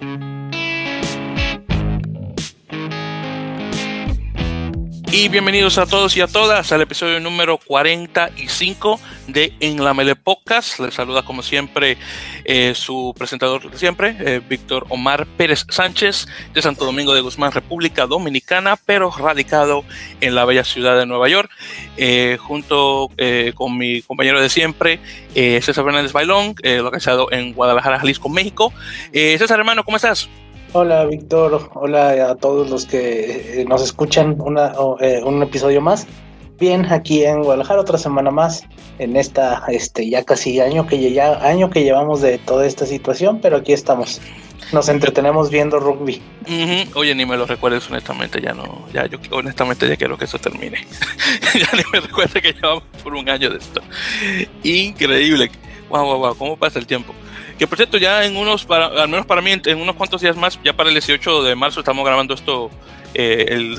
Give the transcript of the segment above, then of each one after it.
podcast. Y bienvenidos a todos y a todas al episodio número 45 de En la Mele Podcast. Les saluda como siempre eh, su presentador de siempre, eh, Víctor Omar Pérez Sánchez, de Santo Domingo de Guzmán, República Dominicana, pero radicado en la bella ciudad de Nueva York, eh, junto con mi compañero de siempre, César Fernández Bailón, localizado en Guadalajara, Jalisco, México. César, hermano, ¿cómo estás? Hola Víctor, hola a todos los que eh, nos escuchan una, eh, un episodio más. Bien, aquí en Guadalajara otra semana más en esta este ya casi año que ya año que llevamos de toda esta situación, pero aquí estamos. Nos entretenemos viendo rugby. Oye, ni me lo recuerdes honestamente, ya no, ya yo honestamente ya quiero que eso termine. ya ni me recuerdes que llevamos por un año de esto. Increíble. Wow, wow, wow, cómo pasa el tiempo. Que por cierto, ya en unos, para, al menos para mí, en unos cuantos días más, ya para el 18 de marzo estamos grabando esto, eh, el,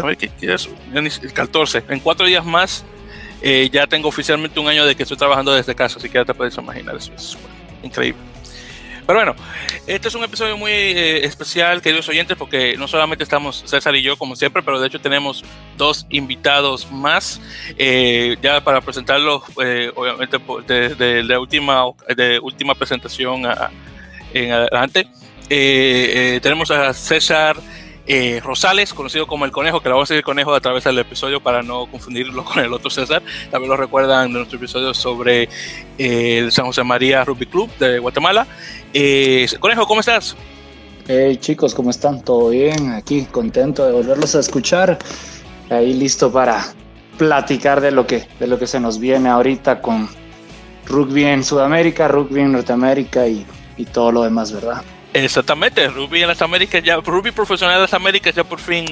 el 14. En cuatro días más eh, ya tengo oficialmente un año de que estoy trabajando desde casa, así que ya te puedes imaginar, eso es increíble. Pero bueno, este es un episodio muy eh, especial, queridos oyentes, porque no solamente estamos César y yo, como siempre, pero de hecho tenemos dos invitados más, eh, ya para presentarlos, eh, obviamente, de, de, última, de última presentación en adelante. tenemos a César eh, Rosales, conocido como el Conejo, que le vamos a decir Conejo a través del episodio para no confundirlo con el otro César. También lo recuerdan de nuestro episodio sobre eh, el San José María Rugby Club de Guatemala. Eh, Conejo, ¿cómo estás? Hey chicos, ¿cómo están? ¿Todo bien? Aquí contento de volverlos a escuchar. Ahí listo para platicar de lo que, de lo que se nos viene ahorita con rugby en Sudamérica, rugby en Norteamérica y, y todo lo demás, ¿verdad? Exactamente, Ruby en las Américas ya, Ruby profesional en las Américas ya por fin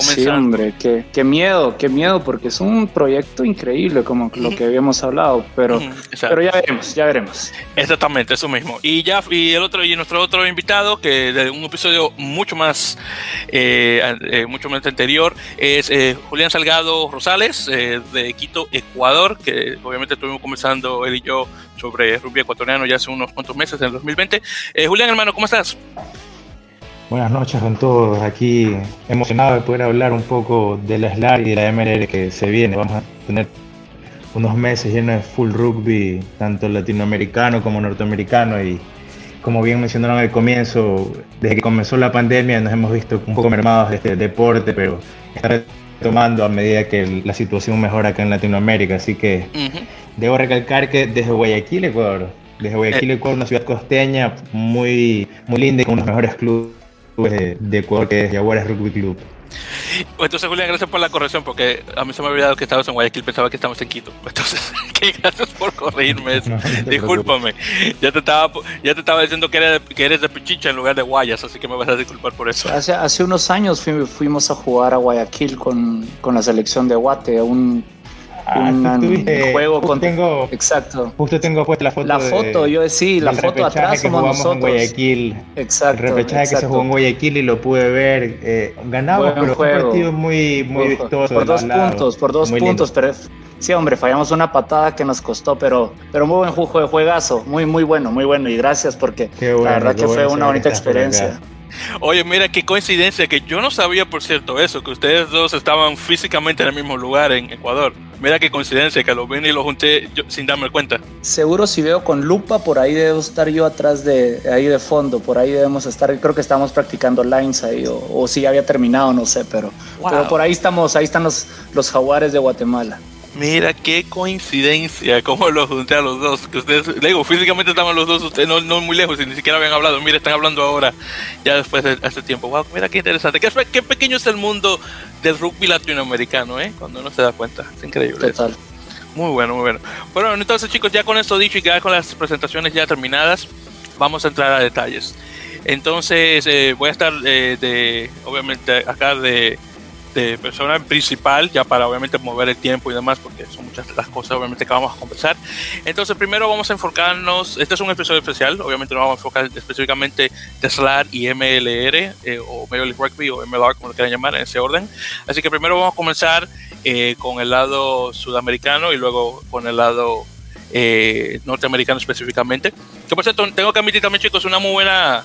Sí, hombre, qué, qué, miedo, qué miedo, porque es un proyecto increíble como lo que habíamos hablado, pero, pero ya veremos, ya veremos. Exactamente, eso mismo. Y ya, y el otro, y nuestro otro invitado, que de un episodio mucho más, eh, eh, mucho más anterior, es eh, Julián Salgado Rosales, de Quito, Ecuador, que obviamente estuvimos conversando él y yo sobre rugby ecuatoriano ya hace unos cuantos meses, en el 2020. Julián, hermano, ¿cómo estás? Buenas noches con todos, aquí emocionado de poder hablar un poco de la SLAR y de la MLR que se viene. Vamos a tener unos meses llenos de full rugby, tanto latinoamericano como norteamericano y como bien mencionaron al comienzo, desde que comenzó la pandemia nos hemos visto un poco mermados de este deporte, pero está retomando a medida que la situación mejora acá en Latinoamérica, así que debo recalcar que desde Guayaquil, Ecuador, desde Guayaquil, eh. Ecuador, una ciudad costeña muy, muy linda y con unos mejores clubes de, de Ecuador, que es Jaguares Rugby Club. Pues entonces, Julián, gracias por la corrección, porque a mí se me ha olvidado que estabas en Guayaquil, pensaba que estábamos en Quito. Entonces, gracias por corregirme eso. Discúlpame. Ya te estaba, ya te estaba diciendo que eres, que eres de Pichicha en lugar de Guayas, así que me vas a disculpar por eso. Hace, hace unos años fuimos a jugar a Guayaquil con, con la selección de Guate, un Ah, un juego con tengo exacto. justo tengo puesta la foto la foto yo sí la foto atrás somos nosotros en Guayaquil. Exacto el repechaje que se jugó en Guayaquil y lo pude ver eh, ganamos pero fue un partido muy muy vistoso por dos puntos por dos puntos pero sí hombre fallamos una patada que nos costó pero pero muy buen juego de juegazo muy muy bueno muy bueno y gracias porque la verdad que fue una bonita experiencia Oye, mira qué coincidencia que yo no sabía, por cierto, eso, que ustedes dos estaban físicamente en el mismo lugar en Ecuador. Mira qué coincidencia que lo vine y lo junté sin darme cuenta. Seguro si veo con lupa, por ahí debo estar yo atrás de ahí de fondo, por ahí debemos estar, creo que estamos practicando lines ahí, o, si ya había terminado, no sé, pero, pero por ahí estamos, ahí están los, los jaguares de Guatemala. Mira qué coincidencia, cómo los junté a los dos. Que ustedes, le digo, físicamente estaban los dos, ustedes no, no muy lejos y ni siquiera habían hablado. Mira, están hablando ahora, ya después de hace tiempo. Wow, mira qué interesante. Qué, qué pequeño es el mundo del rugby latinoamericano, ¿eh? Cuando uno se da cuenta. Es increíble. Total. Muy bueno, muy bueno. Bueno, entonces chicos, ya con esto dicho y ya con las presentaciones ya terminadas, vamos a entrar a detalles. Entonces, eh, voy a estar eh, de, obviamente, acá de de persona principal, ya para obviamente mover el tiempo y demás, porque son muchas las cosas obviamente que vamos a conversar. Entonces, primero vamos a enfocarnos, este es un episodio especial, obviamente nos vamos a enfocar específicamente de SLAR y MLR, eh, o Major League Rugby, o MLR, como lo quieran llamar, en ese orden. Así que primero vamos a comenzar eh, con el lado sudamericano y luego con el lado eh, norteamericano específicamente. Que por cierto, tengo que admitir también, chicos, una muy buena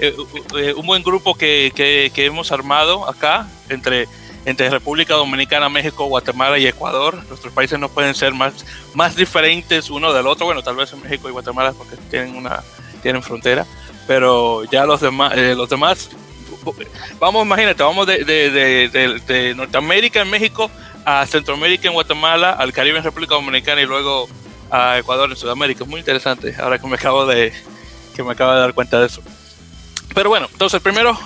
eh, eh, un buen grupo que, que, que, hemos armado acá entre, entre República Dominicana, México, Guatemala y Ecuador. Nuestros países no pueden ser más, más diferentes uno del otro. Bueno, tal vez en México y Guatemala porque tienen una tienen frontera, pero ya los demás, eh, los demás, vamos, imagínate, vamos de, de, de, de, Norteamérica en México a Centroamérica en Guatemala, al Caribe en República Dominicana y luego a Ecuador en Sudamérica. Es muy interesante. Ahora que me acabo de que me acabo de dar cuenta de eso. Pero bueno, entonces primero,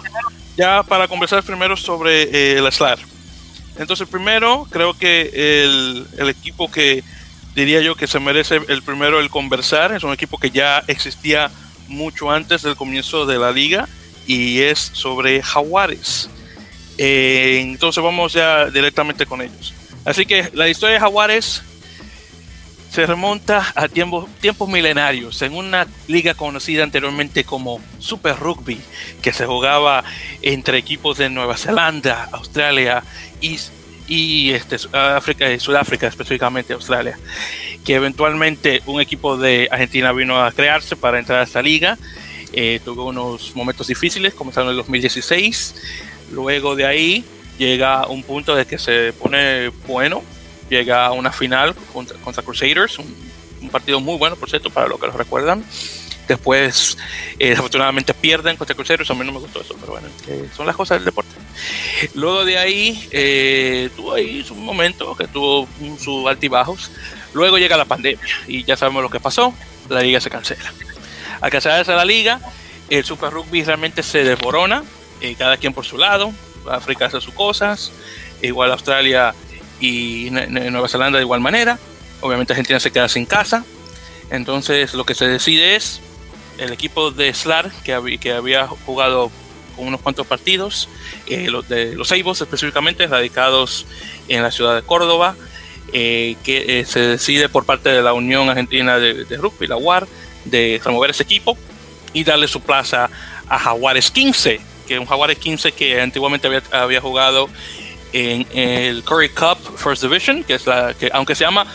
ya para conversar primero sobre eh, el SLAR. Entonces primero, creo que el, el, equipo que diría yo que se merece el primero el conversar es un equipo que ya existía mucho antes del comienzo de la liga y es sobre Jaguares. Eh, entonces vamos ya directamente con ellos. Así que la historia de Jaguares se remonta a tiempos, milenarios en una liga conocida anteriormente como Super Rugby, que se jugaba entre equipos de Nueva Zelanda, Australia y, este, África Sudáfrica, específicamente Australia, que eventualmente un equipo de Argentina vino a crearse para entrar a esta liga. Eh, tuvo unos momentos difíciles, comenzaron en el 2016. Luego de ahí llega un punto de que se pone bueno llega a una final contra, contra Crusaders, un, un, partido muy bueno, por cierto, para los que lo recuerdan. Después, eh, desafortunadamente, pierden contra Crusaders. A mí no me gustó eso, pero bueno, eh, son las cosas del deporte. Luego de ahí, eh, tuvo ahí un momento que tuvo sus altibajos. Luego llega la pandemia y ya sabemos lo que pasó. La liga se cancela. Al cancelarse la liga, el Super Rugby realmente se desborona, eh, cada quien por su lado. África hace sus cosas, igual Australia y Nueva Zelanda de igual manera. Obviamente Argentina se queda sin casa. Entonces lo que se decide es el equipo de SLAR que, había, que había jugado unos cuantos partidos, eh, los de los Eibos específicamente, radicados en la ciudad de Córdoba, eh, que eh, se decide por parte de la Unión Argentina de, de, Rugby, la UAR, de remover ese equipo y darle su plaza a Jaguares 15, que es un Jaguares 15 que antiguamente había, había jugado en el Curry Cup First Division, que es la que aunque se llama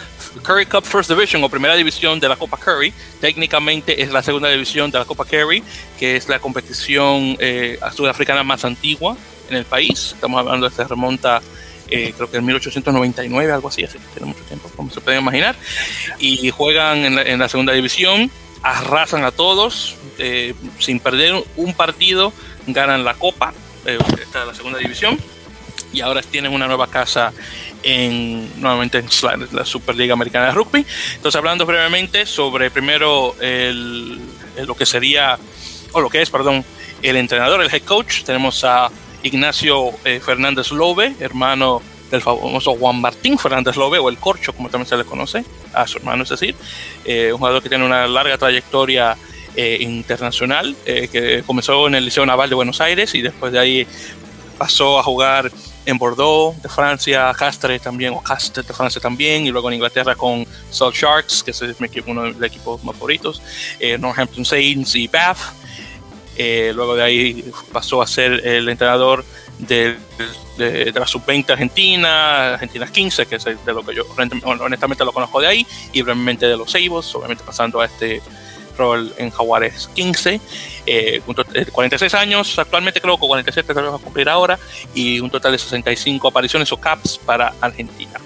Curry Cup First Division o primera división de la Copa Curry, técnicamente es la segunda división de la Copa Curry, que es la competición eh, sudafricana más antigua en el país. Estamos hablando de se remonta eh, creo que en 1899, algo así, así que tiene mucho tiempo, como se pueden imaginar. Y juegan en la, en la segunda división, arrasan a todos, eh, sin perder un partido, ganan la Copa, esta es la segunda división y ahora tienen una nueva casa en nuevamente en la Superliga Americana de Rugby. Entonces, hablando brevemente sobre primero el, el, lo que sería, o lo que es, perdón, el entrenador, el head coach, tenemos a Ignacio eh, Fernández Lobe, hermano del famoso Juan Martín Fernández Lobe, o el Corcho, como también se le conoce, a su hermano, es decir, eh, un jugador que tiene una larga trayectoria eh, internacional, que comenzó en el Liceo Naval de Buenos Aires y después de ahí pasó a jugar en Bordeaux de Francia, Castres también, o Castres de Francia también, y luego en Inglaterra con Salt Sharks, que es uno de los equipos más favoritos, eh, Northampton Saints y Bath. Eh, luego de ahí pasó a ser el entrenador de, de, de la sub-20 Argentina, Argentina 15, que es de lo que yo honestamente lo conozco de ahí, y brevemente de los Seibos, obviamente pasando a este rol en Jaguares 15, eh, un total de 46 años, actualmente creo que 47 que va a cumplir ahora, y un total de 65 apariciones o caps para Argentina.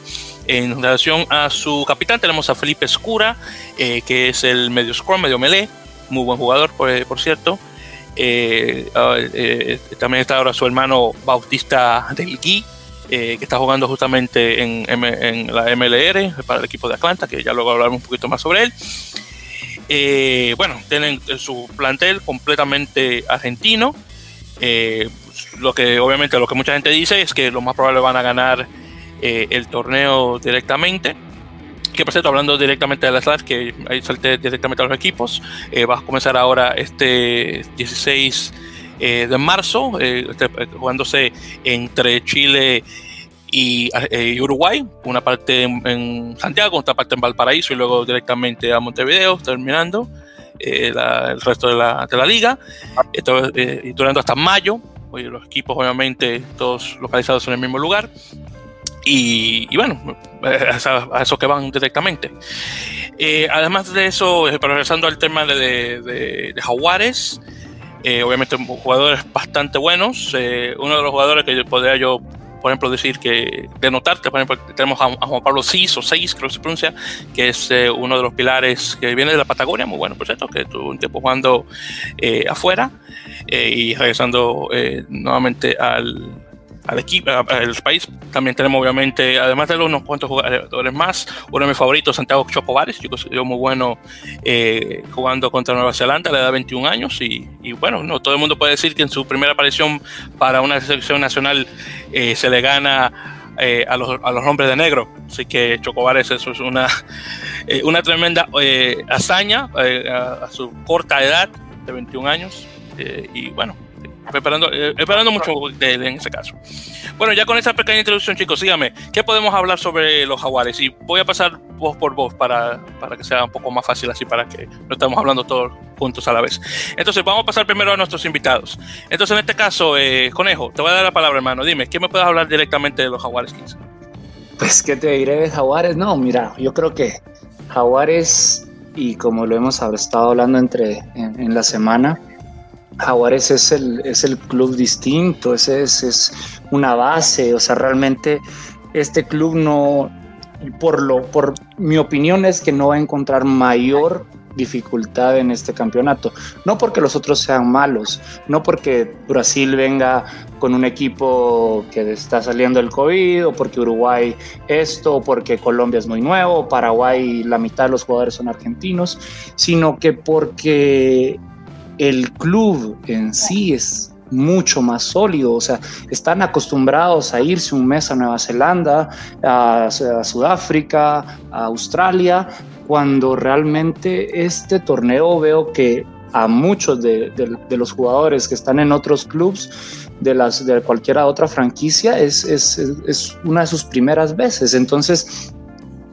En relación a su capitán tenemos a Felipe Escura, eh, que es el medio scrum, medio melee, muy buen jugador por, por cierto. Eh, eh, también está ahora su hermano Bautista del Gui, eh, que está jugando justamente en, en, la MLR para el equipo de Atlanta, que ya luego hablaremos un poquito más sobre él. Eh, bueno, tienen su plantel completamente argentino. Eh, lo que obviamente lo que mucha gente dice es que lo más probable van a ganar eh, el torneo directamente. Que por cierto, hablando directamente de las LAS, que ahí salté directamente a los equipos, va a comenzar ahora este 16 de marzo, este, jugándose entre Chile y, eh, Uruguay, una parte en, Santiago, otra parte en Valparaíso y luego directamente a Montevideo, terminando eh, el resto de la, de la liga, Esto, eh, y durando hasta mayo, los equipos obviamente todos localizados en el mismo lugar. Y, y bueno, a, a, eso que van directamente. Eh, además de eso, progresando al tema de, de, de Jaguares, obviamente jugadores bastante buenos. uno de los jugadores que podría yo por ejemplo, decir que, de notar, por ejemplo, tenemos a, Juan Pablo Cis, o Seis, creo que se pronuncia, que es eh, uno de los pilares que viene de la Patagonia, muy bueno, por cierto, que estuvo un tiempo jugando eh, afuera eh, y regresando nuevamente al, al equipo, al país. También tenemos, obviamente, además de unos cuantos jugadores más, uno de mis favoritos, Santiago Chocobares, yo muy bueno eh, jugando contra Nueva Zelanda, le da 21 años y, bueno, no todo el mundo puede decir que en su primera aparición para una selección nacional eh, se le gana eh, a, los, a, los, hombres de negro. Así que Chocobares, eso es una, una tremenda hazaña a, a, su corta edad de 21 años. y bueno, Esperando, eh, esperando mucho de, en ese caso. Bueno, ya con esta pequeña introducción, chicos, síganme. ¿Qué podemos hablar sobre los jaguares? Y voy a pasar voz por voz para, para que sea un poco más fácil así, para que no estemos hablando todos juntos a la vez. Entonces, vamos a pasar primero a nuestros invitados. Entonces, en este caso, eh, Conejo, te voy a dar la palabra, hermano. Dime, ¿qué me puedes hablar directamente de los jaguares 15? Pues, ¿qué te diré de jaguares? No, mira, yo creo que jaguares, y como lo hemos estado hablando entre en la semana, Jaguares es el, es el club distinto, ese es, es, una base, o sea, realmente este club no, por, lo, por mi opinión es que no va a encontrar mayor dificultad en este campeonato. No porque los otros sean malos, no porque Brasil venga con un equipo que está saliendo del COVID, o porque Uruguay esto, o porque Colombia es muy nuevo, Paraguay la mitad de los jugadores son argentinos, sino que porque el club en sí es mucho más sólido, o sea, están acostumbrados a irse un mes a Nueva Zelanda, a, Sudáfrica, a Australia, cuando realmente este torneo veo que a muchos de, los jugadores que están en otros clubes de, las, de cualquier otra franquicia es, es, es una de sus primeras veces. Entonces,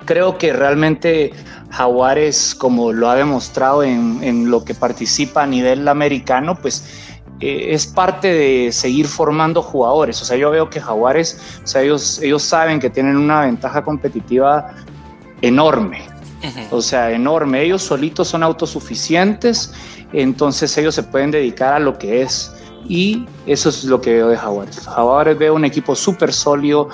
creo que realmente Jaguares, como lo ha demostrado en, lo que participa a nivel americano, pues eh, es parte de seguir formando jugadores. O sea, yo veo que Jaguares, o sea, ellos, ellos saben que tienen una ventaja competitiva enorme. O sea, enorme. Ellos solitos son autosuficientes, entonces ellos se pueden dedicar a lo que es. Y eso es lo que veo de Jaguares. Jaguares veo un equipo súper sólido,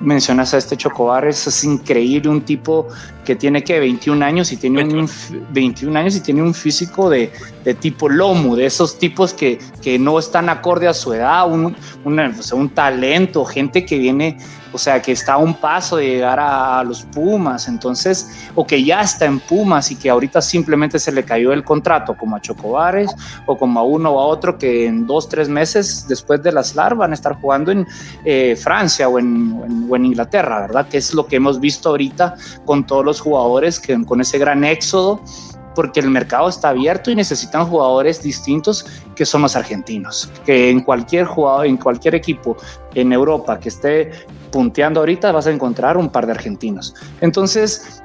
mencionas a este Chocobar, es increíble, un tipo que tiene que 21 años y tiene un 21 años y tiene un físico de, de tipo lomo, de esos tipos que, que, no están acorde a su edad, un, un talento, gente que viene o sea, que está a un paso de llegar a, los Pumas, entonces, o que ya está en Pumas y que ahorita simplemente se le cayó el contrato, como a Chocobares o como a uno o a otro que en dos, tres meses después de las LAR van a estar jugando en eh, Francia o en, Inglaterra, ¿verdad? Que es lo que hemos visto ahorita con todos los jugadores, que con ese gran éxodo porque el mercado está abierto y necesitan jugadores distintos que son los argentinos. Que en cualquier jugador, en cualquier equipo en Europa que esté punteando ahorita vas a encontrar un par de argentinos. Entonces,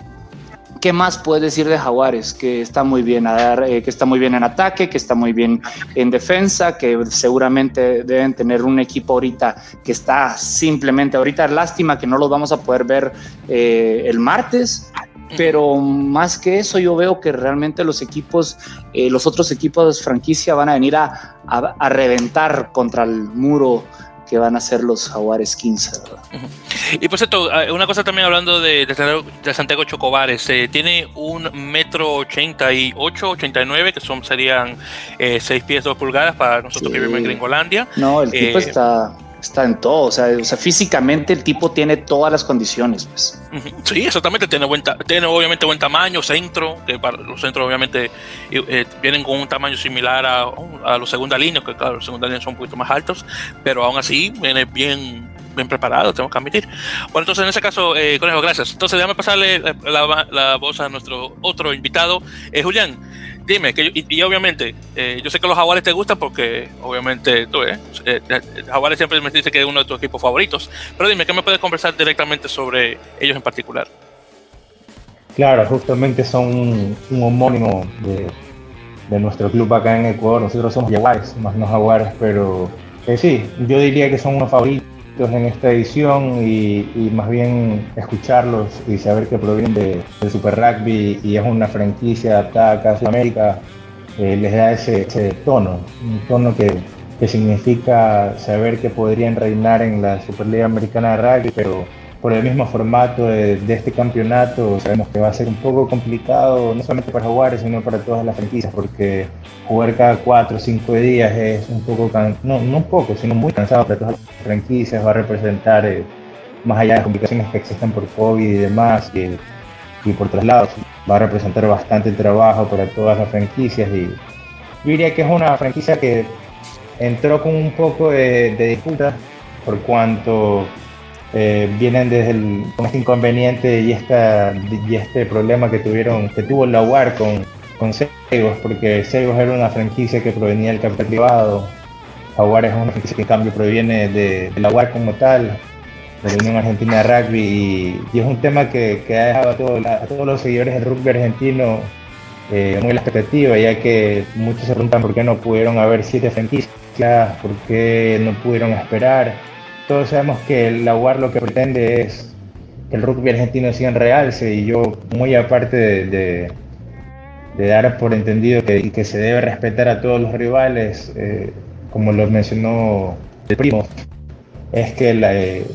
¿qué más puedes decir de Jaguares? Que está muy bien a dar, eh, que está muy bien en ataque, que está muy bien en defensa, que seguramente deben tener un equipo ahorita que está simplemente ahorita lástima que no los vamos a poder ver eh, el martes, pero más que eso yo veo que realmente los equipos, eh, los otros equipos de franquicia van a venir a, a, reventar contra el muro que van a ser los Jaguares 15, ¿verdad? Y por cierto, ah, una cosa también hablando de, de Santiago Chocobares, eh, tiene un metro 88, 89, que son serían eh, 6 pies 2 pulgadas para nosotros que vivimos en Gringolandia. No, el tipo eh, está está en todo, o sea, o sea, físicamente el tipo tiene todas las condiciones, pues. Sí, exactamente, tiene, buen tiene obviamente buen tamaño, centro, que para los centros obviamente eh, vienen con un tamaño similar a, a, los segunda líneas, que claro, los segunda líneas son un poquito más altos, pero aún así viene bien bien preparado, tengo que admitir. Bueno, entonces en ese caso, eh, Conejo, gracias. Entonces déjame pasarle la, la, voz a nuestro otro invitado, eh, Julián dime, que y, obviamente, eh, yo sé que los jaguares te gustan porque obviamente tú, ¿eh? eh, eh jaguares siempre me dice que es uno de tus equipos favoritos, pero dime, ¿qué me puedes conversar directamente sobre ellos en particular? Claro, justamente son un, homónimo de, de, nuestro club acá en Ecuador, nosotros somos jaguares, más no jaguares, pero sí, yo diría que son unos favoritos en esta edición y, más bien escucharlos y saber que provienen de, del Super Rugby y es una franquicia adaptada acá a Sudamérica eh, les da ese, tono, un tono que, que, significa saber que podrían reinar en la Superliga Americana de Rugby, pero por el mismo formato de, este campeonato sabemos que va a ser un poco complicado, no solamente para Jaguares, sino para todas las franquicias, porque jugar cada cuatro o cinco días es un poco, no, no un poco, sino muy cansado para todas las franquicias, va a representar, eh, más allá de las complicaciones que existen por COVID y demás, y, y por traslados, va a representar bastante trabajo para todas las franquicias y yo diría que es una franquicia que entró con un poco de disputa por cuanto eh, vienen desde el, con este inconveniente y, esta, y este problema que tuvieron, que tuvo la UAR con, con Segos, porque Segos era una franquicia que provenía del capital privado, Jaguar es una franquicia que en cambio proviene de, la UAR como tal, de la Unión Argentina de Rugby, y, es un tema que, que ha dejado a, todos los seguidores del rugby argentino eh, muy la expectativa, ya que muchos se preguntan por qué no pudieron haber siete franquicias, por qué no pudieron esperar todos sabemos que la UAR lo que pretende es que el rugby argentino siga en realce y yo, muy aparte de, dar por entendido que, se debe respetar a todos los rivales, eh, como lo mencionó el primo, es que la, eh,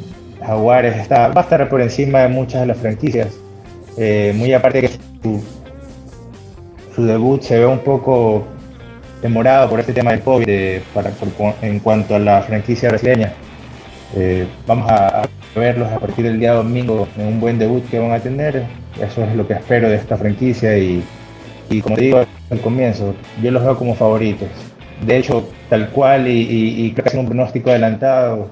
Jaguares está, va a estar por encima de muchas de las franquicias. Eh, muy aparte que su, su, debut se ve un poco demorado por este tema del COVID para, en cuanto a la franquicia brasileña. Eh, vamos a, verlos a partir del día domingo en un buen debut que van a tener. Eso es lo que espero de esta franquicia y, como digo al comienzo, yo los veo como favoritos. De hecho, tal cual y, creo que es un pronóstico adelantado,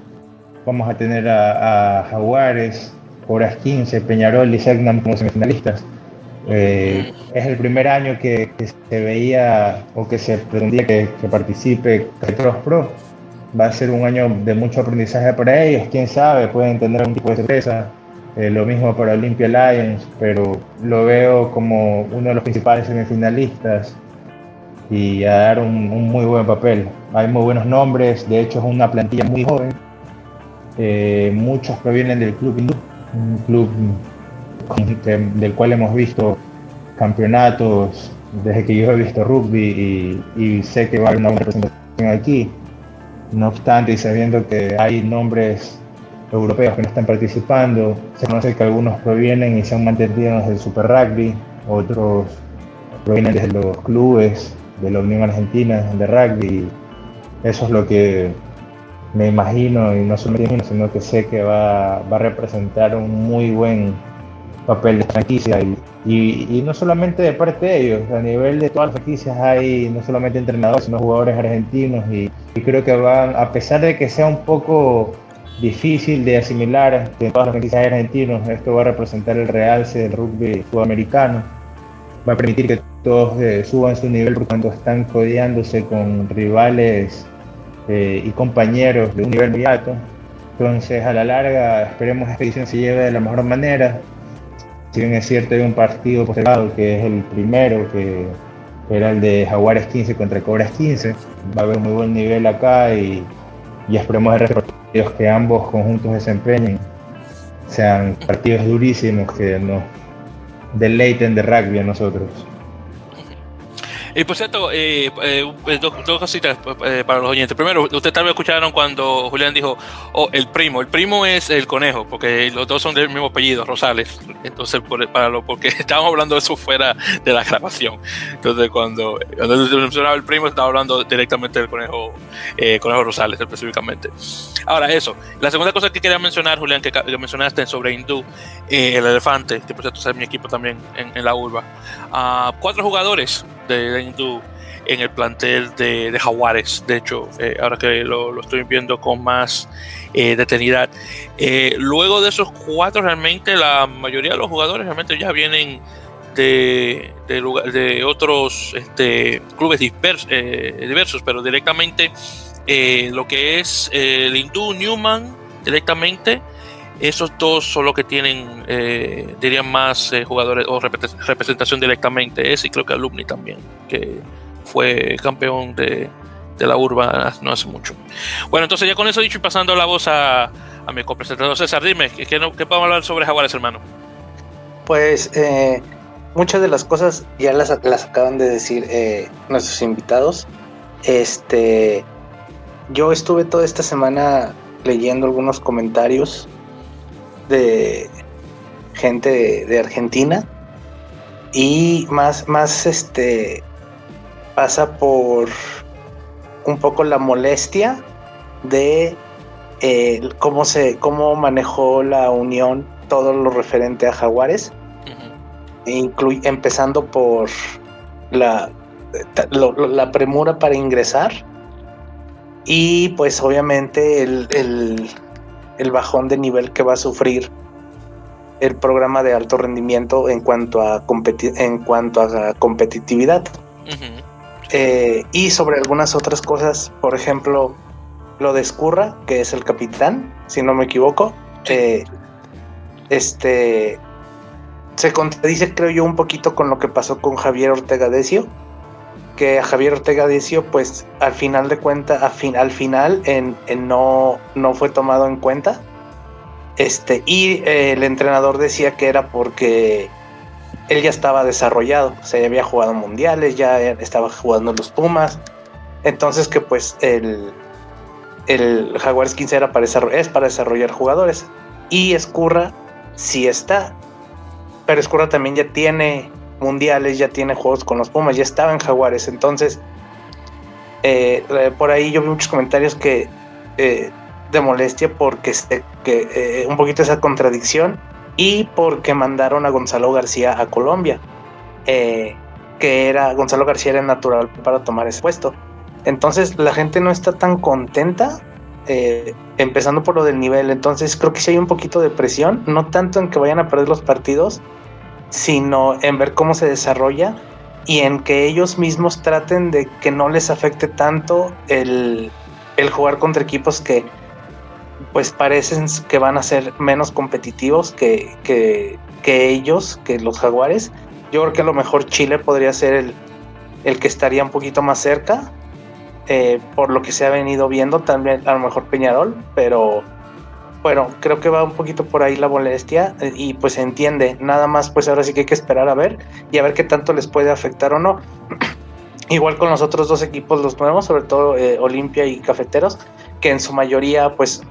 vamos a tener a, Jaguares, Horas 15, Peñarol y Segnam como semifinalistas. Eh, es el primer año que, se veía o que se pretendía que, que participe Petros Pro va a ser un año de mucho aprendizaje para ellos, quién sabe, pueden tener un tipo de sorpresa. Eh, lo mismo para Olympia Lions, pero lo veo como uno de los principales semifinalistas y a dar un, muy buen papel. Hay muy buenos nombres, de hecho es una plantilla muy joven. Eh, muchos provienen del club hindú, un club del cual hemos visto campeonatos desde que yo he visto rugby y, y sé que va a haber una buena representación aquí. No obstante, y sabiendo que hay nombres europeos que no están participando, se conoce que algunos provienen y se han mantenido desde el Super Rugby, otros provienen desde los clubes de la Unión Argentina de Rugby. Eso es lo que me imagino, y no solo me imagino, sino que sé que va, va a representar un muy buen papel de franquicia y, y, no solamente de parte de ellos, a nivel de todas las franquicias hay no solamente entrenadores, sino jugadores argentinos y, creo que van, a pesar de que sea un poco difícil de asimilar en todas las franquicias argentinos esto va a representar el realce del rugby sudamericano, va a permitir que todos eh, suban su nivel cuando están codeándose con rivales eh, y compañeros de un nivel muy alto. Entonces, a la larga, esperemos que esta edición se lleve de la mejor manera si bien es cierto hay un partido postergado que es el primero, que era el de Jaguares 15 contra Cobras 15, va a haber un muy buen nivel acá y, y esperemos partidos que ambos conjuntos desempeñen sean partidos durísimos que nos deleiten de rugby a nosotros. Y por cierto, eh, eh, eh dos, cositas eh, para los oyentes. Primero, ustedes tal vez escucharon cuando Julián dijo, oh, el primo. El primo es el conejo, porque los dos son del mismo apellido, Rosales. Entonces, para lo, porque estábamos hablando de eso fuera de la grabación. Entonces, cuando, cuando se mencionaba el primo, estaba hablando directamente del conejo, conejo Rosales, específicamente. Ahora, eso. La segunda cosa que quería mencionar, Julián, que, mencionaste sobre Hindú, el elefante, que por cierto es mi equipo también en, la urba. Uh, cuatro jugadores de Hindú en el plantel de, Jaguares. De hecho, eh, ahora que lo, estoy viendo con más eh. Eh, luego de esos cuatro, realmente la mayoría de los jugadores realmente ya vienen de, de, otros este, clubes diversos, pero directamente lo que es el Hindú Newman, directamente. Esos dos son los que tienen, dirían más jugadores o representación directamente. Ese y creo que Alumni también, que fue campeón de, la urba no hace mucho. Bueno, entonces ya con eso dicho y pasando la voz a, a mi copresentador César, dime, ¿qué, qué, podemos hablar sobre Jaguares, hermano? Pues eh, muchas de las cosas ya las, las acaban de decir eh, nuestros invitados. Este, yo estuve toda esta semana leyendo algunos comentarios de gente de, Argentina. Y más, más este pasa por un poco la molestia de eh, cómo se cómo manejó la unión todo lo referente a Jaguares, empezando por la, la premura para ingresar. Y pues obviamente el, bajón de nivel que va a sufrir el programa de alto rendimiento en cuanto a, en cuanto a competitividad. Eh, y sobre algunas otras cosas, por ejemplo, lo de Escurra, que es el capitán, si no me equivoco, eh, este se contradice, creo yo, un poquito con lo que pasó con Javier Ortega Decio, que a Javier Ortega Decio, pues al final de cuentas, al final en, no, no fue tomado en cuenta. Este, y eh, el entrenador decía que era porque él ya estaba desarrollado, o sea, ya había jugado mundiales, ya estaba jugando los Pumas. Entonces que pues el, el Jaguares 15 era para es para desarrollar jugadores. Y Escurra sí está. Pero Escurra también ya tiene mundiales, ya tiene juegos con los Pumas, ya estaba en Jaguares. Entonces, eh, eh, por ahí yo vi muchos comentarios que eh, de molestia porque que, un poquito esa contradicción y porque mandaron a Gonzalo García a Colombia, que era Gonzalo García era natural para tomar ese puesto. Entonces la gente no está tan contenta, empezando por lo del nivel. Entonces creo que sí hay un poquito de presión, no tanto en que vayan a perder los partidos, sino en ver cómo se desarrolla y en que ellos mismos traten de que no les afecte tanto el, jugar contra equipos que pues parecen que van a ser menos competitivos que, que, ellos, que los jaguares. Yo creo que a lo mejor Chile podría ser el, el que estaría un poquito más cerca, eh, por lo que se ha venido viendo, también a lo mejor Peñarol, pero bueno, creo que va un poquito por ahí la molestia eh, y pues se entiende. Nada más, pues ahora sí que hay que esperar a ver y a ver qué tanto les puede afectar o no. Igual con los otros dos equipos, los nuevos, sobre todo eh, Olimpia y Cafeteros, que en su mayoría, pues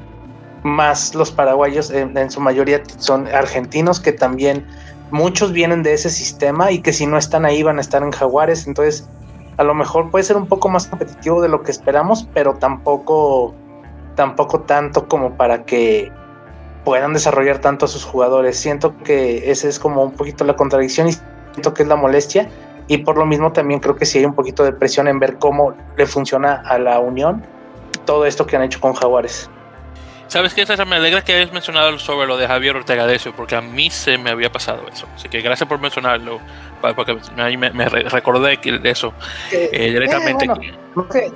más los paraguayos, en su mayoría son argentinos, que también muchos vienen de ese sistema y que si no están ahí van a estar en Jaguares. Entonces, a lo mejor puede ser un poco más competitivo de lo que esperamos, pero tampoco tampoco tanto como para que puedan desarrollar tanto a sus jugadores. Siento que ese es como un poquito la contradicción y siento que es la molestia. Y por lo mismo también creo que sí hay un poquito de presión en ver cómo le funciona a la Unión todo esto que han hecho con Jaguares. ¿Sabes qué, César? Me alegra que hayas mencionado sobre lo de Javier Ortega Decio, porque a mí se me había pasado eso. Así que gracias por mencionarlo, porque me, me recordé de eso eh, directamente. Eh,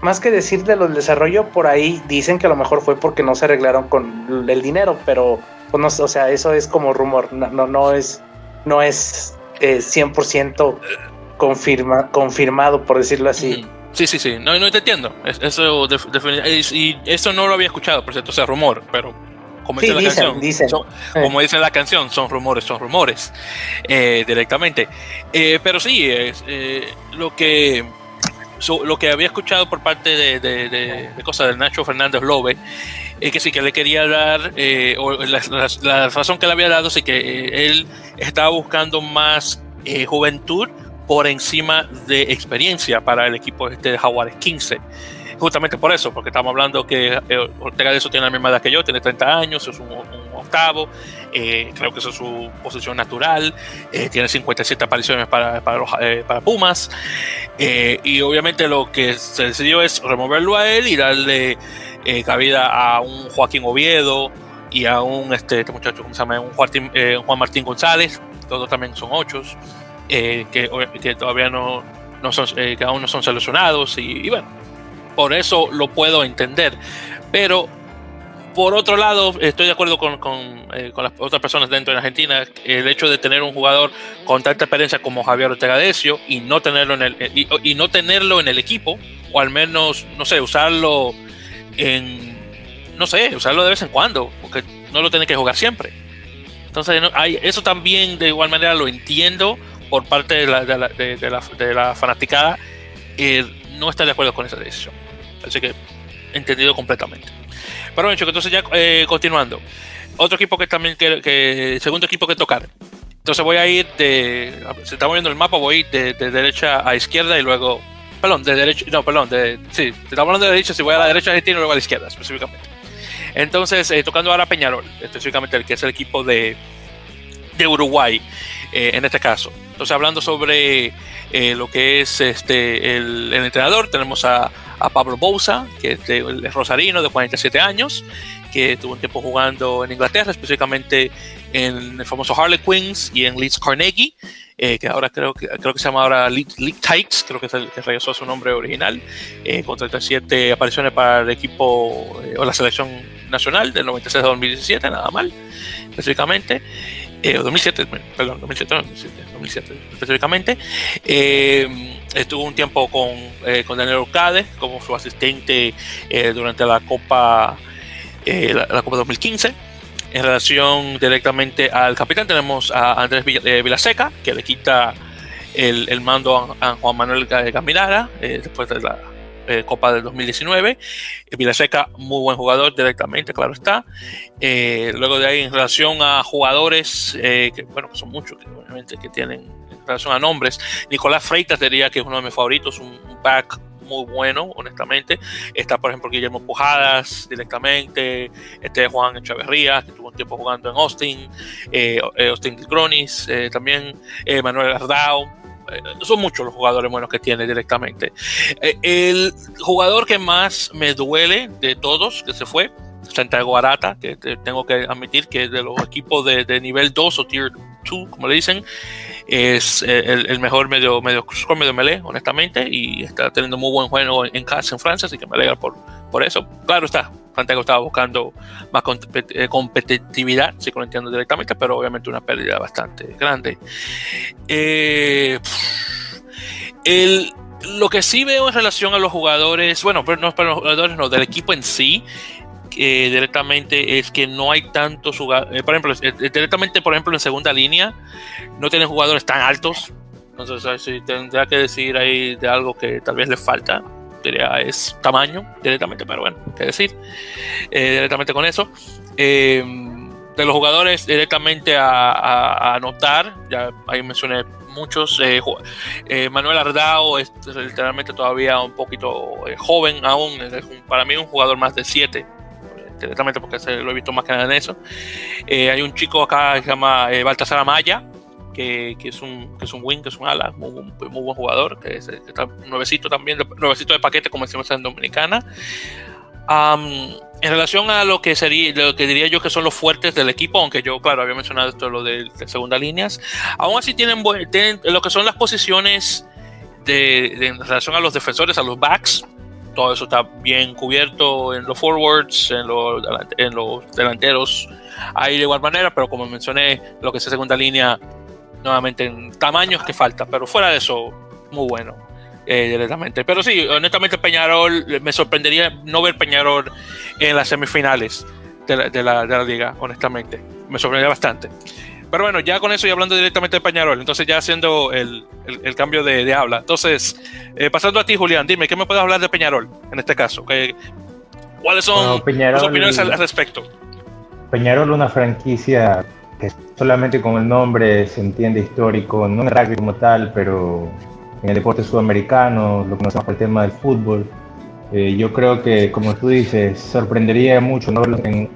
más que decir de los desarrollo, por ahí dicen que a lo mejor fue porque no se arreglaron con el dinero, pero pues no, o sea, eso es como rumor, no, no, es, no es 100% eh, confirma, confirmado, por decirlo así. Sí, sí, sí, no, no te entiendo. Eso, y eso no lo había escuchado, por cierto, o sea, rumor, pero como dice la canción, como dice la canción, son rumores, son rumores eh, directamente. Eh, pero sí, es, lo que lo que había escuchado por parte de, de, del Nacho Fernández Lobe es que sí que le quería dar, eh, o la, razón que le había dado, sí que eh, él estaba buscando más eh, juventud por encima de experiencia para el equipo este de Jaguares 15 justamente por eso, porque estamos hablando que Ortega de eso tiene la misma edad que yo, tiene 30 años, es un, octavo, creo que eso es su posición natural, tiene 57 apariciones para, para, para Pumas, eh, y obviamente lo que se decidió es removerlo a él y darle eh, cabida a un Joaquín Oviedo y a un este, este muchacho, ¿cómo se llama? Un eh, Juan Martín González, todos también son ocho, que, todavía no, no son, que aún son seleccionados y bueno, por eso lo puedo entender. Pero por otro lado, estoy de acuerdo con, eh, las otras personas dentro de Argentina. El hecho de tener un jugador con tanta experiencia como Javier Ortega Decio y no tenerlo en el y, no tenerlo en el equipo, o al menos, no sé, usarlo en no sé, usarlo de vez en cuando, porque no lo tiene que jugar siempre. Entonces, eso también de igual manera lo entiendo por parte de la, de la, fanaticada. Eh, no está de acuerdo con esa decisión. Así que entendido completamente. Pero bueno, entonces ya eh, continuando. Otro equipo que también, que, segundo equipo que tocar. Entonces voy a ir de, se está moviendo el mapa, voy de, de derecha a izquierda y luego, perdón, de derecha, no, perdón, de, sí, estamos hablando de derecha, si voy a la derecha Argentina y luego a la izquierda específicamente. Entonces, eh, tocando ahora Peñarol, específicamente el que es el equipo de, de Uruguay, eh, en este caso. Entonces, hablando sobre eh, lo que es este el, entrenador, tenemos a, a, Pablo Bouza, que es, de, el rosarino de 47 años, que tuvo un tiempo jugando en Inglaterra, específicamente en el famoso Harlequins y en Leeds Carnegie. Eh, que ahora creo que creo que se llama ahora League, Tights, creo que es el que regresó a su nombre original, eh, con 37 apariciones para el equipo o la selección nacional del 96 a 2017, nada mal, específicamente. Eh, 2007, perdón, 2007, 2007, específicamente. Eh, estuvo un tiempo con, eh, con Daniel Orcade como su asistente eh, durante la Copa, la, Copa 2015. En relación directamente al capitán, tenemos a Andrés Vilaseca, que le quita el, el mando a, Juan Manuel Gamirara después de la eh, Copa del 2019. Vilaseca, muy buen jugador directamente, claro está. Eh, luego de ahí, en relación a jugadores, eh, que bueno, que son muchos, que obviamente que tienen en relación a nombres, Nicolás Freitas diría que es uno de mis favoritos, un, back muy bueno, honestamente. Está, por ejemplo, Guillermo Pujadas directamente, este Juan Echeverría, que tuvo un tiempo jugando en Austin, Austin Gronis, también Manuel Ardao, eh, son muchos los jugadores buenos que tiene directamente. Eh, el jugador que más me duele de todos que se fue, Santiago Arata, que tengo que admitir que de los equipos de, nivel 2 o tier 2, como le dicen, es eh, el, mejor medio, medio, medio melee, honestamente, y está teniendo muy buen juego en casa en Francia, así que me alegra por, por eso. Claro está, Santiago estaba buscando más competitividad, si lo entiendo directamente, pero obviamente una pérdida bastante grande. Eh, el, lo que sí veo en relación a los jugadores, bueno, pero no para los jugadores, no, del equipo en sí, directamente es que no hay tantos jugadores, eh, por ejemplo, eh, directamente, por ejemplo, en segunda línea, no tienen jugadores tan altos. Entonces, si tendría que decir ahí de algo que tal vez les falta diría es tamaño directamente, pero bueno, qué decir, eh, directamente con eso. Eh, de los jugadores directamente a, anotar, ya ahí mencioné muchos. Eh, Manuel Ardao es literalmente todavía un poquito joven aún, es para mí un jugador más de 7, directamente porque se lo he visto más que nada en eso. hay un chico acá que se llama Baltasar Amaya, que, es un, que es un wing, que es un ala, muy, muy, buen jugador, que, es, está nuevecito también, nuevecito de paquete, como decimos en Dominicana. en relación a lo que sería, lo que diría yo que son los fuertes del equipo, aunque yo, claro, había mencionado esto lo de, segunda líneas, aún así tienen, tienen, lo que son las posiciones de, en relación a los defensores, a los backs, todo eso está bien cubierto en los forwards, en los, en los delanteros, ahí de igual manera, pero como mencioné, lo que es segunda línea nuevamente en tamaños que falta, pero fuera de eso, muy bueno eh, directamente. Pero sí, honestamente Peñarol, me sorprendería no ver Peñarol en las semifinales de la, de la, de la liga, honestamente. Me sorprendería bastante. Pero bueno, ya con eso y hablando directamente de Peñarol, entonces ya haciendo el, el, cambio de, de, habla. Entonces, eh, pasando a ti, Julián, dime, ¿qué me puedes hablar de Peñarol en este caso? ¿Cuáles son tus opiniones al respecto? Peñarol, una franquicia que solamente con el nombre se entiende histórico, no en el rugby como tal, pero en el deporte sudamericano, lo que conocemos por el tema del fútbol. Eh, yo creo que, como tú dices, sorprendería mucho no en,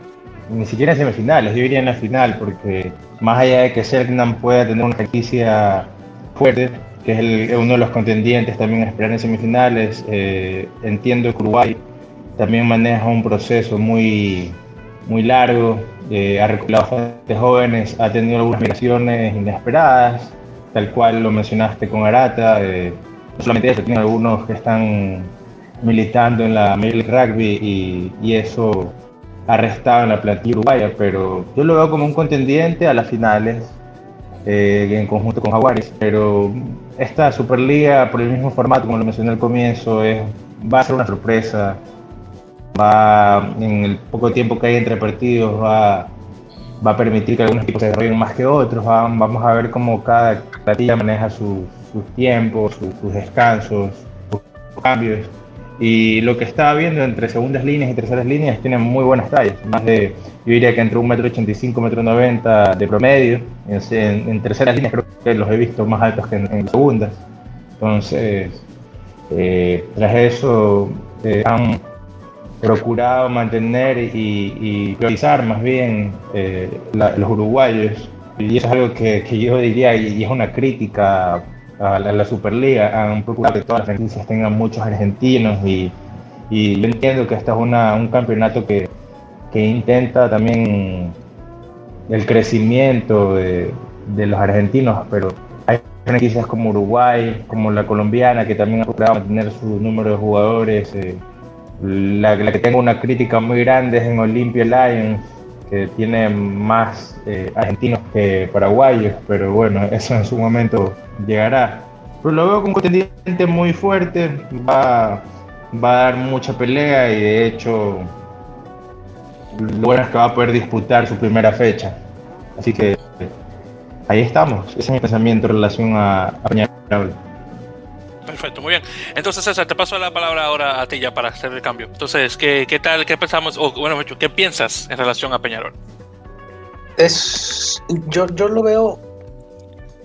ni siquiera en semifinales, yo iría en la final, porque más allá de que Selknam pueda tener una franquicia fuerte, que es uno de los contendientes también a esperar en semifinales, eh, entiendo que Uruguay también maneja un proceso muy, muy largo, eh, ha reclutado bastantes jóvenes, ha tenido algunas migraciones inesperadas, tal cual lo mencionaste con Arata. Eh, no solamente eso, tiene algunos que están militando en la Major Rugby y, eso ha restado en la plantilla uruguaya, pero yo lo veo como un contendiente a las finales eh, en conjunto con Jaguares. Pero esta Superliga, por el mismo formato, como lo mencioné al comienzo, es, va a ser una sorpresa va en el poco tiempo que hay entre partidos va, va a permitir que algunos equipos se desarrollen más que otros. Vamos a ver cómo cada plantilla maneja sus tiempos, sus descansos, sus cambios. Y lo que estaba viendo entre segundas líneas y terceras líneas tienen muy buenas tallas. Más de, yo diría que entre 1,85 m, 1,90 m de promedio. En, en, terceras líneas creo que los he visto más altos que en, segundas. Entonces, eh, tras eso eh, han procurado mantener y, priorizar más bien eh, los uruguayos. Y eso es algo que, que yo diría, y es una crítica a la, Superliga, han procurado que todas las franquicias tengan muchos argentinos y, y yo entiendo que este es una, un campeonato que, que, intenta también el crecimiento de, de, los argentinos, pero hay franquicias como Uruguay, como la colombiana, que también han procurado mantener su número de jugadores. Eh, la, la, que tengo una crítica muy grande es en Olympia Lions, tiene más eh, argentinos que paraguayos, pero bueno, eso en su momento llegará. Pero lo veo como un contendiente muy fuerte, va, va a dar mucha pelea y de hecho lo bueno es que va a poder disputar su primera fecha. Así que ahí estamos, ese es mi pensamiento en relación a, a Peñarol. Perfecto, muy bien. Entonces, César, te paso la palabra ahora a ti ya para hacer el cambio. Entonces, ¿qué, qué tal, qué pensamos, o bueno, ¿qué piensas en relación a Peñarol? Es, yo, yo lo veo,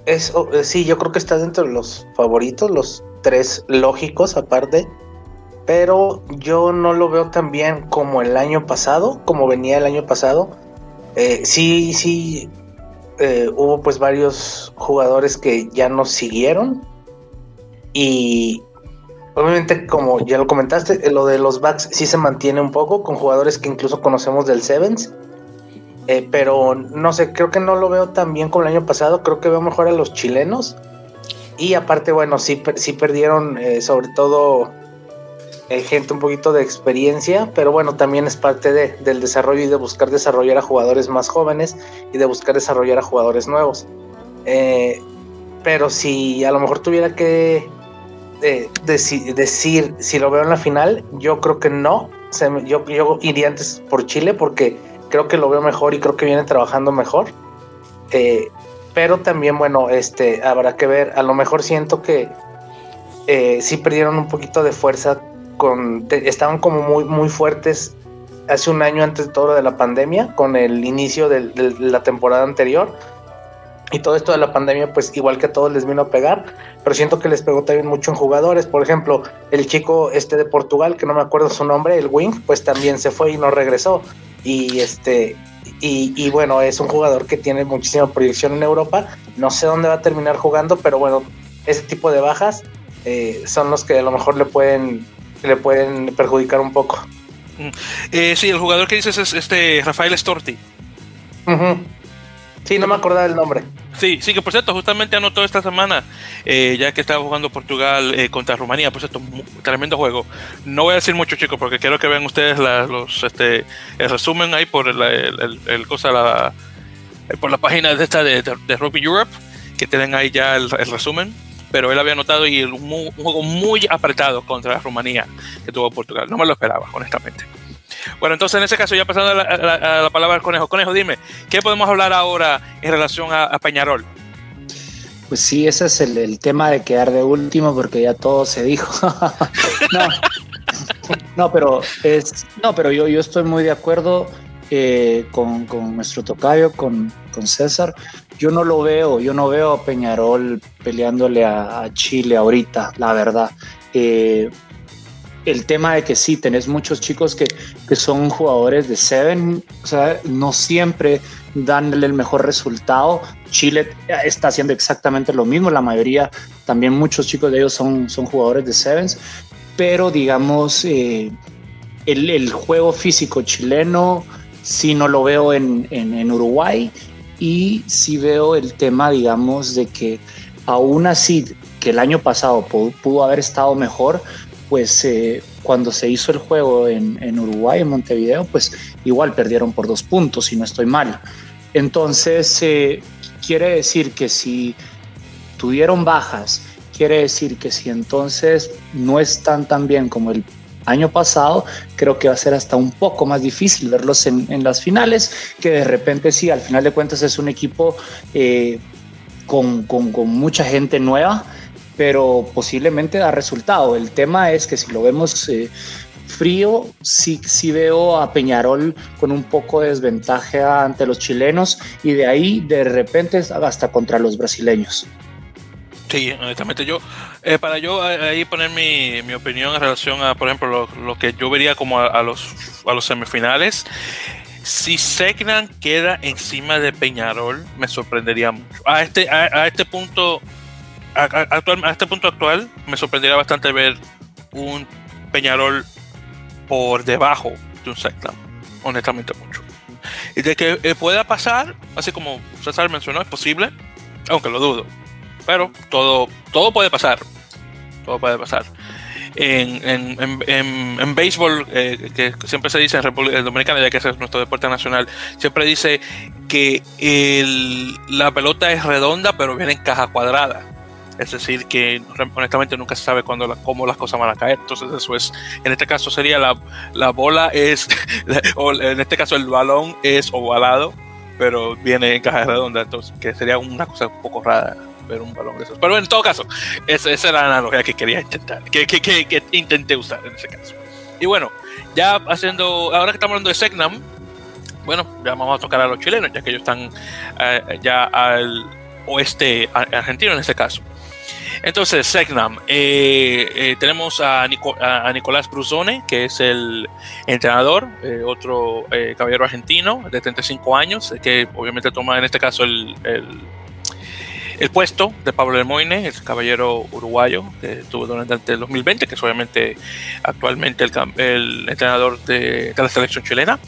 es, eh, sí, yo creo que está dentro de los favoritos, los tres lógicos aparte, pero yo no lo veo tan bien como el año pasado, como venía el año pasado. Eh, sí, sí, eh, hubo pues varios jugadores que ya no siguieron y obviamente, como ya lo comentaste, lo de los backs sí se mantiene un poco con jugadores que incluso conocemos del Sevens. Eh, pero no sé, creo que no lo veo tan bien como el año pasado. Creo que veo mejor a los chilenos. Y aparte, bueno, sí, sí perdieron eh, sobre todo eh, gente un poquito de experiencia, pero bueno, también es parte de, del desarrollo y de buscar desarrollar a jugadores más jóvenes y de buscar desarrollar a jugadores nuevos. pero si a lo mejor tuviera que decir si lo veo en la final, yo creo que no. yo, yo iría antes por Chile porque creo que lo veo mejor y creo que viene trabajando mejor. Eh, pero también, bueno, este, habrá que ver. A lo mejor siento que eh, sí perdieron un poquito de fuerza. Con, estaban como muy, muy fuertes hace un año antes de todo de la pandemia, con el inicio de la temporada anterior y todo esto de la pandemia, pues igual que a todos les vino a pegar, pero siento que les pegó también mucho en jugadores. Por ejemplo, el chico este de Portugal, que no me acuerdo su nombre, el Wing, pues también se fue y no regresó. Y este, y, bueno, es un jugador que tiene muchísima proyección en Europa. No sé dónde va a terminar jugando, pero bueno, ese tipo de bajas eh, son los que a lo mejor le pueden, le pueden perjudicar un poco. Mm. Eh, sí, el jugador que dices es este Rafael Storti. Sí, no me acordaba el nombre. Sí, sí, que por cierto, justamente anotó esta semana, eh, ya que estaba jugando Portugal eh, contra Rumanía, por cierto, tremendo juego. No voy a decir mucho, chicos, porque quiero que vean ustedes los, este, el resumen ahí por el, cosa, la, eh, por la página de esta de, Rugby Europe, que tienen ahí ya el, resumen. Pero él había anotado y un, un juego muy apretado contra Rumanía que tuvo Portugal. No me lo esperaba, honestamente. Bueno, entonces en ese caso, ya pasando a la, palabra al conejo. Conejo, dime, ¿qué podemos hablar ahora en relación a, Peñarol? Pues sí, ese es el, tema de quedar de último porque ya todo se dijo. no, pero es, no, pero yo, yo estoy muy de acuerdo eh, con, nuestro tocayo, con, César. Yo no lo veo, yo no veo a Peñarol peleándole a, Chile ahorita, la verdad. Eh, el tema de que sí, tenés muchos chicos que, son jugadores de Seven, o sea, no siempre dan el mejor resultado. Chile está haciendo exactamente lo mismo, la mayoría, también muchos chicos de ellos son, son jugadores de Sevens, pero digamos, eh, el, juego físico chileno sí no lo veo en, en, Uruguay. Y sí veo el tema, digamos, de que aún así que el año pasado pudo haber estado mejor, pues eh, cuando se hizo el juego en, Uruguay, en Montevideo, pues igual perdieron por dos puntos, si no estoy mal. Entonces, eh, quiere decir que si tuvieron bajas, quiere decir que si entonces no están tan bien como el año pasado, creo que va a ser hasta un poco más difícil verlos en, las finales, que de repente sí, al final de cuentas es un equipo eh, con mucha gente nueva, pero posiblemente da resultado. El tema es que si lo vemos eh, frío, sí, sí veo a Peñarol con un poco de desventaja ante los chilenos y de ahí de repente hasta contra los brasileños. Sí, honestamente yo, eh, para yo ahí poner mi, mi, opinión en relación a, por ejemplo, lo, lo que yo vería como a, a, los, a los semifinales, si Segnan queda encima de Peñarol, me sorprendería mucho. A este, a, a este punto, a, actual, a este punto actual, me sorprendería bastante ver un Peñarol por debajo de un Segnan, honestamente mucho. Y de que eh, pueda pasar, así como César mencionó, es posible, aunque lo dudo pero todo, todo puede pasar. Todo puede pasar. En, en, en, en béisbol, eh, que siempre se dice en República Dominicana, ya que ese es nuestro deporte nacional, siempre dice que el, la pelota es redonda, pero viene en caja cuadrada. Es decir, que honestamente nunca se sabe cuándo la, cómo las cosas van a caer. Entonces, eso es, en este caso sería la, la bola es, o en este caso el balón es ovalado, pero viene en caja redonda, entonces, que sería una cosa un poco rara ver un balón de esos. Pero bueno, en todo caso, esa, esa era la analogía que quería intentar, que, que, que, que, intenté usar en ese caso. Y bueno, ya haciendo, ahora que estamos hablando de Segnam, bueno, ya vamos a tocar a los chilenos, ya que ellos están uh, ya al oeste argentino en este caso. Entonces, Segnam, eh, eh, tenemos a, Nico, a, Nicolás Brusone, que es el entrenador, eh, otro caballero argentino de 35 años, que obviamente toma en este caso el, el puesto de Pablo Lemoine, el caballero uruguayo que estuvo durante el 2020, que es obviamente actualmente el, entrenador de, la selección chilena.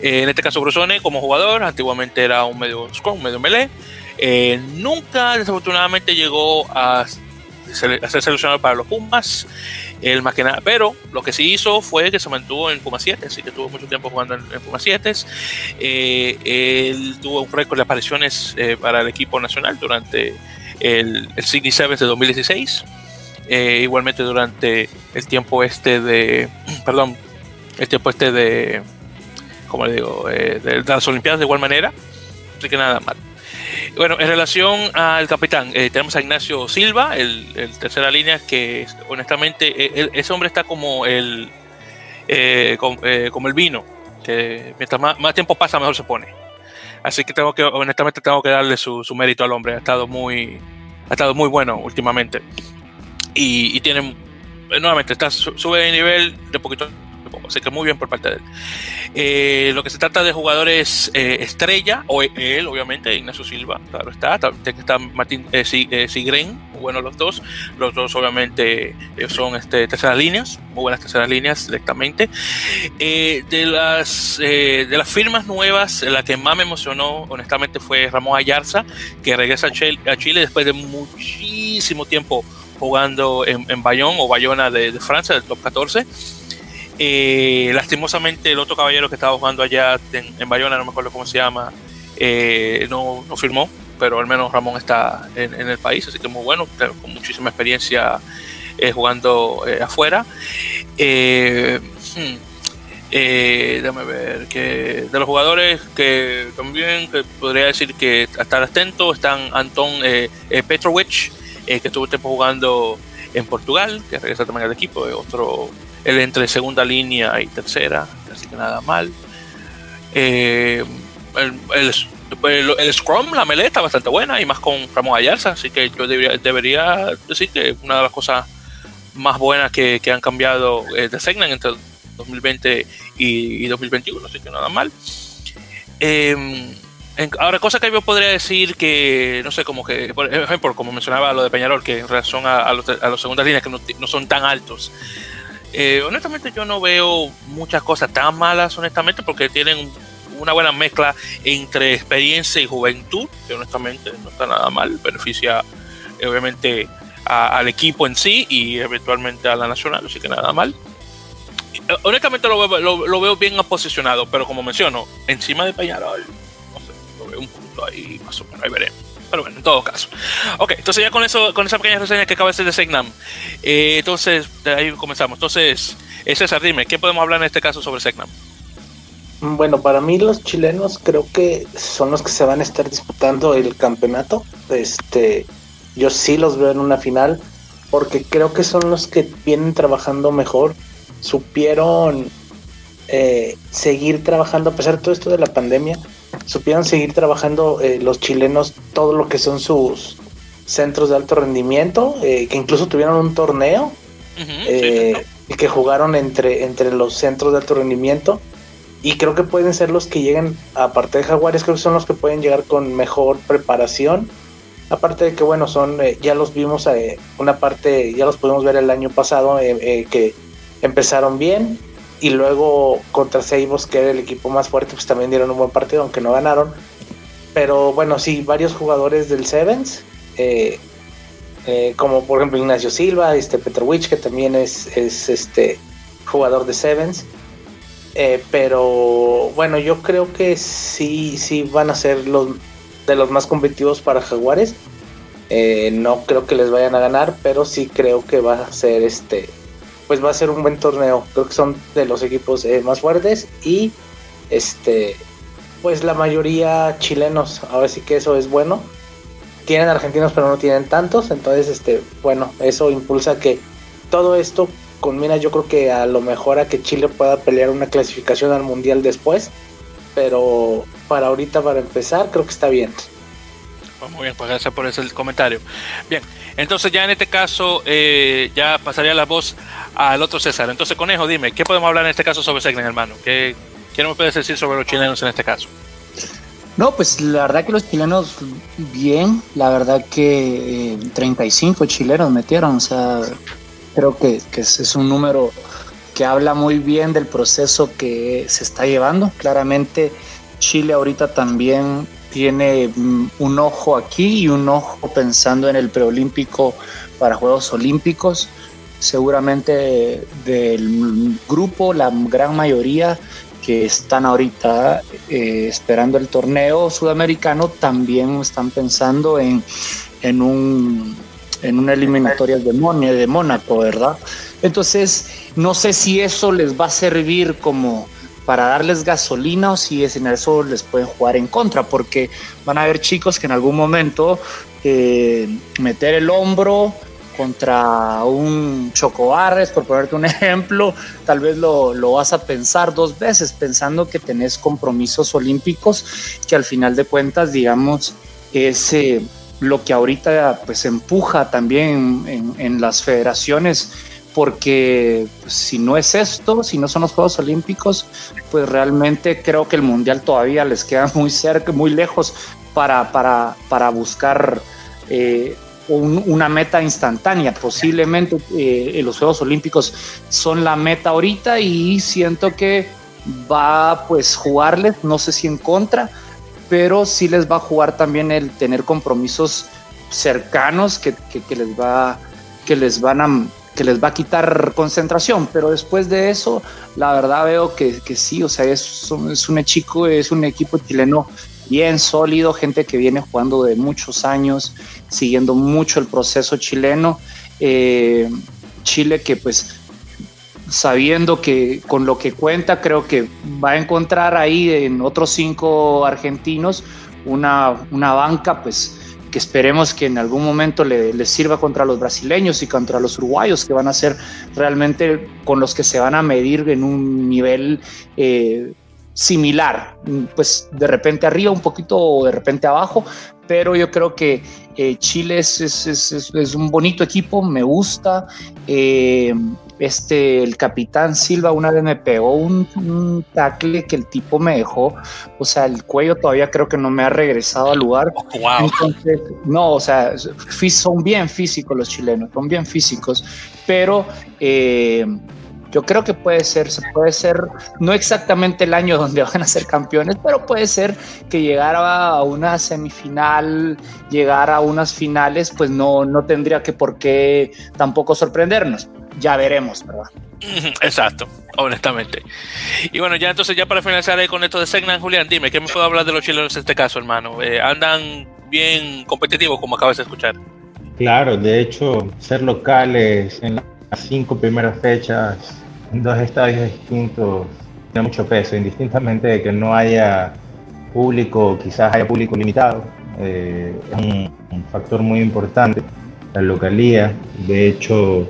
En este caso, Brusone como jugador, antiguamente era un medio scrum, un medio melee. Eh, nunca, desafortunadamente, llegó a, ser seleccionado para los Pumas. El más que nada, pero lo que sí hizo fue que se mantuvo en Puma 7, así que estuvo mucho tiempo jugando en, en Puma 7. Eh, él tuvo un récord de apariciones eh, para el equipo nacional durante el, el Sydney Sevens de 2016. Eh, igualmente durante el tiempo este de, perdón, el tiempo este de, como le digo, de, de las Olimpiadas de igual manera. Así que nada mal. Bueno, en relación al capitán, eh, tenemos a Ignacio Silva, el, el, tercera línea, que honestamente el, ese hombre está como el, eh, como, eh, como, el vino, que mientras más, tiempo pasa, mejor se pone. Así que tengo que, honestamente, tengo que darle su, su mérito al hombre. Ha estado muy, ha estado muy bueno últimamente. Y, y tiene, nuevamente, está, sube de nivel de poquito Así que muy bien por parte de él. Eh, lo que se trata de jugadores eh, estrella, o él, obviamente, Ignacio Silva, claro está. Está Martín eh, Sigren, muy buenos los dos. Los dos, obviamente, son este, terceras líneas, muy buenas terceras líneas directamente. Eh, de, las, de las firmas nuevas, la que más me emocionó, honestamente, fue Ramón Ayarza, que regresa a Chile, a Chile después de muchísimo tiempo jugando en, en Bayonne o Bayona de, de Francia, del top 14 eh, lastimosamente el otro caballero que estaba jugando allá en, Bayona, no me acuerdo cómo se llama, eh, no, firmó, pero al menos Ramón está en, el país, así que muy bueno, con muchísima experiencia eh, jugando eh, afuera. Hmm, déjame ver, que de los jugadores que también podría decir que estar atento están Anton Petrovic, que estuvo tiempo jugando en Portugal, que regresa también al equipo, otro el entre segunda línea y tercera, así que nada mal. Eh, el, el, Scrum, la meleta, bastante buena y más con Ramón Ayarza, así que yo debería, decir que una de las cosas más buenas que, que han cambiado eh, de Segnan entre 2020 y, y, 2021, así que nada mal. En, ahora, cosa que yo podría decir que, no sé, como que, por ejemplo, como mencionaba lo de Peñarol, que en relación a, los, a los segundas líneas que no, no son tan altos, eh, honestamente yo no veo muchas cosas tan malas, honestamente, porque tienen una buena mezcla entre experiencia y juventud, honestamente no está nada mal, beneficia eh, obviamente a, al equipo en sí y eventualmente a la nacional, así que nada mal. Eh, honestamente lo veo, lo, lo veo bien posicionado, pero como menciono, encima de Peñarol, no sé, lo veo un punto ahí más o menos, ahí veremos. Pero bueno, en todo caso. Ok, entonces ya con eso, con esa pequeña reseña que acaba de hacer de Segnam, eh, entonces de ahí comenzamos. Entonces, Eh, César, dime, ¿qué podemos hablar en este caso sobre Segnam? Bueno, para mí los chilenos creo que son los que se van a estar disputando el campeonato. Este, yo sí los veo en una final porque creo que son los que vienen trabajando mejor. Supieron eh, seguir trabajando a pesar de todo esto de la pandemia. Supieron seguir trabajando eh, los chilenos todo lo que son sus centros de alto rendimiento, eh, que incluso tuvieron un torneo y que jugaron entre, entre los centros de alto rendimiento y creo que pueden ser los que lleguen, aparte de Jaguares, creo que son los que pueden llegar con mejor preparación. Aparte de que, bueno, son, ya los vimos, una parte, ya los pudimos ver el año pasado, que empezaron bien. Y luego contra Seibos, que era el equipo más fuerte, pues también dieron un buen partido, aunque no ganaron. Pero bueno, sí, varios jugadores del Sevens, como por ejemplo Ignacio Silva, este Petrovich, que también es, es este jugador de Sevens eh, pero bueno, yo creo que sí, sí van a ser los de los más competitivos para Jaguares. Eh, no creo que les vayan a ganar, pero sí creo que va a ser este, pues va a ser un buen torneo. Creo que son de los equipos eh, más fuertes y este, pues la mayoría chilenos. Ahora sí que eso es bueno. Tienen argentinos, pero no tienen tantos. Entonces, este, bueno, eso impulsa que todo esto conmina yo creo que a lo mejor a que Chile pueda pelear una clasificación al Mundial después, pero para ahorita, para empezar, creo que está bien. Muy bien, pues gracias por ese comentario. Bien, entonces ya en este caso eh, ya pasaría la voz al otro César. Entonces, Conejo, dime, ¿qué podemos hablar en este caso sobre Seglen, hermano? ¿Qué, ¿Qué me puedes decir sobre los chilenos en este caso? No, pues la verdad que los chilenos bien, la verdad que 35 eh, chilenos metieron, o sea, Creo que, es, un número que habla muy bien del proceso que se está llevando. Claramente Chile ahorita también tiene mm, un ojo aquí y un ojo pensando en el preolímpico para Juegos Olímpicos. Seguramente del grupo, la gran mayoría que están ahorita eh, esperando el torneo sudamericano también están pensando en, en un en una eliminatoria de, de Mónaco, ¿verdad? Entonces, no sé si eso les va a servir como para darles gasolina o si es en eso les pueden jugar en contra, porque van a haber chicos que en algún momento eh, meter el hombro contra un Chocobarres, por ponerte un ejemplo, tal vez lo, lo, vas a pensar dos veces, pensando que tenés compromisos olímpicos que al final de cuentas, digamos, ese lo que ahorita pues empuja también en, las federaciones, porque pues, si no es esto, si no son los Juegos Olímpicos, pues realmente creo que el Mundial todavía les queda muy cerca, muy lejos para, para, para buscar eh, una meta instantánea. Posiblemente eh, los Juegos Olímpicos son la meta ahorita y siento que va pues jugarles, no sé si en contra, pero sí les va a jugar también el tener compromisos cercanos que, les va que les van a que les va a quitar concentración, pero después de eso, la verdad veo que, sí, o sea, es, es un chico, es un equipo chileno bien sólido, gente que viene jugando de muchos años, siguiendo mucho el proceso chileno. Eh, Chile que pues sabiendo que con lo que cuenta creo que va a encontrar ahí en otros cinco argentinos una, una banca pues que esperemos que en algún momento le, sirva contra los brasileños y contra los uruguayos, que van a ser realmente con los que se van a medir en un nivel eh, similar, pues de repente arriba un poquito o de repente abajo, pero yo creo que eh, Chile es, es, es, un bonito equipo, me gusta. Eh, este, el capitán Silva una vez me pegó un, tackle que el tipo me dejó, o sea, el cuello todavía creo que no me ha regresado al lugar. no, o sea, son bien físicos los chilenos, son bien físicos, pero eh, yo creo que puede ser, se puede ser, no exactamente el año donde van a ser campeones, pero puede ser que llegar a una semifinal, llegar a unas finales, pues no, no tendría que por qué tampoco sorprendernos ya veremos, ¿verdad? Exacto, honestamente. Y bueno, ya entonces, ya para finalizar con esto de Segnan, Julián, dime, ¿qué me puedo hablar de los chilenos en este caso, hermano? Eh, ¿Andan bien competitivos, como acabas de escuchar? Claro, de hecho, ser locales en las cinco primeras fechas dos estadios distintos tiene mucho peso, indistintamente de que no haya público, quizás haya público limitado, eh, es un, factor muy importante, la localía, de hecho,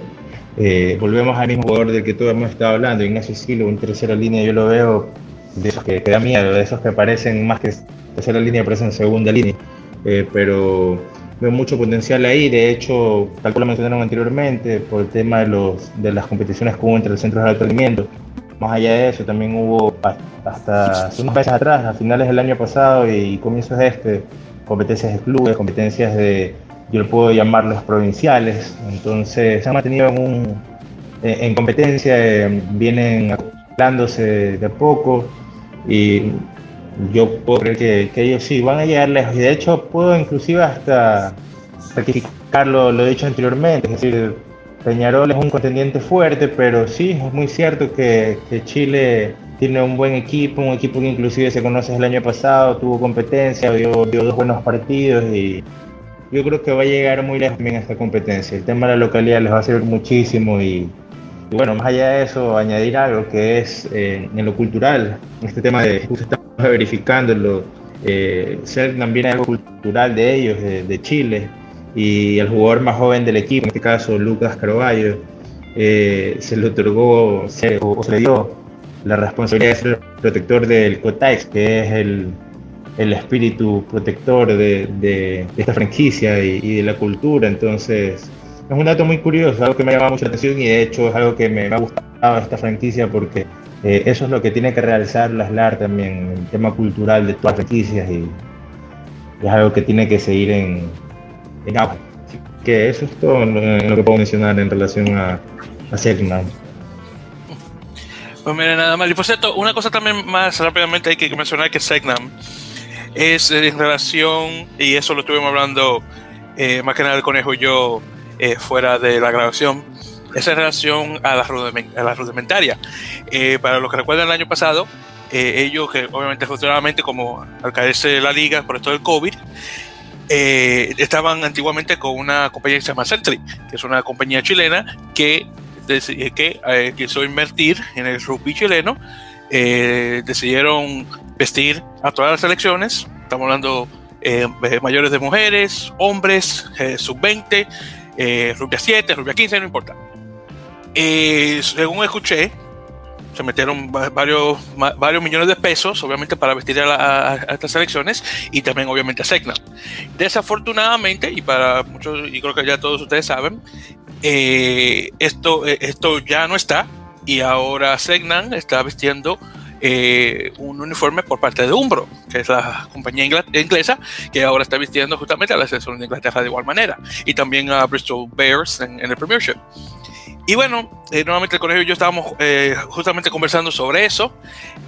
eh, volvemos al mismo jugador del que todos hemos estado hablando, Ignacio Silo, un tercera línea, yo lo veo de esos que, que da miedo, de esos que parecen más que tercera línea, parecen segunda línea, eh, pero veo mucho potencial ahí, de hecho, tal como lo mencionaron anteriormente, por el tema de, los, de las competiciones que hubo entre los centros de alto rendimiento, más allá de eso, también hubo hasta hace unos meses atrás, a finales del año pasado y comienzos de este, competencias de clubes, competencias de, yo lo puedo llamarlos provinciales, entonces se han mantenido en, un, en competencia, eh, vienen acoplándose de a poco y yo puedo creer que, que, ellos sí van a llegar lejos y de hecho puedo inclusive hasta certificar lo, lo dicho anteriormente, es decir, Peñarol es un contendiente fuerte, pero sí, es muy cierto que, Chile tiene un buen equipo, un equipo que inclusive se conoce el año pasado, tuvo competencia, dio, dos buenos partidos y yo creo que va a llegar muy lejos en esta competencia. El tema de la localidad les va a servir muchísimo y, bueno, más allá de eso, añadir algo que es eh, en lo cultural, este tema de, justo verificándolo, eh, ser también algo cultural de ellos, de Chile y el jugador más joven del equipo, en este caso Lucas Carvalho, eh, se le otorgó se, o se le dio la responsabilidad de ser el protector del COTAX, que es el, el espíritu protector de, de, esta franquicia y, de la cultura. Entonces, es un dato muy curioso, algo que me llama mucho la atención y de hecho es algo que me, ha gustado esta franquicia porque eh, eso es lo que tiene que realizar la SLAR también, el tema cultural de todas las franquicias y es algo que tiene que seguir en, que eso es todo lo que puedo mencionar en relación a, a. Pues mire, nada más. Y por cierto, una cosa también más rápidamente hay que mencionar que Segnam es en relación, y eso lo estuvimos hablando eh, más que nada el conejo y yo eh, fuera de la grabación, es en relación a la, a la rudimentaria. Eh, para los que recuerdan el año pasado, ellos que obviamente afortunadamente como al caerse la liga por esto del COVID, eh, estaban antiguamente con una compañía que se llama Century, que es una compañía chilena que, que eh, quiso invertir en el rugby chileno. Eh, decidieron vestir a todas las selecciones, estamos hablando mayores de mujeres, hombres, sub-20, rugby 7, rugby 15, no importa. Según escuché, se metieron varios, varios millones de pesos, obviamente, para vestir a, estas elecciones y también, obviamente, a Segna. Desafortunadamente, y para muchos, y creo que ya todos ustedes saben, eh, esto, eh, esto ya no está y ahora Segnan está vistiendo eh, un uniforme por parte de Umbro, que es la compañía inglesa que ahora está vistiendo justamente a la selección de Inglaterra de igual manera, y también a Bristol Bears en, en el Premiership. Y bueno, eh, nuevamente el colegio y yo estábamos eh, justamente conversando sobre eso.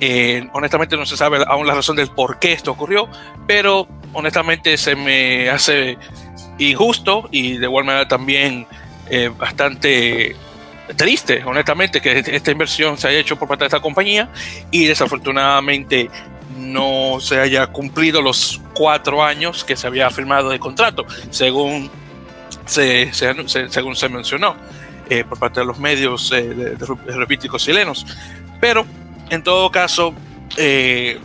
Eh, honestamente no se sabe aún la razón del por qué esto ocurrió, pero honestamente se me hace injusto y de igual manera también bastante triste, honestamente, que esta inversión se haya hecho por parte de esta compañía y desafortunadamente no se haya cumplido los cuatro años que se había firmado de contrato, según se, según se mencionó. Eh, por parte de los medios eh, de, de, chilenos. Pero, en todo caso, eh,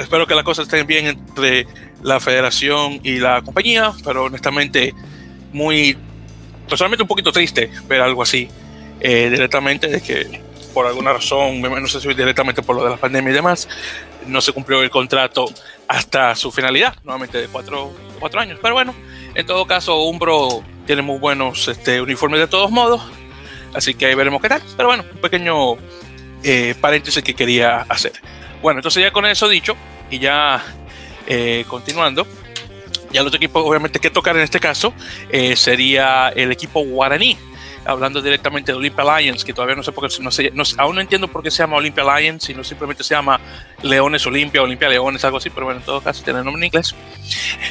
espero que las cosas estén bien entre la federación y la compañía, pero honestamente, muy, personalmente un poquito triste ver algo así directamente, de que por alguna razón, no sé si directamente por lo de la pandemia y demás, no se cumplió el contrato hasta su finalidad, nuevamente de cuatro, cuatro años. Pero bueno, en todo caso, Umbro tiene muy buenos este, uniformes de todos modos. Así que ahí veremos qué tal. Pero bueno, un pequeño eh, paréntesis que quería hacer. Bueno, entonces ya con eso dicho, y ya eh, continuando, ya el otro equipo obviamente que tocar en este caso eh, sería el equipo guaraní hablando directamente de Olympia Lions, que todavía no sé por qué, no sé, aún no entiendo por qué se llama Olympia Lions, sino simplemente se llama Leones Olympia, Olympia Leones, algo así, pero bueno, en todo caso tiene nombre en inglés.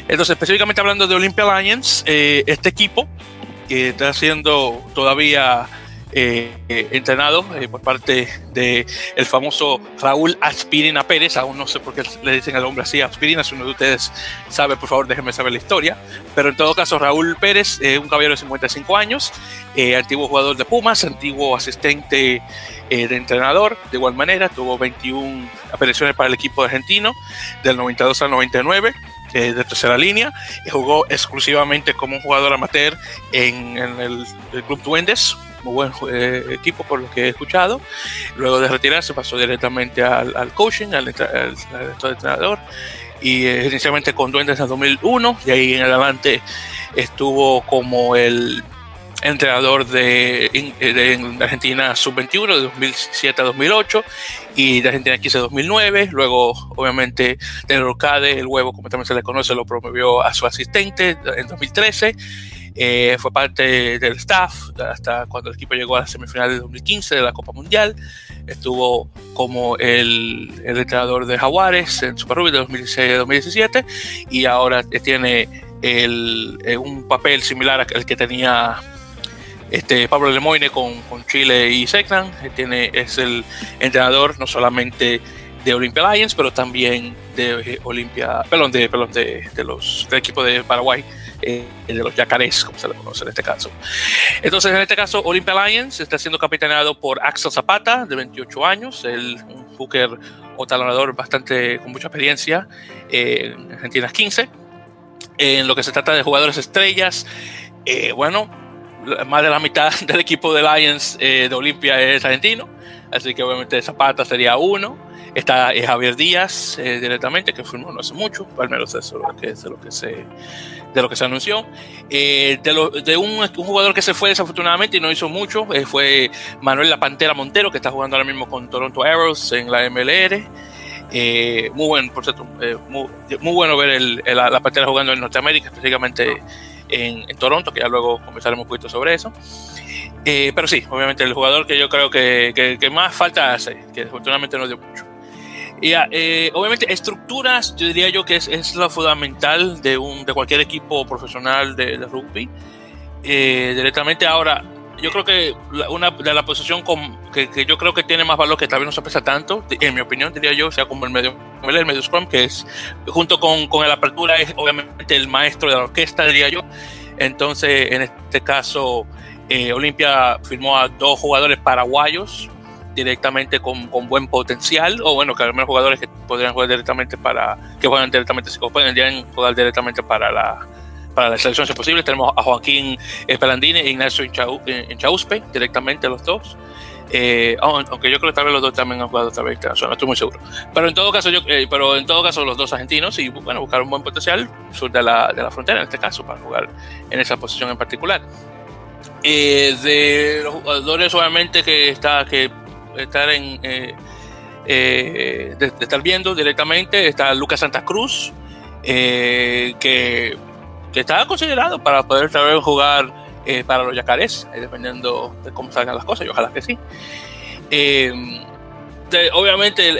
Entonces, específicamente hablando de Olympia Lions, eh, este equipo que está haciendo todavía eh, entrenado eh, por parte de el famoso Raúl Aspirina Pérez. Aún no sé por qué le dicen al hombre así, Aspirina. Si uno de ustedes sabe, por favor, déjenme saber la historia. Pero en todo caso, Raúl Pérez, un caballero de 55 años, antiguo jugador de Pumas, antiguo asistente de entrenador. De igual manera, tuvo 21 apariciones para el equipo argentino del 92 al 99 de tercera línea jugó exclusivamente como un jugador amateur en, el, Club Duendes, muy buen eh, equipo por lo que he escuchado. Luego de retirarse pasó directamente al, coaching, al, entrenador y eh, inicialmente con Duendes en 2001 y ahí en adelante estuvo como el entrenador de, de, Argentina sub-21 de 2007 a 2008 y de Argentina 15 a 2009. Luego, obviamente, del Rocade, el huevo, como también se le conoce, lo promovió a su asistente en 2013. Eh, fue parte del staff hasta cuando el equipo llegó a la semifinal de 2015 de la Copa Mundial. Estuvo como el, el entrenador de Jaguares en Super Rugby de 2016 a 2017 y ahora tiene el, eh, un papel similar al que tenía este, Pablo Lemoine con, con Chile y Secnan, eh, tiene, es el entrenador no solamente de Olympia Lions, pero también de Olimpia, perdón, de, perdón, de, de los, del equipo de Paraguay, eh, de los Yacarés, como se le conoce en este caso. Entonces, en este caso, Olympia Lions está siendo capitaneado por Axel Zapata, de 28 años, el, un hooker o talonador bastante con mucha experiencia en Argentina 15. En lo que se trata de jugadores estrellas, bueno, más de la mitad del equipo de Lions eh, de Olimpia es argentino, así que obviamente Zapata sería uno. Está eh, Javier Díaz eh, directamente, que firmó no hace mucho, al menos eso es lo que, de lo que se, de lo que se anunció. de, de un, un, jugador que se fue desafortunadamente y no hizo mucho, fue Manuel La Pantera Montero, que está jugando ahora mismo con Toronto Arrows en la MLR. muy bueno, por cierto, muy, muy, bueno ver el, la Pantera jugando en Norteamérica, específicamente en, Toronto, que ya luego conversaremos un poquito sobre eso. Eh, pero sí, obviamente el jugador que yo creo que, que, más falta hace, que desafortunadamente no dio mucho. Y eh, obviamente estructuras, yo diría yo que es, es, lo fundamental de, un, de cualquier equipo profesional de, rugby. Eh, directamente ahora, yo creo que una de la posición que, que, yo creo que tiene más valor, que tal no se pesa tanto, en mi opinión, diría yo, sea como el medio, el medio scrum, que es junto con, con la apertura, es obviamente el maestro de la orquesta, diría yo. Entonces, en este caso, eh, Olimpia firmó a dos jugadores paraguayos directamente con, con, buen potencial, o bueno, que al menos jugadores que podrían jugar directamente para, que juegan directamente, si pueden jugar directamente para la, para la selección si es posible. Tenemos a Joaquín Esperandini e Ignacio Inchauspe, directamente los dos. Eh, aunque yo creo que tal vez los dos también han jugado otra vez no estoy muy seguro. Pero en todo caso, yo, eh, pero en todo caso los dos argentinos y bueno, buscar un buen potencial sur de la, de la frontera en este caso para jugar en esa posición en particular. Eh, de los jugadores obviamente que está que estar en de, de, estar viendo directamente está Lucas Santa Cruz que que estaba considerado para poder saber jugar eh, para los yacarés, eh, dependiendo de cómo salgan las cosas, y ojalá que sí. Eh, obviamente,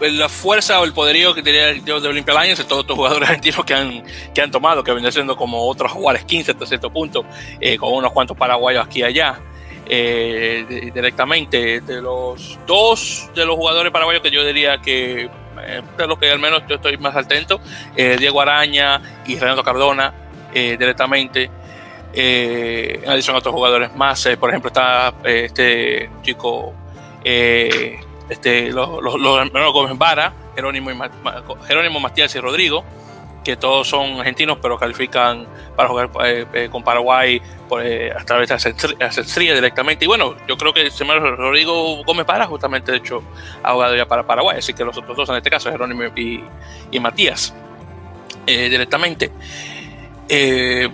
la fuerza o el poderío que tenía de Olympia Lions, de todos estos jugadores argentinos que han, que han tomado, que vienen siendo como otros jugadores 15 hasta cierto punto, con unos cuantos paraguayos aquí y allá. Directamente de los dos de los jugadores paraguayos que yo diría que de los que al menos yo estoy más atento Diego Araña y Renato Cardona eh, directamente. Eh, en adición a otros jugadores más, eh, por ejemplo, está este chico, este, los, los, hermanos Gómez Vara, Jerónimo, y, Jerónimo Matías y Rodrigo, que todos son argentinos, pero califican para jugar con Paraguay por, a través de Ascenstría directamente. Y bueno, yo creo que el señor Rodrigo Gómez Vara, justamente, de hecho, ha jugado ya para Paraguay, así que los otros dos, en este caso, Jerónimo y, y Matías, directamente. Eh,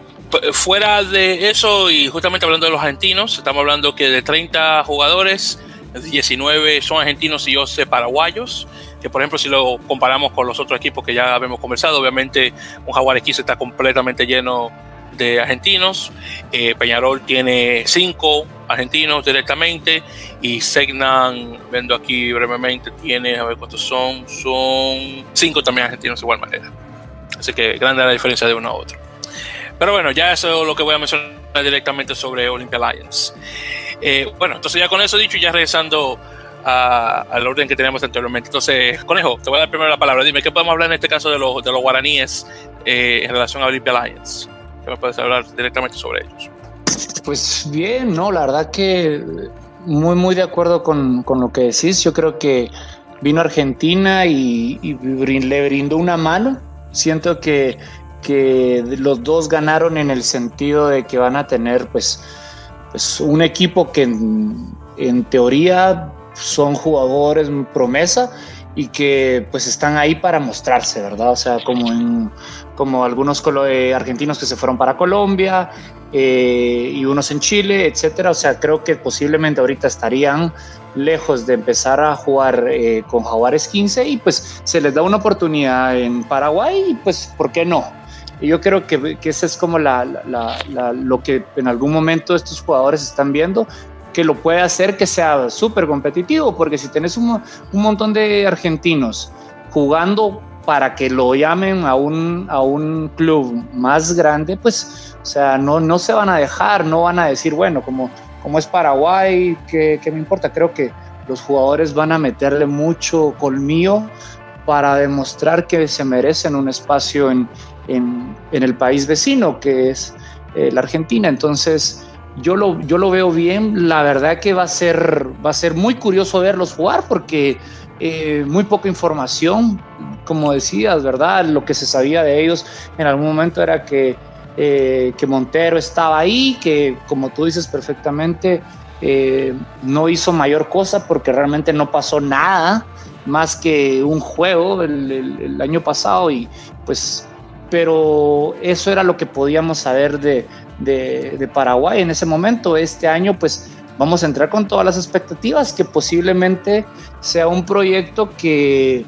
fuera de eso, y justamente hablando de los argentinos, estamos hablando que de 30 jugadores, 19 son argentinos y 11 paraguayos. Que por ejemplo, si lo comparamos con los otros equipos que ya habíamos conversado, obviamente un Jaguar X está completamente lleno de argentinos. Eh, Peñarol tiene 5 argentinos directamente y Segnan, viendo aquí brevemente, tiene, a ver cuántos son, son 5 también argentinos de igual manera. Así que grande la diferencia de uno a otro. Pero bueno, ya eso es lo que voy a mencionar directamente sobre Olympia Lions. Eh, bueno, entonces ya con eso dicho, ya regresando al orden que teníamos anteriormente. Entonces, Conejo, te voy a dar primero la palabra. Dime, ¿qué podemos hablar en este caso de, los, de los guaraníes eh, en relación a Olympia Alliance? ¿Qué me puedes hablar directamente sobre ellos? Pues bien, no, la verdad que muy, muy de acuerdo con, con lo que decís. Yo creo que vino Argentina y, y, le brindó una mano. Siento que, que los dos ganaron en el sentido de que van a tener pues, pues un equipo que en, en teoría son jugadores promesa y que pues están ahí para mostrarse, ¿verdad? O sea, como, en, como algunos eh, argentinos que se fueron para Colombia eh, y unos en Chile, etcétera. O sea, creo que posiblemente ahorita estarían lejos de empezar a jugar eh, con Jaguares 15 y pues se les da una oportunidad en Paraguay y pues, ¿por qué no? Y yo creo que, que eso es como la, la, lo que en algún momento estos jugadores están viendo que lo puede hacer que sea súper competitivo, porque si tenés un, un, montón de argentinos jugando para que lo llamen a un, a un club más grande, pues, o sea, no, no se van a dejar, no van a decir, bueno, como, como es Paraguay, ¿qué, me importa? Creo que los jugadores van a meterle mucho colmillo para demostrar que se merecen un espacio en, en, en el país vecino, que es eh, la Argentina. Entonces, yo lo, yo lo veo bien. La verdad que va a ser, va a ser muy curioso verlos jugar porque eh, muy poca información, como decías, ¿verdad? Lo que se sabía de ellos en algún momento era que, eh, que Montero estaba ahí, que como tú dices perfectamente, eh, no hizo mayor cosa porque realmente no pasó nada más que un juego el, el año pasado y pues pero eso era lo que podíamos saber de, de, Paraguay en ese momento. Este año pues vamos a entrar con todas las expectativas que posiblemente sea un proyecto que,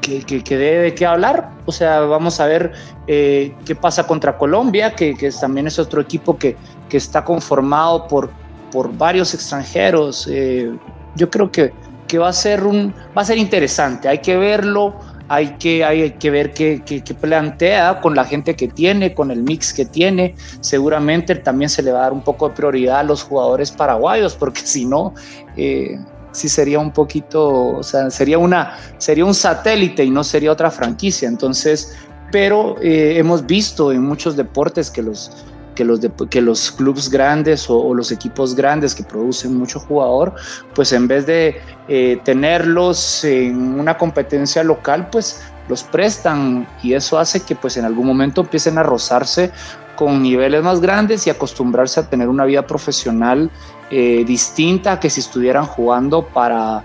que, que, dé de qué hablar. O sea, vamos a ver eh, qué pasa contra Colombia, que, que, también es otro equipo que, que está conformado por, por varios extranjeros. Eh, yo creo que, que va, a ser un, va a ser interesante, hay que verlo hay que, hay que ver qué, plantea con la gente que tiene, con el mix que tiene. Seguramente también se le va a dar un poco de prioridad a los jugadores paraguayos, porque si no, eh, sí sería un poquito, o sea, sería, una, sería un satélite y no sería otra franquicia. Entonces, pero eh, hemos visto en muchos deportes que los, que los, que los clubes grandes o, los equipos grandes que producen mucho jugador, pues en vez de eh, tenerlos en una competencia local, pues los prestan. Y eso hace que pues en algún momento empiecen a rozarse con niveles más grandes y acostumbrarse a tener una vida profesional eh, distinta a que si estuvieran jugando para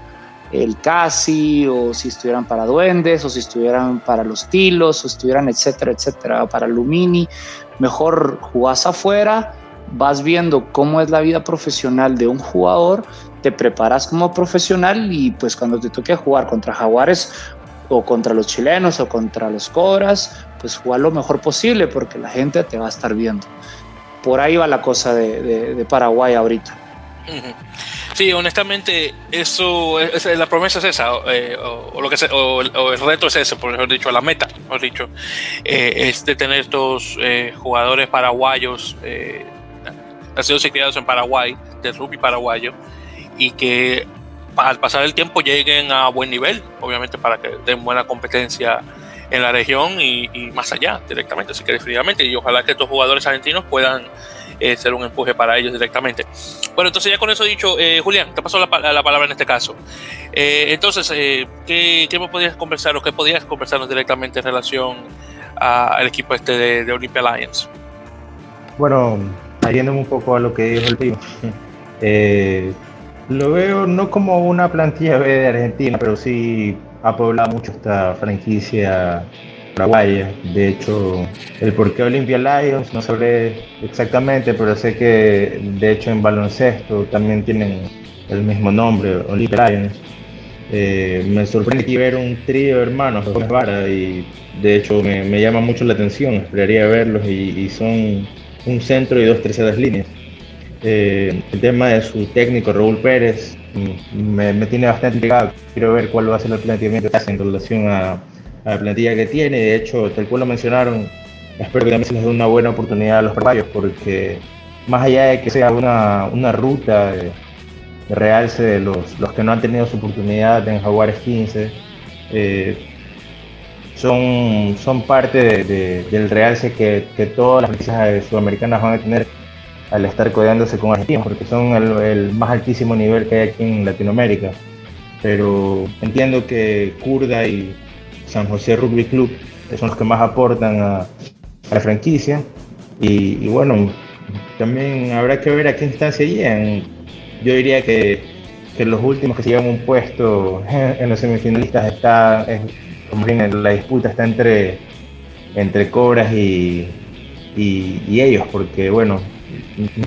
el Casi o si estuvieran para Duendes o si estuvieran para los Tilos o estuvieran etcétera, etcétera, para Lumini mejor jugás afuera, vas viendo cómo es la vida profesional de un jugador, te preparas como profesional y pues cuando te toque jugar contra Jaguares o contra los chilenos o contra los Cobras, pues jugar lo mejor posible porque la gente te va a estar viendo. Por ahí va la cosa de, Paraguay ahorita. Sí, honestamente, eso, es, la promesa es esa, eh, o, lo que o, el reto es ese, por mejor dicho, la meta, mejor dicho, eh, es de tener estos eh, jugadores paraguayos, nacidos y criados en Paraguay, de rugby paraguayo, y que al pasar el tiempo lleguen a buen nivel, obviamente para que den buena competencia en la región y, y más allá directamente, si que definitivamente, y ojalá que estos jugadores argentinos puedan eh, ser un empuje para ellos directamente. Bueno, entonces ya con eso dicho, eh, Julián, te paso la, palabra en este caso. Eh, entonces, ¿qué, ¿qué, me podías conversar o qué podías conversarnos directamente en relación al equipo este de, Olympia Alliance? Bueno, adhiéndome un poco a lo que dijo el primo. lo veo no como una plantilla B de Argentina, pero sí ha poblado mucho esta franquicia paraguaya. De hecho, el por qué Olympia Lions no sabré exactamente, pero sé que de hecho en baloncesto también tienen el mismo nombre, Olympia Lions. Eh, me sorprende aquí ver un trío de hermanos y de hecho me, llama mucho la atención, esperaría verlos y, son un centro y dos terceras líneas. Eh, el tema de su técnico Raúl Pérez mm, me, me tiene bastante intrigado, quiero ver cuál va a ser el planteamiento que hace en relación a, la plantilla que tiene. De hecho, tal cual lo mencionaron, espero que también se les dé una buena oportunidad a los paraguayos porque más allá de que sea una, una ruta de, realce de los, los, que no han tenido su oportunidad en Jaguares 15, eh, son, son parte del realce que, que, todas las franquicias sudamericanas van a tener al estar codeándose con argentinos, porque son el, más altísimo nivel que hay aquí en Latinoamérica. Pero entiendo que Curda y San José Rugby Club son los que más aportan a, la franquicia. Y, bueno, también habrá que ver a qué instancia llegan. Yo diría que, que los últimos que se llevan un puesto en los semifinalistas está, la disputa está entre, entre Cobras y, y, ellos, porque bueno,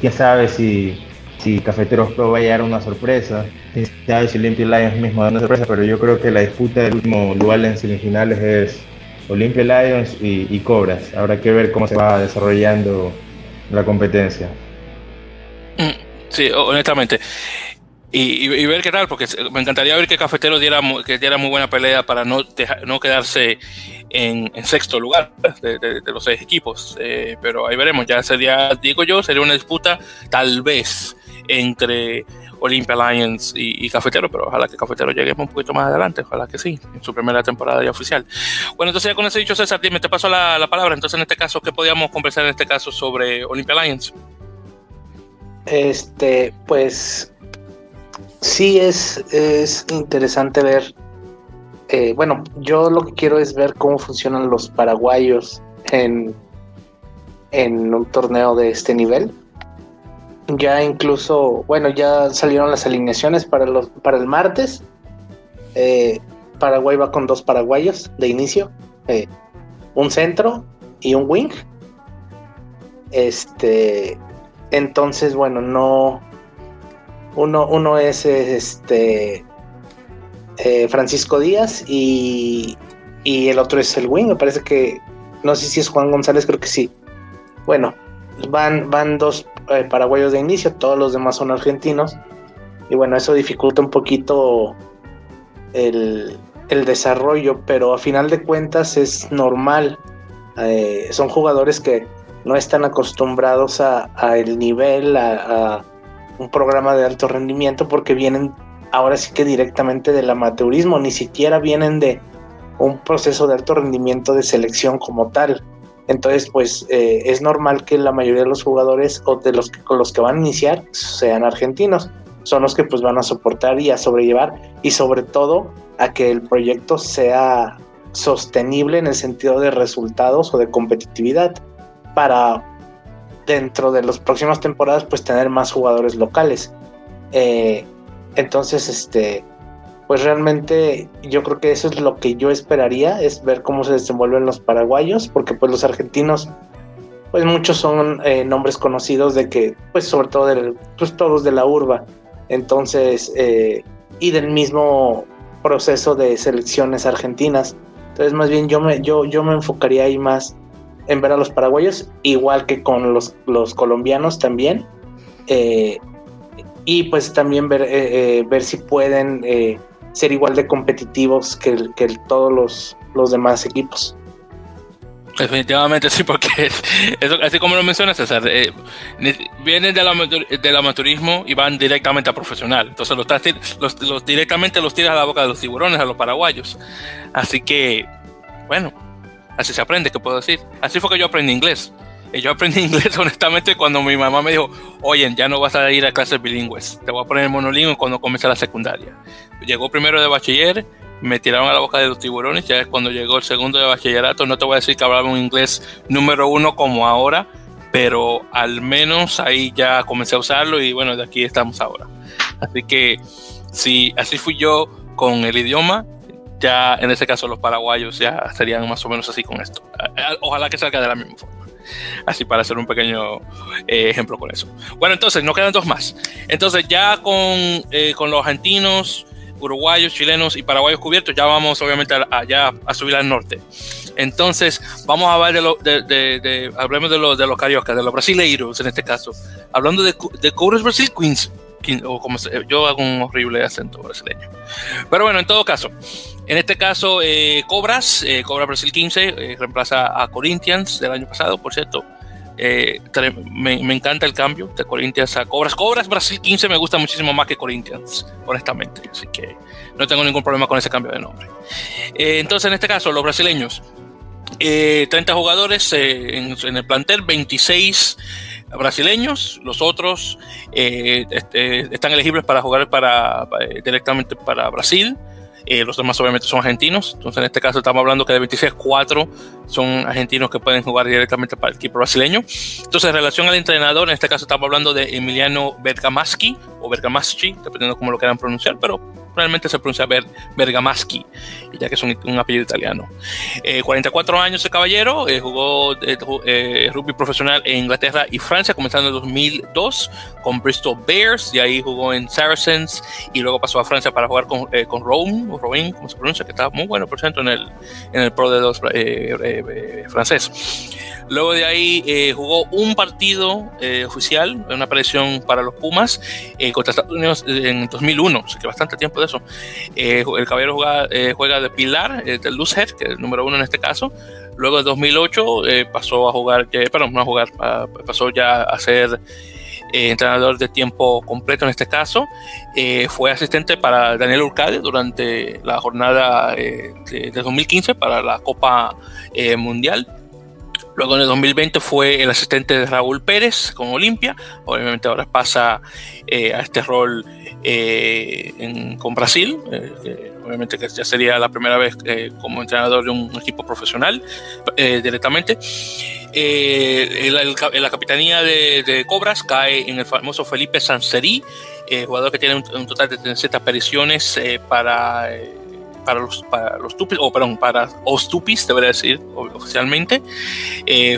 quién sabe si, si Cafeteros Pro va a llegar una sorpresa, quién sabe si Olympia Lions mismo da una sorpresa, pero yo creo que la disputa del último lugar en semifinales es Olympia Lions y, Cobras. Habrá que ver cómo se va desarrollando la competencia. Mm, sí, honestamente. Y, ver qué tal, porque me encantaría ver que Cafeteros diera, que diera muy buena pelea para no, no quedarse en, sexto lugar de, los seis equipos. Eh, pero ahí veremos, ya sería, digo yo, sería una disputa tal vez entre Olympia Lions y, Cafetero, pero ojalá que Cafetero llegue un poquito más adelante, ojalá que sí, en su primera temporada ya oficial. Bueno, entonces ya con eso dicho, César, dime, te paso la, la palabra. Entonces, en este caso, ¿qué podíamos conversar en este caso sobre Olympia Lions? Este, pues sí es, es interesante ver. Eh, bueno, yo lo que quiero es ver cómo funcionan los paraguayos en, en un torneo de este nivel ya incluso, bueno, ya salieron las alineaciones para, los, para el martes. Eh, Paraguay va con dos paraguayos de inicio, eh, un centro y un wing. Este, entonces, bueno, no. Uno, uno es este eh, Francisco Díaz y, y el otro es el wing. Me parece que no sé si es Juan González, creo que sí. Bueno, van, van dos eh, paraguayos de inicio, todos los demás son argentinos. Y bueno, eso dificulta un poquito el, desarrollo, pero a final de cuentas es normal. Eh, son jugadores que no están acostumbrados a, el nivel, a, un programa de alto rendimiento, porque vienen ahora sí que directamente del amateurismo, ni siquiera vienen de un proceso de alto rendimiento de selección como tal. Entonces, pues eh, es normal que la mayoría de los jugadores o de los que, con los que van a iniciar sean argentinos. Son los que pues van a soportar y a sobrellevar y sobre todo a que el proyecto sea sostenible en el sentido de resultados o de competitividad para dentro de las próximas temporadas pues tener más jugadores locales. Eh, entonces, este, pues realmente yo creo que eso es lo que yo esperaría, es ver cómo se desenvuelven los paraguayos, porque pues los argentinos, pues muchos son eh, nombres conocidos de que, pues sobre todo del, pues todos de la urba, entonces, eh, y del mismo proceso de selecciones argentinas. Entonces, más bien yo me, yo, yo me enfocaría ahí más en ver a los paraguayos, igual que con los, los colombianos también. Eh, y pues también ver, ver si pueden ser igual de competitivos que, que todos los, los demás equipos. Definitivamente sí, porque así como lo mencionas, César, eh, vienen del, amateurismo y van directamente a profesional. Entonces los, los, directamente los tiras a la boca de los tiburones, a los paraguayos. Así que, bueno, así se aprende, ¿qué puedo decir? Así fue que yo aprendí inglés. Yo aprendí inglés honestamente cuando mi mamá me dijo, oye, ya no vas a ir a clases bilingües, te voy a poner monolingüe cuando comience la secundaria. Llegó primero de bachiller, me tiraron a la boca de los tiburones, ya es cuando llegó el segundo de bachillerato, no te voy a decir que hablaba un inglés número uno como ahora, pero al menos ahí ya comencé a usarlo y bueno, de aquí estamos ahora. Así que si así fui yo con el idioma, ya en ese caso los paraguayos ya serían más o menos así con esto. Ojalá que salga de la misma forma. Así para hacer un pequeño eh, ejemplo con eso. Bueno, entonces nos quedan dos más. Entonces ya con, eh, con los argentinos, uruguayos, chilenos y paraguayos cubiertos, ya vamos obviamente allá a, subir al norte. Entonces vamos a hablar de, lo, de, de, hablemos de, los de los cariocas, de los brasileiros en este caso. Hablando de, de Cobras Brasil Queens, o como yo hago un horrible acento brasileño. Pero bueno, en todo caso, en este caso, eh, Cobras, eh, Cobra Brasil 15, eh, reemplaza a Corinthians del año pasado, por cierto. Eh, me, encanta el cambio de Corinthians a Cobras. Cobras Brasil 15 me gusta muchísimo más que Corinthians, honestamente. Así que no tengo ningún problema con ese cambio de nombre. Eh, entonces, en este caso, los brasileños. 30 eh, jugadores en, en, el plantel, 26 brasileños, los otros este, están elegibles para jugar para, directamente para Brasil. Eh, los demás obviamente son argentinos. Entonces en este caso estamos hablando que de 26, 4 son argentinos que pueden jugar directamente para el equipo brasileño. Entonces en relación al entrenador, en este caso estamos hablando de Emiliano Bergamaschi o Bergamaschi, dependiendo cómo lo quieran pronunciar, pero realmente se pronuncia Ber Bergamaschi, ya que es un, apellido italiano. 44 eh, años de caballero, eh, jugó eh, rugby profesional en Inglaterra y Francia, comenzando en 2002 con Bristol Bears, y ahí jugó en Saracens y luego pasó a Francia para jugar con, con Rome, o como se pronuncia, que está muy bueno, por cierto, en el, en el Pro de dos francés. Luego de ahí jugó un partido oficial, una aparición para los Pumas contra Estados Unidos en 2001, así que bastante tiempo eso. Eh, el caballero juega, eh, de pilar, eh, de Luzhead, que es el número uno en este caso. Luego en 2008 pasó a jugar, perdón, no a jugar, pasó ya a ser entrenador de tiempo completo en este caso. fue asistente para Daniel Urcade durante la jornada de, de, 2015 para la Copa Mundial. Luego en el 2020 fue el asistente de Raúl Pérez con Olimpia. Obviamente ahora pasa a este rol eh, con Brasil, eh, obviamente que ya sería la primera vez eh, como entrenador de un equipo profesional directamente. la capitanía de, Cobras cae en el famoso Felipe Sanserí, jugador que tiene un, total de 37 apariciones para para los, para los tupis, o perdón, para os tupis, debería decir oficialmente.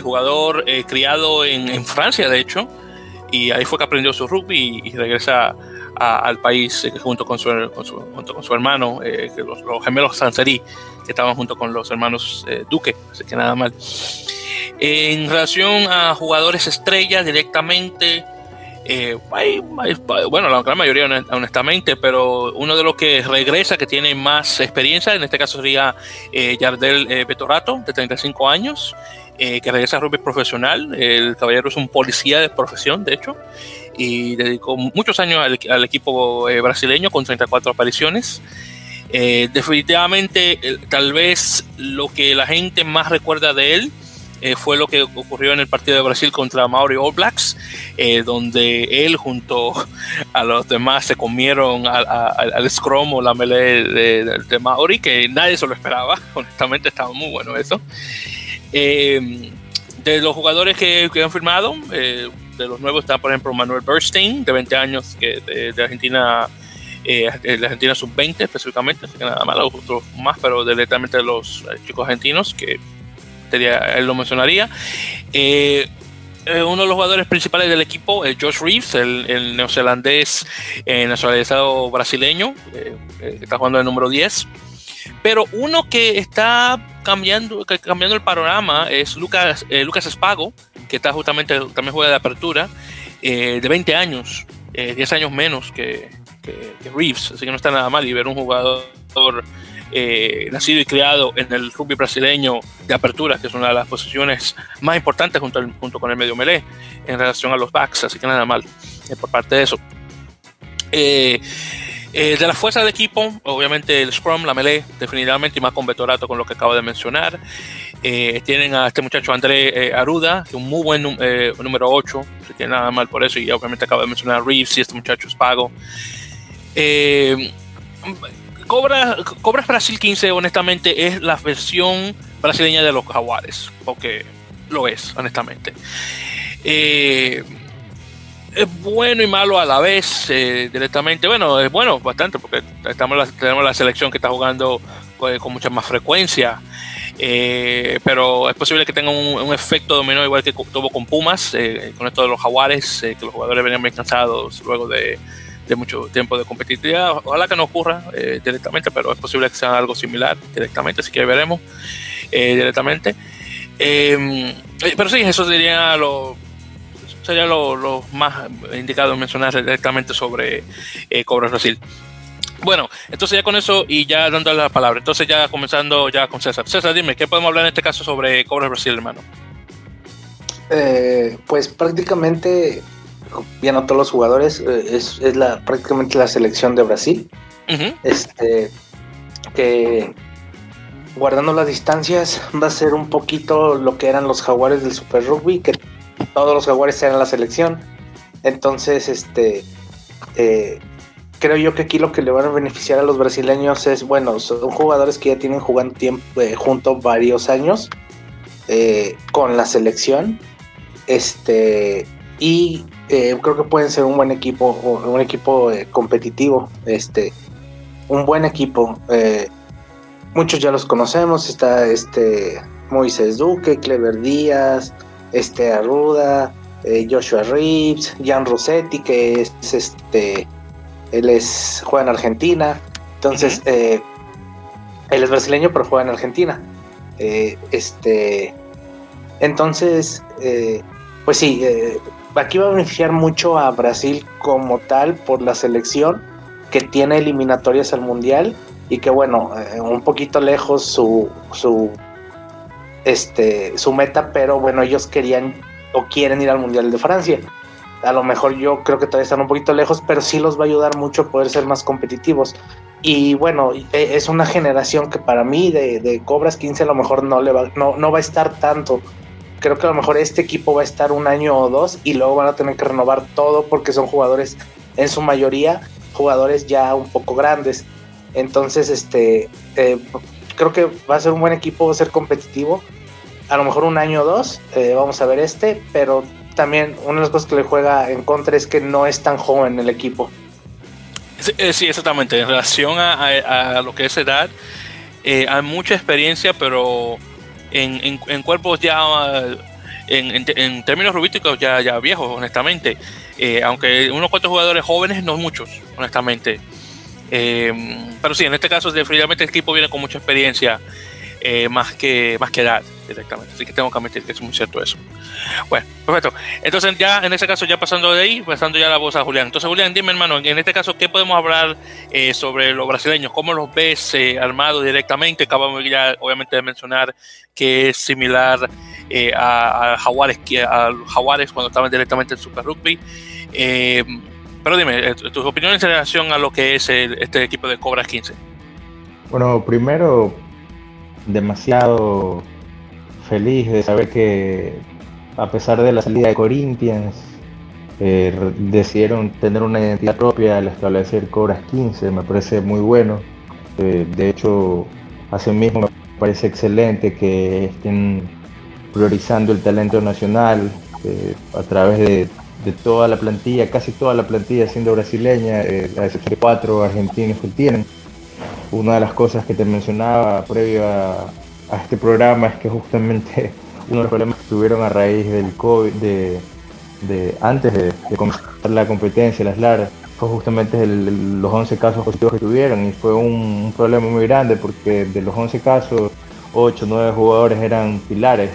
jugador criado en, Francia, de hecho, y ahí fue que aprendió su rugby y, regresa al país eh, junto, con su, junto con su hermano, eh, los, gemelos Sanserí, que estaban junto con los hermanos eh, Duque, así que nada mal. En relación a jugadores estrellas directamente, bueno, la gran mayoría honestamente, pero uno de los que regresa, que tiene más experiencia, en este caso sería Yardel Betorato, de 35 años, que regresa a rugby profesional. El caballero es un policía de profesión, de hecho y dedicó muchos años al, equipo eh, brasileño con 34 apariciones. Eh, definitivamente, tal vez lo que la gente más recuerda de él eh, fue lo que ocurrió en el partido de Brasil contra Maori All Blacks, donde él junto a los demás se comieron al scrum o la melee de, Maori, que nadie se lo esperaba. Honestamente, estaba muy bueno eso. de los jugadores que, que han firmado, de los nuevos está, por ejemplo, Manuel Bernstein, de 20 años, que de, Argentina, eh, de Argentina sub-20 específicamente, así que nada más, otros más, pero directamente de los eh, chicos argentinos, que él lo mencionaría. Eh, uno de los jugadores principales del equipo es Josh Reeves, el, neozelandés nacionalizado brasileño, que está jugando el número 10. Pero uno que está cambiando, cambiando el panorama es Lucas, Lucas Espago, que está justamente, también juega de apertura, eh, de 20 años, 10 eh, años menos que, Reeves, así que no está nada mal y ver un jugador eh, nacido y criado en el rugby brasileño de apertura, que es una de las posiciones más importantes junto, junto con el medio melee en relación a los backs, así que nada mal por parte de eso. de la fuerza del equipo, obviamente el Scrum, la melee, definitivamente, y más con Betorato con lo que acabo de mencionar. Eh, tienen a este muchacho André eh, Aruda, que es un muy buen eh, número 8, así que nada mal por eso, y obviamente acabo de mencionar a Reeves y este muchacho es pago. Cobra, Cobras Brasil 15, honestamente, es la versión brasileña de los Jaguares, porque lo es, honestamente. es bueno y malo a la vez, directamente. Bueno, es bueno bastante, porque estamos tenemos la selección que está jugando con mucha más frecuencia. Eh, pero es posible que tenga un, efecto dominó igual que tuvo con Pumas, eh, con esto de los jaguares, eh, que los jugadores venían bien cansados luego de, mucho tiempo de competitividad. Ojalá que no ocurra directamente, pero es posible que sea algo similar directamente, así que veremos directamente. pero sí, eso sería lo, sería lo, más indicado mencionar directamente sobre Cobras Brasil. Bueno, entonces ya con eso y ya dando la palabra, entonces ya comenzando ya con César. César, dime, ¿qué podemos hablar en este caso sobre Cobras Brasil, hermano? Eh, pues prácticamente, viendo todos los jugadores, eh, es, es, la, prácticamente la selección de Brasil. Este, que guardando las distancias va a ser un poquito lo que eran los jaguares del Super Rugby, que todos los jaguares eran la selección. Entonces, este, eh, creo yo que aquí lo que le van a beneficiar a los brasileños es, bueno, son jugadores que ya tienen jugando tiempo, eh, junto varios años eh, con la selección. Este, y creo que pueden ser un buen equipo, un equipo competitivo, este, un buen equipo muchos ya los conocemos, está este Moisés Duque, Clever Díaz, este Arruda, eh, Joshua Reeves, Jan Rossetti, que es este, él es, juega en Argentina, entonces, eh, él es brasileño, pero juega en Argentina. Eh, este, entonces, pues sí, aquí va a beneficiar mucho a Brasil como tal por la selección que tiene eliminatorias al Mundial y que bueno, eh, un poquito lejos su, su, este, su meta, pero bueno, ellos querían o quieren ir al Mundial de Francia. A lo mejor yo creo que todavía están un poquito lejos, pero sí los va a ayudar mucho a poder ser más competitivos. Y bueno, e, es una generación que para mí de, de Cobras 15 a lo mejor no, le va, no, no va a estar tanto. Creo que a lo mejor este equipo va a estar un año o dos y luego van a tener que renovar todo porque son jugadores, en su mayoría, jugadores ya un poco grandes. Entonces, este, eh, creo que va a ser un buen equipo, va a ser competitivo. A lo mejor un año o dos, eh, vamos a ver este, pero también una de las cosas que le juega en contra es que no es tan joven el equipo. Sí, eh, exactamente. En relación a, lo que es edad, hay mucha experiencia, pero en, cuerpos ya, en, términos rubísticos, ya, ya viejos, honestamente. aunque unos cuantos jugadores jóvenes, no muchos, honestamente. Eh, pero sí, en este caso, definitivamente el equipo viene con mucha experiencia, eh, más, que, más que edad directamente. Así que tengo que admitir que es muy cierto eso. Bueno, perfecto. Entonces, ya en este caso, ya pasando de ahí, pasando ya la voz a Julián. Entonces, Julián, dime, hermano, en este caso, ¿qué podemos hablar eh, sobre los brasileños? ¿Cómo los ves armados directamente? Acabamos ya, obviamente, de mencionar que es similar a, a, Jaguares, a Jaguares cuando estaban directamente en Super Rugby. Eh, pero dime, eh, tus opiniones en relación a lo que es este equipo de Cobras 15. Bueno, primero, demasiado feliz de saber que a pesar de la salida de Corinthians, eh, decidieron tener una identidad propia al establecer Cobras 15, me parece muy bueno. Eh, de hecho, así mismo me parece excelente que estén priorizando el talento nacional a través de de toda la plantilla, casi toda la plantilla siendo brasileña, eh, a excepción de cuatro argentinos que tienen. Una de las cosas que te mencionaba previo a, este programa es que justamente uno de los problemas que tuvieron a raíz del COVID, de, antes de, comenzar la competencia, las LAR, fue justamente los 11 casos positivos que tuvieron y fue un, problema muy grande porque de los 11 casos, 8 o 9 jugadores eran pilares,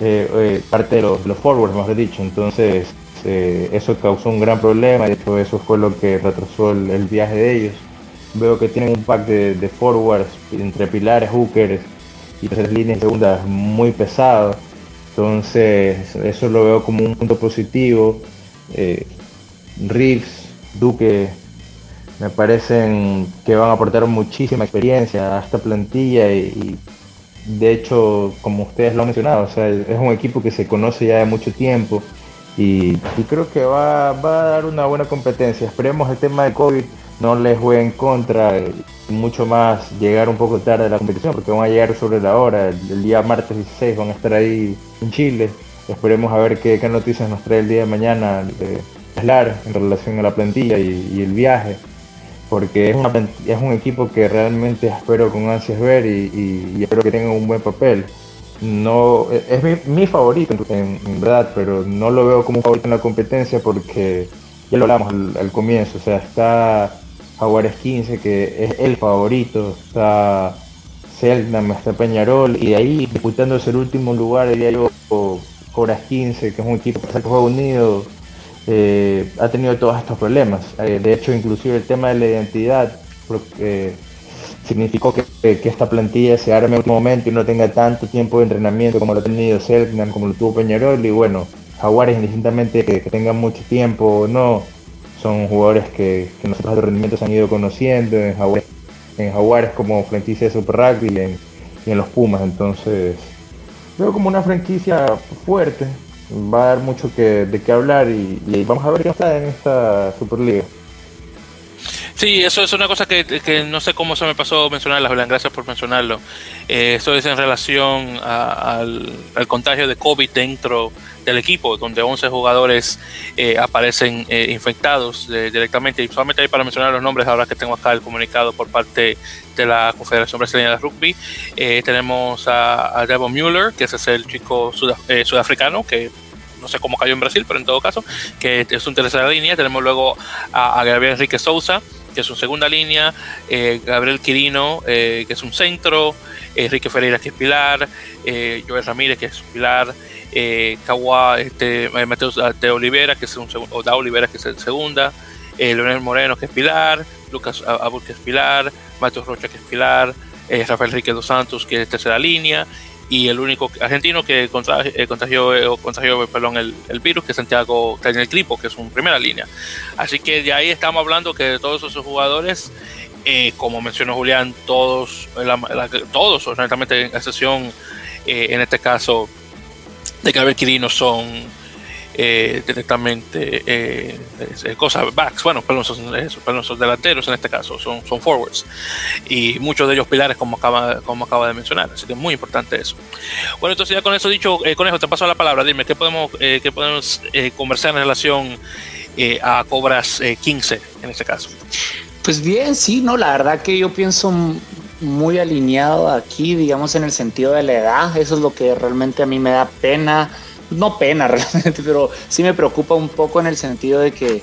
eh, eh, parte de los, los forwards, mejor dicho. Entonces, eh, eso causó un gran problema, de hecho eso fue lo que retrasó el, viaje de ellos. Veo que tienen un pack de, forwards entre pilares, hookers y tres líneas segundas muy pesado. Entonces eso lo veo como un punto positivo. Eh, Reeves, Duque, me parecen que van a aportar muchísima experiencia a esta plantilla y, de hecho, como ustedes lo han mencionado, es un equipo que se conoce ya de mucho tiempo y, creo que va, a dar una buena competencia. Esperemos el tema de COVID no les juegue en contra, y mucho más llegar un poco tarde a la competición, porque van a llegar sobre la hora, el, día martes 16 van a estar ahí en Chile. Esperemos a ver qué, noticias nos trae el día de mañana de SLAR en relación a la plantilla y, el viaje, porque es, un equipo que realmente espero con ansias ver y, espero que tengan un buen papel no es mi, favorito en, verdad, pero no lo veo como un favorito en la competencia porque ya lo hablamos al, comienzo, o sea, está Jaguares 15 que es el favorito, está Selknam, está Peñarol y de ahí disputándose el último lugar diría yo Cobras 15 que es un equipo que juega unido eh, ha tenido todos estos problemas, eh, de hecho inclusive el tema de la identidad porque significó que, esta plantilla se arme en último momento y no tenga tanto tiempo de entrenamiento como lo ha tenido Selknam, como lo tuvo Peñarol. Y bueno, Jaguares, indistintamente que, que tengan mucho tiempo o no, son jugadores que, que nosotros de rendimientos han ido conociendo en Jaguares, en como franquicia de Super Rugby y en, y en los Pumas. Entonces, veo como una franquicia fuerte. Va a dar mucho que, de qué hablar y, y vamos a ver qué está en esta Superliga. Sí, eso es una cosa que, no sé cómo se me pasó mencionarla, gracias por mencionarlo. Eh, eso es en relación al, contagio de COVID dentro del equipo, donde 11 jugadores eh, aparecen eh, infectados directamente. Y solamente hay para mencionar los nombres, ahora que tengo acá el comunicado por parte de la Confederación Brasileña de Rugby. tenemos a, a Devon Mueller, que ese es el chico sudafricano, que no sé cómo cayó en Brasil, pero en todo caso, que es un tercera línea. Tenemos luego a, a Gabriel Enrique Souza, que es un segunda línea, eh, Gabriel Quirino, eh, que es un centro, Enrique Ferreira, que es pilar, eh, Joel Ramírez, que es pilar, eh, este, Mateo de Olivera, que es un o da Olivera, que es el segunda, Leonel Moreno, que es pilar, Lucas Abur, que es pilar, Mateo Rocha, que es pilar, Rafael Enrique dos Santos, que es tercera línea, y el único argentino que contagió, eh, contagió, eh, contagió perdón, el, el, virus, que es Santiago Daniel Cripo, que es un primera línea. Así que de ahí estamos hablando que de todos esos jugadores, eh, como mencionó Julián, todos, todos, honestamente, en excepción, en este caso, de Gabriel Quirino, son eh, directamente eh, cosas backs, bueno, perdón, son, son delanteros en este caso, son, son forwards. Y muchos de ellos pilares como acaba, como acaba de mencionar, así que es muy importante eso. Bueno, entonces ya con eso dicho, eh, Conejo, te paso la palabra, dime, ¿qué podemos, eh, qué podemos eh, conversar en relación a Cobras 15 en este caso? Pues bien, sí, no, la verdad que yo pienso muy alineado aquí, digamos, en el sentido de la edad, eso es lo que realmente a mí me da pena no pena realmente, pero sí me preocupa un poco en el sentido de que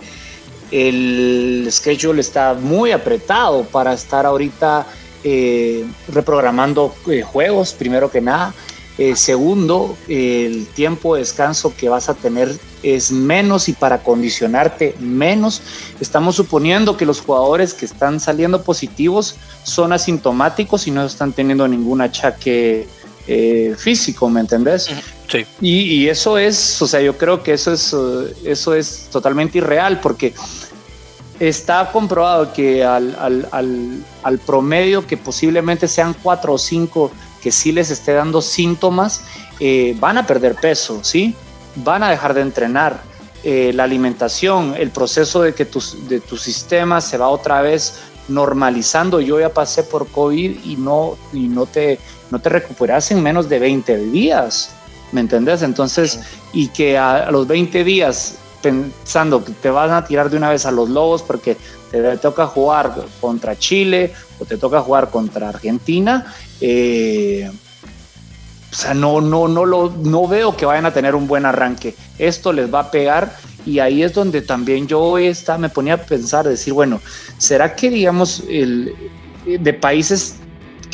el schedule está muy apretado para estar ahorita eh, reprogramando eh, juegos, primero que nada. Eh, segundo, el tiempo de descanso que vas a tener es menos y para condicionarte menos. Estamos suponiendo que los jugadores que están saliendo positivos son asintomáticos y no están teniendo ningún achaque físico, ¿me entendés? Sí. Y, eso es, o sea, yo creo que eso es, uh, eso es totalmente irreal porque está comprobado que al, al, promedio que posiblemente sean cuatro o cinco que sí les esté dando síntomas, eh, van a perder peso, ¿sí? Van a dejar de entrenar. Eh, la alimentación, el proceso de que tu, de tu sistema se va otra vez normalizando. Yo ya pasé por COVID y no, y no, te, no te recuperas en menos de 20 días. ¿me entendés? Entonces, y que a, los 20 días pensando que te van a tirar de una vez a los lobos porque te, toca jugar contra Chile o te toca jugar contra Argentina, eh, o sea, no, no, no, lo, no veo que vayan a tener un buen arranque. Esto les va a pegar y ahí es donde también yo esta, me ponía a pensar, decir, bueno, ¿será que digamos el, de países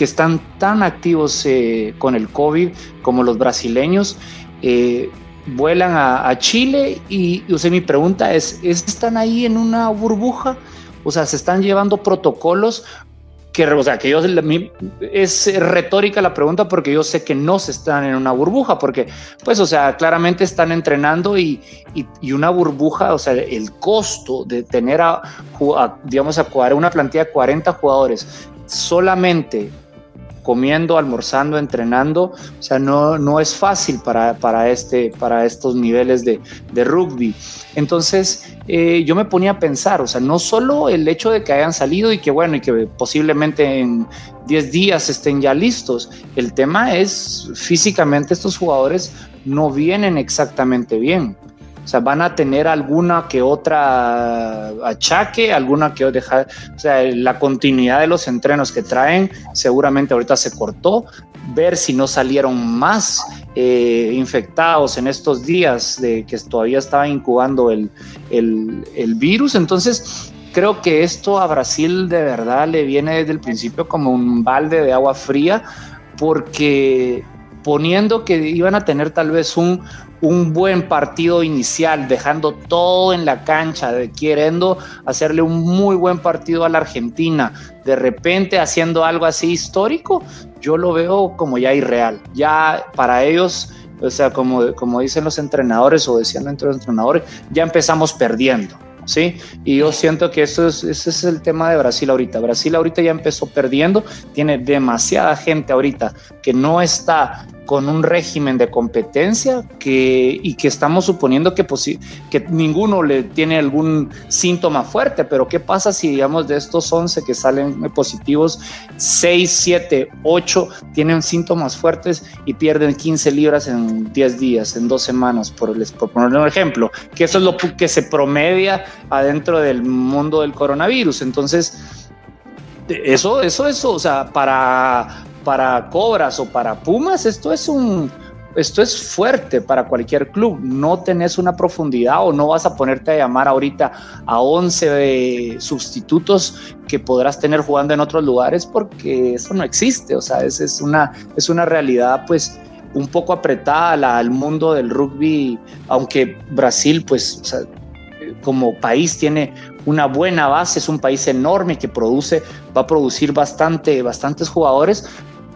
que están tan activos eh, con el COVID como los brasileños, eh, vuelan a, Chile y, o sea, mi pregunta es, ¿están ahí en una burbuja? O sea, ¿se están llevando protocolos? Que, o sea, que yo, es retórica la pregunta porque yo sé que no se están en una burbuja, porque, pues, o sea, claramente están entrenando y, y, una burbuja, o sea, el costo de tener a, a digamos, a una plantilla de 40 jugadores solamente comiendo, almorzando, entrenando. O sea, no, no es fácil para, para, este, para estos niveles de, de rugby. Entonces, eh, yo me ponía a pensar, o sea, no solo el hecho de que hayan salido y que, bueno, y que posiblemente en 10 días estén ya listos, el tema es físicamente estos jugadores no vienen exactamente bien. O sea, van a tener alguna que otra achaque, alguna que otra, o sea, la continuidad de los entrenos que traen seguramente ahorita se cortó, ver si no salieron más eh, infectados en estos días de que todavía estaba incubando el, el, el virus. Entonces, creo que esto a Brasil de verdad le viene desde el principio como un balde de agua fría porque suponiendo que iban a tener tal vez un, un buen partido inicial, dejando todo en la cancha, queriendo hacerle un muy buen partido a la Argentina, de repente haciendo algo así histórico, yo lo veo como ya irreal. Ya para ellos, o sea, como, como dicen los entrenadores o decían los entrenadores, ya empezamos perdiendo. ¿sí? Y yo siento que eso es, ese es el tema de Brasil ahorita. Brasil ahorita ya empezó perdiendo, tiene demasiada gente ahorita que no está con un régimen de competencia que, y que estamos suponiendo que, que ninguno le tiene algún síntoma fuerte, pero ¿qué pasa si digamos de estos 11 que salen positivos, 6, 7, 8 tienen síntomas fuertes y pierden 15 libras en 10 días, en dos semanas, por, por poner un ejemplo, que eso es lo que se promedia adentro del mundo del coronavirus. Entonces, eso, eso, eso, o sea, para, para Cobras o para Pumas, esto es un, esto es fuerte para cualquier club. No tenés una profundidad o no vas a ponerte a llamar ahorita a 11 sustitutos que podrás tener jugando en otros lugares porque eso no existe. O sea, es, es, una, es una realidad pues un poco apretada al mundo del rugby, aunque Brasil pues como país tiene una buena base, es un país enorme que produce, va a producir bastante, bastantes jugadores,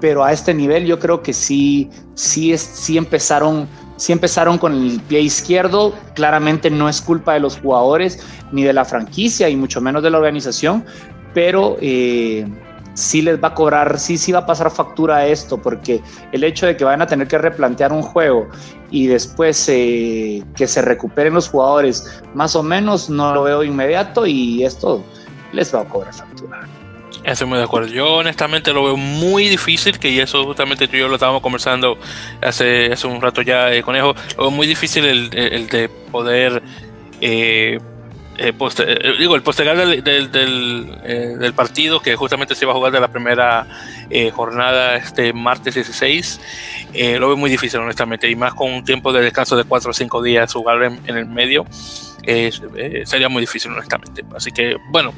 pero a este nivel yo creo que sí, sí, sí empezaron sí empezaron con el pie izquierdo, claramente no es culpa de los jugadores ni de la franquicia y mucho menos de la organización, pero eh, sí les va a cobrar, sí, sí va a pasar factura a esto, porque el hecho de que van a tener que replantear un juego y después eh, que se recuperen los jugadores, más o menos no lo veo inmediato y esto les va a cobrar factura. Estoy muy de acuerdo. Yo honestamente lo veo muy difícil, que eso justamente tú y yo lo estábamos conversando hace, hace un rato ya, eh, Conejo, lo veo muy difícil el, de poder... Eh, eh, eh digo, el postergar del, del, del, partido que justamente se iba a jugar de la primera jornada este martes 16, lo veo muy difícil honestamente, y más con un tiempo de descanso de 4 o 5 días jugar en el medio. Eh, sería muy difícil, honestamente. Así que, bueno,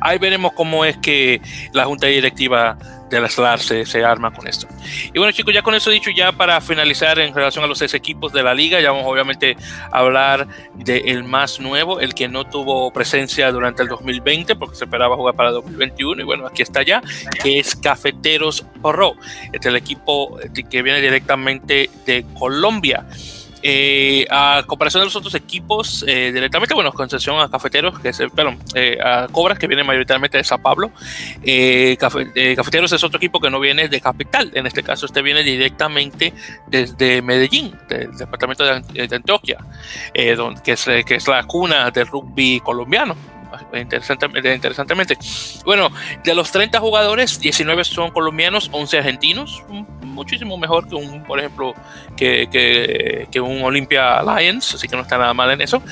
ahí veremos cómo es que la junta directiva de la SLAR se, se, arma con esto. Y bueno, chicos, ya con eso dicho, ya para finalizar en relación a los seis equipos de la liga, ya vamos obviamente a hablar del más nuevo, el que no tuvo presencia durante el 2020, porque se esperaba jugar para el 2021, y bueno, aquí está ya, que es Cafeteros Porro. Este es el equipo que viene directamente de Colombia. Eh, a comparación de los otros equipos, eh, directamente, bueno, concesión a Cafeteros, que es, perdón, eh, a Cobras, que viene mayoritariamente de San Pablo. Cafeteros es otro equipo que no viene de capital, en este caso, este viene directamente desde Medellín, del departamento de, Antioquia, que, es, que es la cuna del rugby colombiano interesantemente, interesantemente. Bueno, de los 30 jugadores, 19 son colombianos, 11 argentinos, muchísimo mejor que un, por ejemplo, que, que, un Olympia Lions, así que no está nada mal en eso.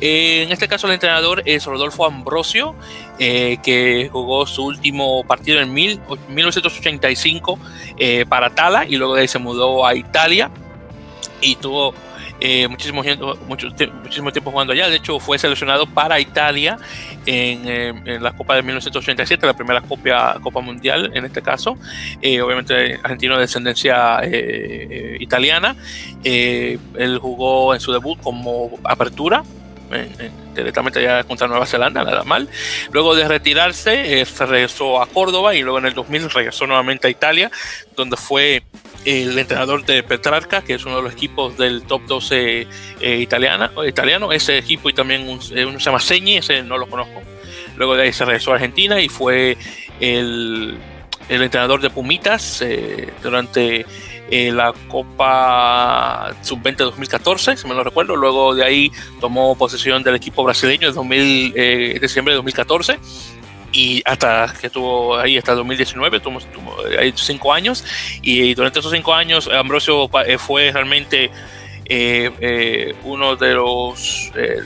Eh, en este caso el entrenador es Rodolfo Ambrosio, eh, que jugó su último partido en mil, 1985 eh, para Tala y luego de ahí se mudó a Italia y tuvo eh, muchísimo, mucho, tiempo jugando allá. De hecho, fue seleccionado para Italia en, eh, la Copa de 1987, la primera Copa, Mundial en este caso. Eh, obviamente, argentino de descendencia italiana. él jugó en su debut como apertura directamente ya contra Nueva Zelanda, nada mal. Luego de retirarse, se regresó a Córdoba y luego en el 2000 regresó nuevamente a Italia, donde fue el entrenador de Petrarca, que es uno de los equipos del top 12 eh, italiana, italiano, ese equipo y también eh, uno se llama Señi, ese no lo conozco. Luego de ahí se regresó a Argentina y fue el, el entrenador de Pumitas eh, la Copa Sub-20 2014, si me lo recuerdo. Luego de ahí tomó posesión del equipo brasileño en 2000, diciembre de 2014 y hasta que estuvo ahí hasta 2019, tuvo, ahí cinco años. Y durante esos cinco años Ambrosio eh, fue realmente eh, eh, uno de los de,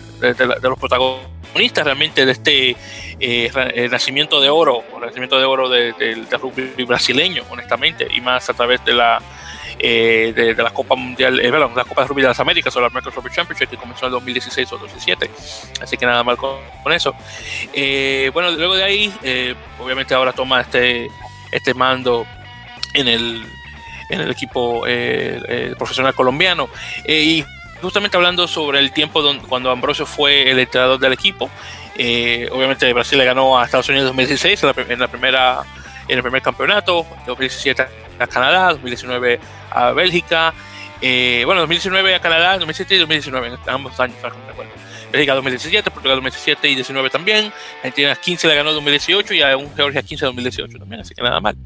los protagonistas realmente de este nacimiento de oro, nacimiento de oro del rugby brasileño, honestamente, y más a través de la eh, de, la Copa Mundial, eh, la Copa de Rugby de las Américas o la American Rugby Championship que comenzó en 2016 o 2017. Así que nada mal con, eso. Eh, bueno, luego de ahí, obviamente ahora toma este, este mando en el en el equipo profesional colombiano. y justamente hablando sobre el tiempo cuando Ambrosio fue el entrenador del equipo, obviamente Brasil le ganó a Estados Unidos en 2016 en la, primera en el primer campeonato, 2017 a Canadá, 2019 a Bélgica, bueno, 2019 a Canadá, 2017 y 2019, en ambos años, recuerdo. Bélgica 2017, Portugal 2017 y 19 también. Argentina 15 le ganó 2018 y a un Georgia 15 2018 también, así que nada mal.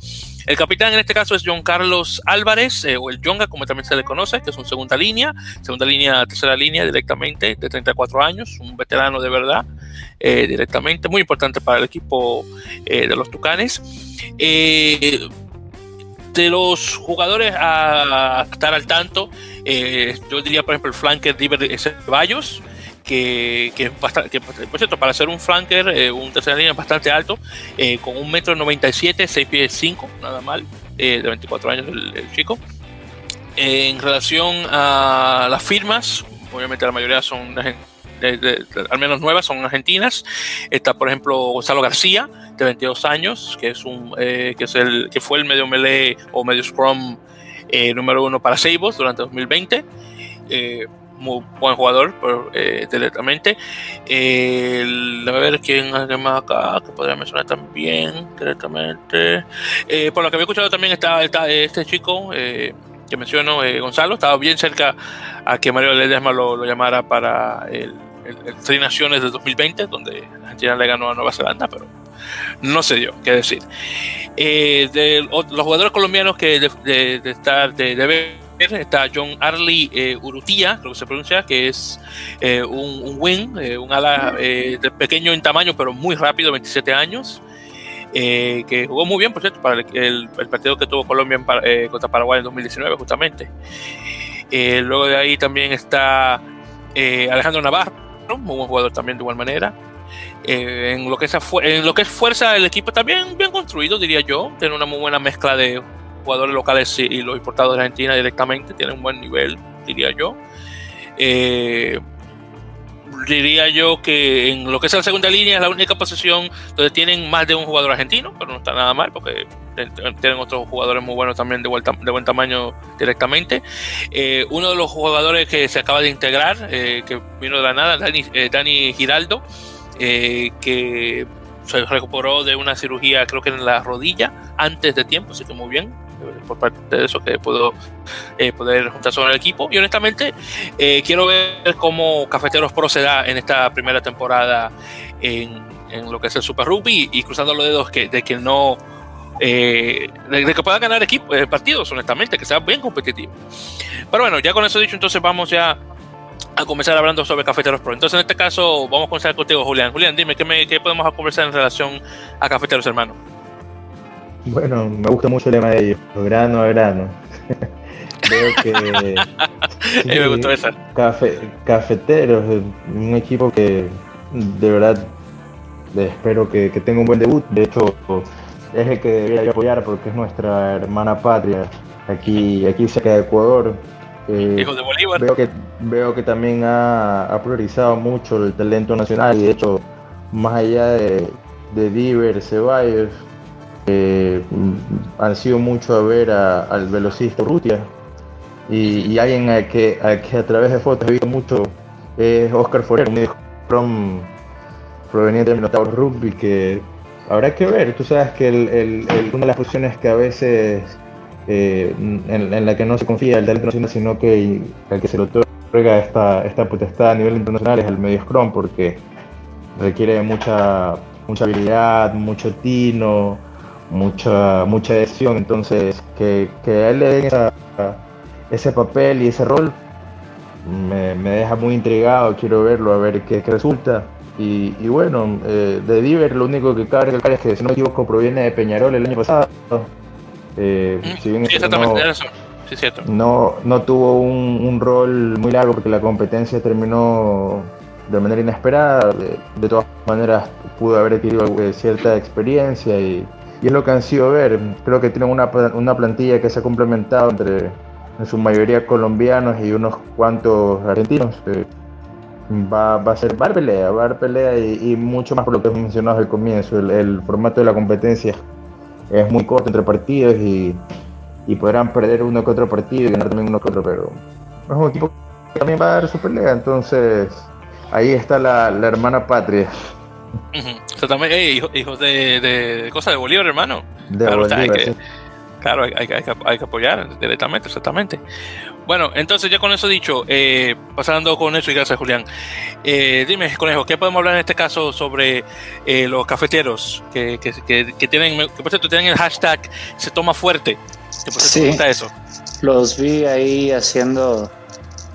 El capitán en este caso es John Carlos Álvarez, eh, o el Jonga, como también se le conoce, que es un segunda línea, segunda línea, tercera línea directamente, de 34 años, un veterano de verdad, eh, directamente, muy importante para el equipo eh, de los Tucanes. De los jugadores a, estar al tanto, yo diría, por ejemplo, el flanker Diver Ceballos, que, que, bastante, por cierto, para ser un flanker, eh, un tercera línea bastante alto, eh, con un metro 97, 6 pies 5, nada mal, eh, de 24 años el, chico. en relación a las firmas, obviamente la mayoría son al menos nuevas, son argentinas. Está, por ejemplo, Gonzalo García, de 22 años, que es un que es el que fue el medio melee o medio scrum número uno para Seibos durante 2020 muy buen jugador por, eh, directamente. a ver quién más acá que podría mencionar también directamente. Eh, por lo que había escuchado también está, este chico eh, que menciono, Gonzalo, estaba bien cerca a que Mario Ledesma lo, llamara para el, Tri Naciones de 2020, donde Argentina le ganó a Nueva Zelanda, pero no se dio, qué decir. de los jugadores colombianos que de, estar de, de está John Arley eh, Urutía, creo que se pronuncia, que es eh, un, wing, eh, un ala de pequeño en tamaño, pero muy rápido, 27 años, que jugó muy bien, por cierto, para el, partido que tuvo Colombia contra Paraguay en 2019, justamente. luego de ahí también está Alejandro Navarro, muy buen jugador también de igual manera. en, lo que es, en lo que es fuerza, el equipo está bien, construido, diría yo. Tiene una muy buena mezcla de jugadores locales y los importados de Argentina directamente tienen un buen nivel, diría yo. Eh, diría yo que en lo que es la segunda línea es la única posición donde tienen más de un jugador argentino, pero no está nada mal porque tienen otros jugadores muy buenos también de, buen tamaño directamente. Eh, uno de los jugadores que se acaba de integrar, eh, que vino de la nada, Dani, Dani Giraldo, que se recuperó de una cirugía creo que en la rodilla antes de tiempo, así que muy bien, por parte de eso que puedo eh, poder juntarse con el equipo. Y honestamente, eh, quiero ver cómo Cafeteros proceda en esta primera temporada en, en, lo que es el Super Rugby y, cruzando los dedos que, de que no. Eh, de, que puedan ganar equipo, partidos, honestamente, que sea bien competitivo. Pero bueno, ya con eso dicho, entonces vamos ya a comenzar hablando sobre Cafeteros Pro. Entonces, en este caso, vamos a comenzar contigo, Julián. Julián, dime, ¿qué, me, qué podemos conversar en relación a Cafeteros, hermano? Bueno, me gusta mucho el lema de ellos, grano a grano. Veo que. me gustó esa. cafeteros, un equipo que de verdad espero que, tenga un buen debut. De hecho, es el que debería apoyar porque es nuestra hermana patria aquí, aquí cerca de Ecuador. Eh, Hijo de Bolívar. Veo que, veo que también ha, priorizado mucho el talento nacional y de hecho, más allá de, de Diver, Ceballos, eh, han sido mucho a ver al velocista Rutia y, alguien a que, a que, a través de fotos he visto mucho es Oscar Forero, un proveniente del Minotauro Rugby que habrá que ver. Tú sabes que una de las posiciones que a veces eh, en, la que no se confía el talento nacional, sino que el que se lo otorga esta, esta potestad a nivel internacional es el medio scrum, porque requiere mucha, mucha habilidad, mucho tino, mucha mucha decisión, entonces que, que a él le den ese papel y ese rol me, deja muy intrigado, quiero verlo, a ver qué, resulta. Y, bueno, eh, de Diver lo único que cabe recalcar es que, si no me equivoco, proviene de Peñarol el año pasado. Eh, sí, exactamente, no, eso. Sí, cierto. No, no tuvo un, rol muy largo porque la competencia terminó de manera inesperada. De, de todas maneras, pudo haber adquirido eh, cierta experiencia y, y es lo que han sido ver. Creo que tienen una, una plantilla que se ha complementado entre en su mayoría colombianos y unos cuantos argentinos. va, va, a ser bar pelea, bar pelea y, mucho más por lo que mencionado al comienzo. El, formato de la competencia es muy corto entre partidos y, y podrán perder uno que otro partido y ganar también uno que otro, pero es un equipo que también va a dar Superliga, entonces ahí está la, hermana patria. Uh hijos de, de, cosas de Bolívar, hermano. De Bolívar, Claro, hay, que, apoyar directamente, exactamente. Bueno, entonces ya con eso dicho, eh, pasando con eso y gracias Julián. Eh, dime, Conejo, ¿qué podemos hablar en este caso sobre eh, los cafeteros que, tienen, que por cierto tienen el hashtag se toma fuerte? sí, eso? Los vi ahí haciendo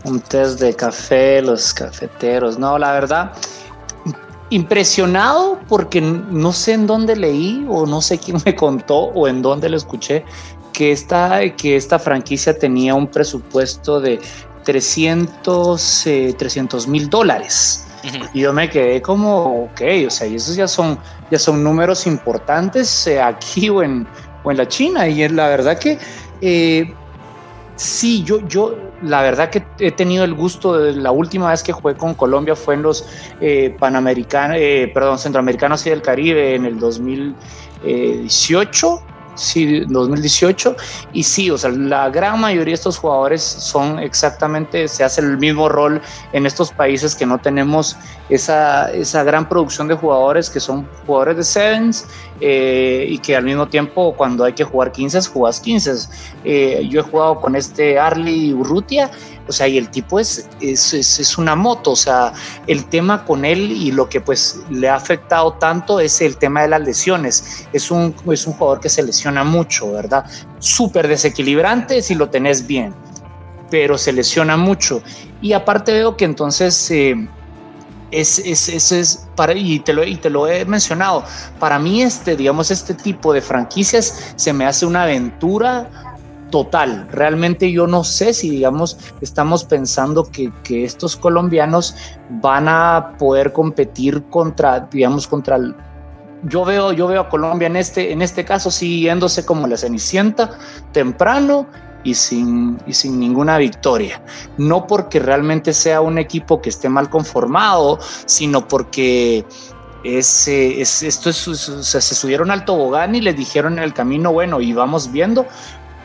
un test de café, los cafeteros. No, la verdad, impresionado porque no sé en dónde leí o no sé quién me contó o en dónde lo escuché que esta, que esta franquicia tenía un presupuesto de 300 eh, mil dólares. Y yo me quedé como, ok, o sea, y esos ya son, ya son números importantes eh, aquí o en, o en la China. Y la verdad que eh, sí, yo, yo, la verdad que he tenido el gusto de la última vez que jugué con Colombia fue en los eh, Panamericanos, eh, perdón, Centroamericanos y del Caribe en el 2018 sí, 2018. Y sí, o sea, la gran mayoría de estos jugadores son exactamente, se hace el mismo rol en estos países que no tenemos esa, esa gran producción de jugadores que son jugadores de sevens eh, y que al mismo tiempo cuando hay que jugar 15, jugas 15. Eh, yo he jugado con este Arley Urrutia o sea, y el tipo es, es, es, una moto, o sea, el tema con él y lo que pues le ha afectado tanto es el tema de las lesiones. Es un, es un jugador que se lesiona mucho, ¿verdad? Súper desequilibrante si lo tenés bien, pero se lesiona mucho. Y aparte veo que entonces... Eh, es, es, es, es, para, y te, lo, y te lo he mencionado, para mí este, digamos, este tipo de franquicias se me hace una aventura total. Realmente yo no sé si, digamos, estamos pensando que, estos colombianos van a poder competir contra, digamos, contra el, yo veo, yo veo a Colombia en este, en este caso siguiéndose como la Cenicienta temprano y sin, y sin ninguna victoria. No porque realmente sea un equipo que esté mal conformado, sino porque es, esto es, se subieron al tobogán y les dijeron en el camino, bueno, y vamos viendo,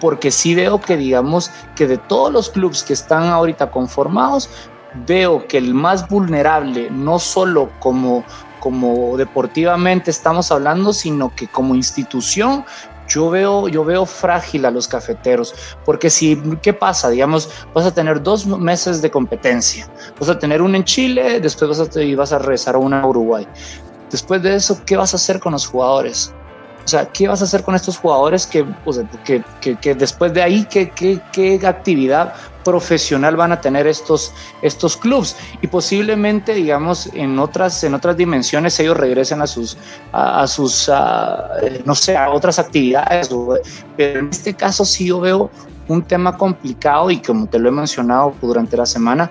porque sí veo que digamos que de todos los clubes que están ahorita conformados, veo que el más vulnerable, no solo como, como deportivamente estamos hablando, sino que como institución, yo veo, yo veo frágil a los cafeteros, porque si, ¿qué pasa? Digamos, vas a tener dos meses de competencia, vas a tener uno en Chile, después vas a, y vas a regresar a una a Uruguay. Después de eso, ¿qué vas a hacer con los jugadores? O sea, ¿qué vas a hacer con estos jugadores que, que, después de ahí, ¿qué, qué, actividad profesional van a tener estos, estos clubes? Y posiblemente, digamos, en otras, en otras dimensiones ellos regresen a sus, a, sus no sé, a otras actividades. Pero en este caso sí yo veo un tema complicado y como te lo he mencionado durante la semana,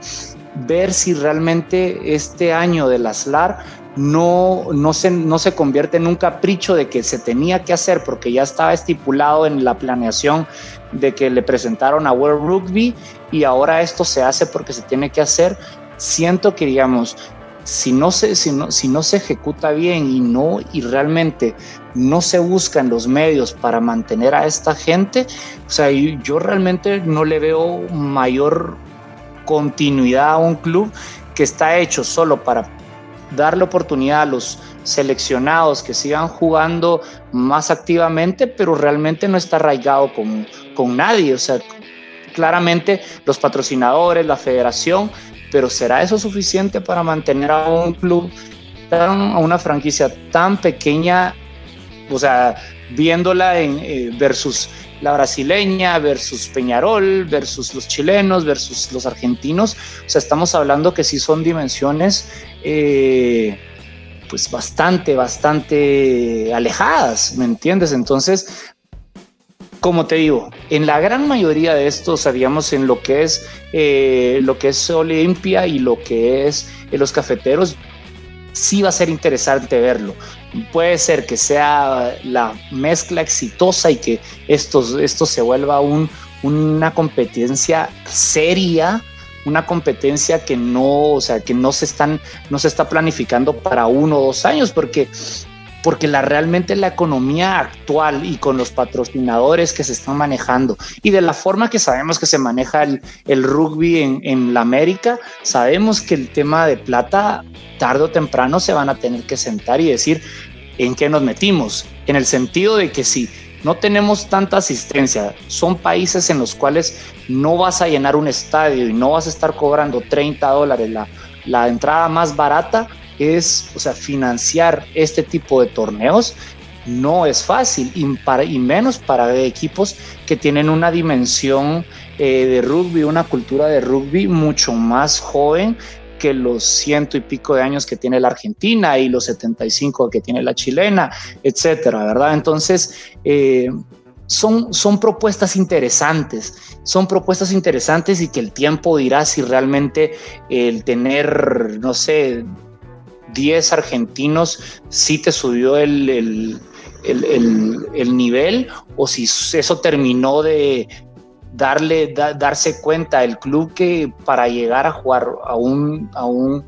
ver si realmente este año de las LAR no, no, se, no se convierte en un capricho de que se tenía que hacer porque ya estaba estipulado en la planeación de que le presentaron a World Rugby y ahora esto se hace porque se tiene que hacer. Siento que, digamos, si no se, si no, si no se ejecuta bien y no, y realmente no se buscan los medios para mantener a esta gente, o sea, yo realmente no le veo mayor continuidad a un club que está hecho solo para darle oportunidad a los seleccionados que sigan jugando más activamente, pero realmente no está arraigado con, con nadie. O sea, claramente los patrocinadores, la federación, pero ¿será eso suficiente para mantener a un club, a una franquicia tan pequeña? O sea, viéndola en, eh, versus la brasileña versus Peñarol, versus los chilenos, versus los argentinos. O sea, estamos hablando que sí son dimensiones eh, pues bastante, bastante alejadas, ¿me entiendes? Entonces, como te digo, en la gran mayoría de estos, sabíamos en lo que es eh, lo que es Olimpia y lo que es eh, los cafeteros, sí va a ser interesante verlo. Puede ser que sea la mezcla exitosa y que esto, se vuelva un, una competencia seria, una competencia que no, o sea, que no se están, no se está planificando para uno o dos años, porque porque la, realmente la economía actual y con los patrocinadores que se están manejando y de la forma que sabemos que se maneja el, el rugby en, en, la América, sabemos que el tema de plata tarde o temprano se van a tener que sentar y decir en qué nos metimos, en el sentido de que si no tenemos tanta asistencia, son países en los cuales no vas a llenar un estadio y no vas a estar cobrando 30 dólares. La, la entrada más barata, es, o sea, financiar este tipo de torneos no es fácil y, para, y menos para equipos que tienen una dimensión eh, de rugby, una cultura de rugby mucho más joven que los ciento y pico de años que tiene la Argentina y los 75 que tiene la chilena, etcétera, ¿verdad? Entonces, eh, son, son propuestas interesantes, son propuestas interesantes y que el tiempo dirá si realmente el tener, no sé, 10 argentinos sí te subió el, el, el, nivel o si eso terminó de darle, darse cuenta el club que para llegar a jugar a un, a un,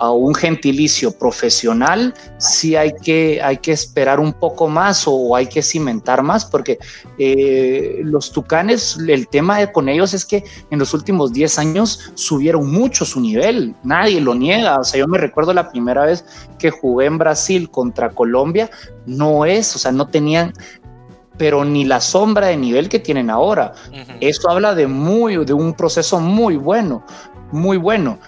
a un gentilicio profesional, sí hay que, hay que esperar un poco más o hay que cimentar más, porque eh, los Tucanes, el tema con ellos es que en los últimos 10 años subieron mucho su nivel, nadie lo niega, o sea, yo me recuerdo la primera vez que jugué en Brasil contra Colombia, no es, o sea, no tenían pero ni la sombra de nivel que tienen ahora. Eso habla de muy, de un proceso muy bueno, muy bueno,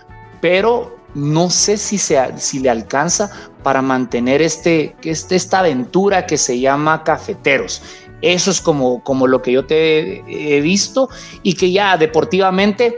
pero no sé si, si le alcanza para mantener este, este, esta aventura que se llama Cafeteros. Eso es como, como lo que yo te he visto y que ya deportivamente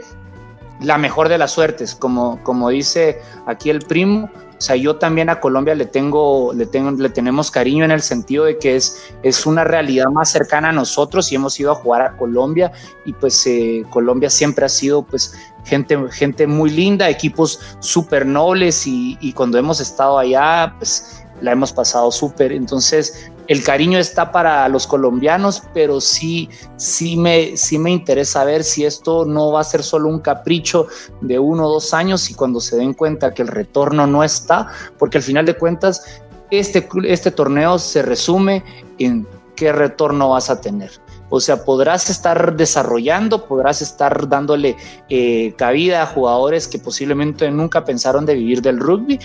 la mejor de las suertes, como, como dice aquí el primo, o sea, yo también a Colombia le tengo, le tengo, le tenemos cariño en el sentido de que es, es una realidad más cercana a nosotros y hemos ido a jugar a Colombia y pues eh, Colombia siempre ha sido pues gente, gente muy linda, equipos súper nobles y, y cuando hemos estado allá pues la hemos pasado súper. Entonces, el cariño está para los colombianos, pero sí, sí me, sí me interesa ver si esto no va a ser solo un capricho de uno o dos años y cuando se den cuenta que el retorno no está, porque al final de cuentas, este, este torneo se resume en qué retorno vas a tener. O sea, podrás estar desarrollando, podrás estar dándole eh, cabida a jugadores que posiblemente nunca pensaron de vivir del rugby,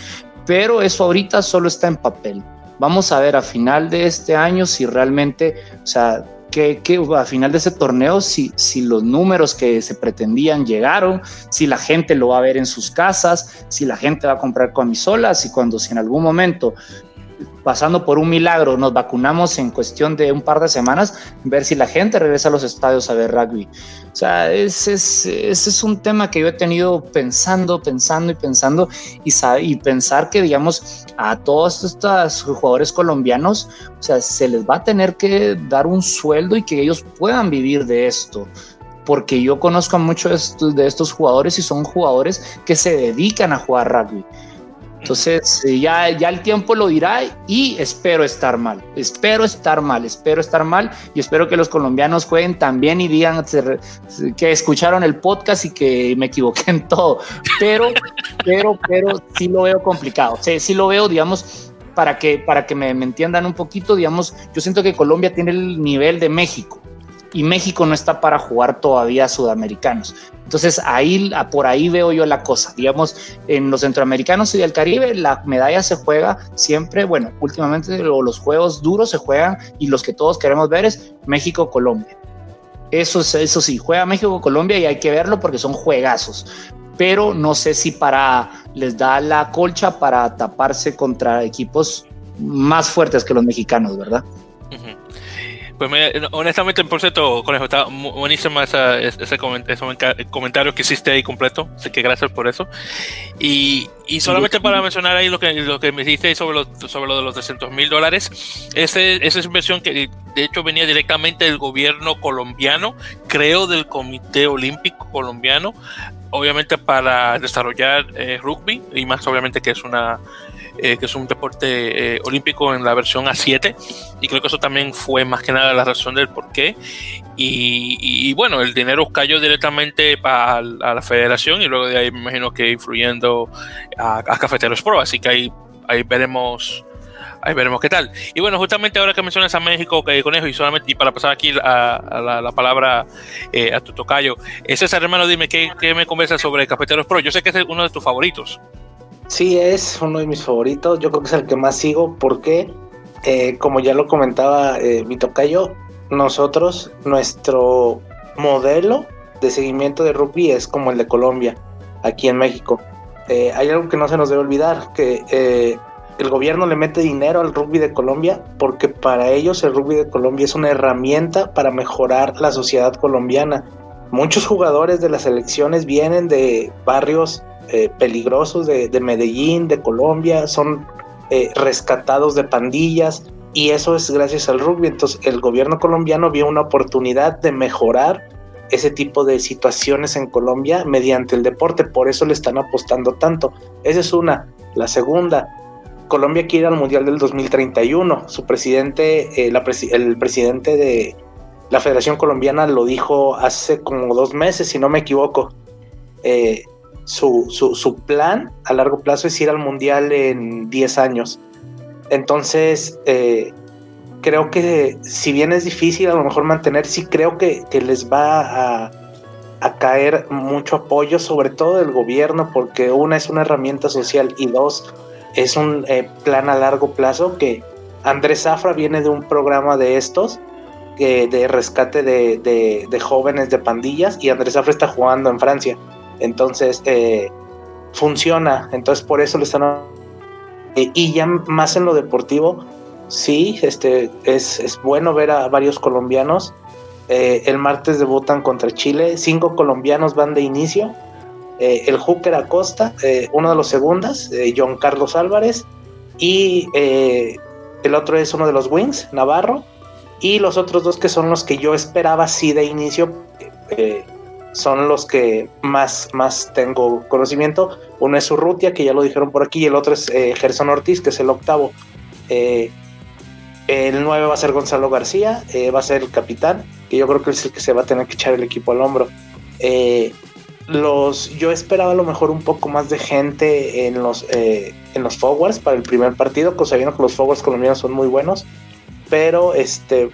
pero eso ahorita solo está en papel. Vamos a ver a final de este año si realmente, o sea, que, a final de ese torneo, si, si los números que se pretendían llegaron, si la gente lo va a ver en sus casas, si la gente va a comprar camisolas y cuando si en algún momento pasando por un milagro, nos vacunamos en cuestión de un par de semanas, ver si la gente regresa a los estadios a ver rugby. O sea, ese es, un tema que yo he tenido pensando, pensando y pensando y, y pensar que, digamos, a todos estos jugadores colombianos, o sea, se les va a tener que dar un sueldo y que ellos puedan vivir de esto porque yo conozco a muchos de estos jugadores y son jugadores que se dedican a jugar rugby. Entonces eh, ya, ya el tiempo lo dirá y espero estar mal, espero estar mal, espero estar mal y espero que los colombianos jueguen también y digan que escucharon el podcast y que me equivoqué en todo, pero, pero, pero sí lo veo complicado, sí, sí lo veo, digamos, para que, para que me entiendan un poquito, digamos, yo siento que Colombia tiene el nivel de México y México no está para jugar todavía sudamericanos. Entonces ahí, por ahí veo yo la cosa. Digamos, en los centroamericanos y del Caribe, la medalla se juega siempre, bueno, últimamente los juegos duros se juegan y los que todos queremos ver es México-Colombia. Eso, eso sí, juega México-Colombia y hay que verlo porque son juegazos. Pero no sé si para les da la colcha para taparse contra equipos más fuertes que los mexicanos, ¿verdad? Pues honestamente, por cierto, Conejo, está buenísimo ese, ese, comentario que hiciste ahí completo. Así que gracias por eso. Y, y solamente para mencionar ahí lo que, lo que me dijiste sobre, lo, sobre lo de los 300 mil dólares, ese, esa es inversión que de hecho venía directamente del gobierno colombiano, creo del Comité Olímpico Colombiano, obviamente para desarrollar eh, rugby y más obviamente que es una eh, que es un deporte eh, olímpico en la versión A7 y creo que eso también fue más que nada la razón del por qué y, bueno el dinero cayó directamente a, la federación y luego de ahí me imagino que influyendo a, Cafeteros Pro así que ahí, ahí veremos ahí veremos qué tal. Y bueno, justamente ahora que mencionas a México, que Conejo, y solamente y para pasar aquí a, la, palabra eh, a tu tocayo, César, hermano, dime, ¿qué, me conversas sobre Cafeteros Pro? Yo sé que es uno de tus favoritos. Sí, es uno de mis favoritos. Yo creo que es el que más sigo porque, eh, como ya lo comentaba eh, mi nosotros, nuestro modelo de seguimiento de rugby es como el de Colombia, aquí en México. Eh, hay algo que no se nos debe olvidar, que eh, el gobierno le mete dinero al rugby de Colombia porque para ellos el rugby de Colombia es una herramienta para mejorar la sociedad colombiana. Muchos jugadores de las selecciones vienen de barrios eh, peligrosos de, de, Medellín, de Colombia, son rescatados de pandillas y eso es gracias al rugby. Entonces el gobierno colombiano vio una oportunidad de mejorar ese tipo de situaciones en Colombia mediante el deporte, por eso le están apostando tanto. Esa es una. La segunda, Colombia quiere al Mundial del 2031. Su presidente, eh, el presidente de la Federación Colombiana lo dijo hace como dos meses, si no me equivoco. Eh, su, su, plan a largo plazo es ir al Mundial en 10 años. Entonces, eh, creo que si bien es difícil a lo mejor mantener, sí creo que, les va a, caer mucho apoyo, sobre todo del gobierno, porque una es una herramienta social y dos es un eh, plan a largo plazo que Andrés Zafra viene de un programa de estos, de rescate de, jóvenes de pandillas y Andrés Zafra está jugando en Francia. Entonces, eh, funciona, entonces por eso le están... y ya más en lo deportivo, sí, este, es, bueno ver a varios colombianos. Eh, el martes debutan contra Chile, cinco colombianos van de inicio. Eh, el Hooker Acosta, eh, uno de los segundas, John Carlos Álvarez, y el otro es uno de los Wings, Navarro, y los otros dos que son los que yo esperaba sí de inicio, son los que más, más tengo conocimiento. Uno es Urrutia, que ya lo dijeron por aquí, y el otro es Gerson Ortiz, que es el octavo. El 9 va a ser Gonzalo García, eh, va a ser el capitán, que yo creo que es el que se va a tener que echar el equipo al hombro. Eh, los, yo esperaba a lo mejor un poco más de gente en los, eh, en los forwards para el primer partido, cosa sabiendo que los forwards colombianos son muy buenos, pero este,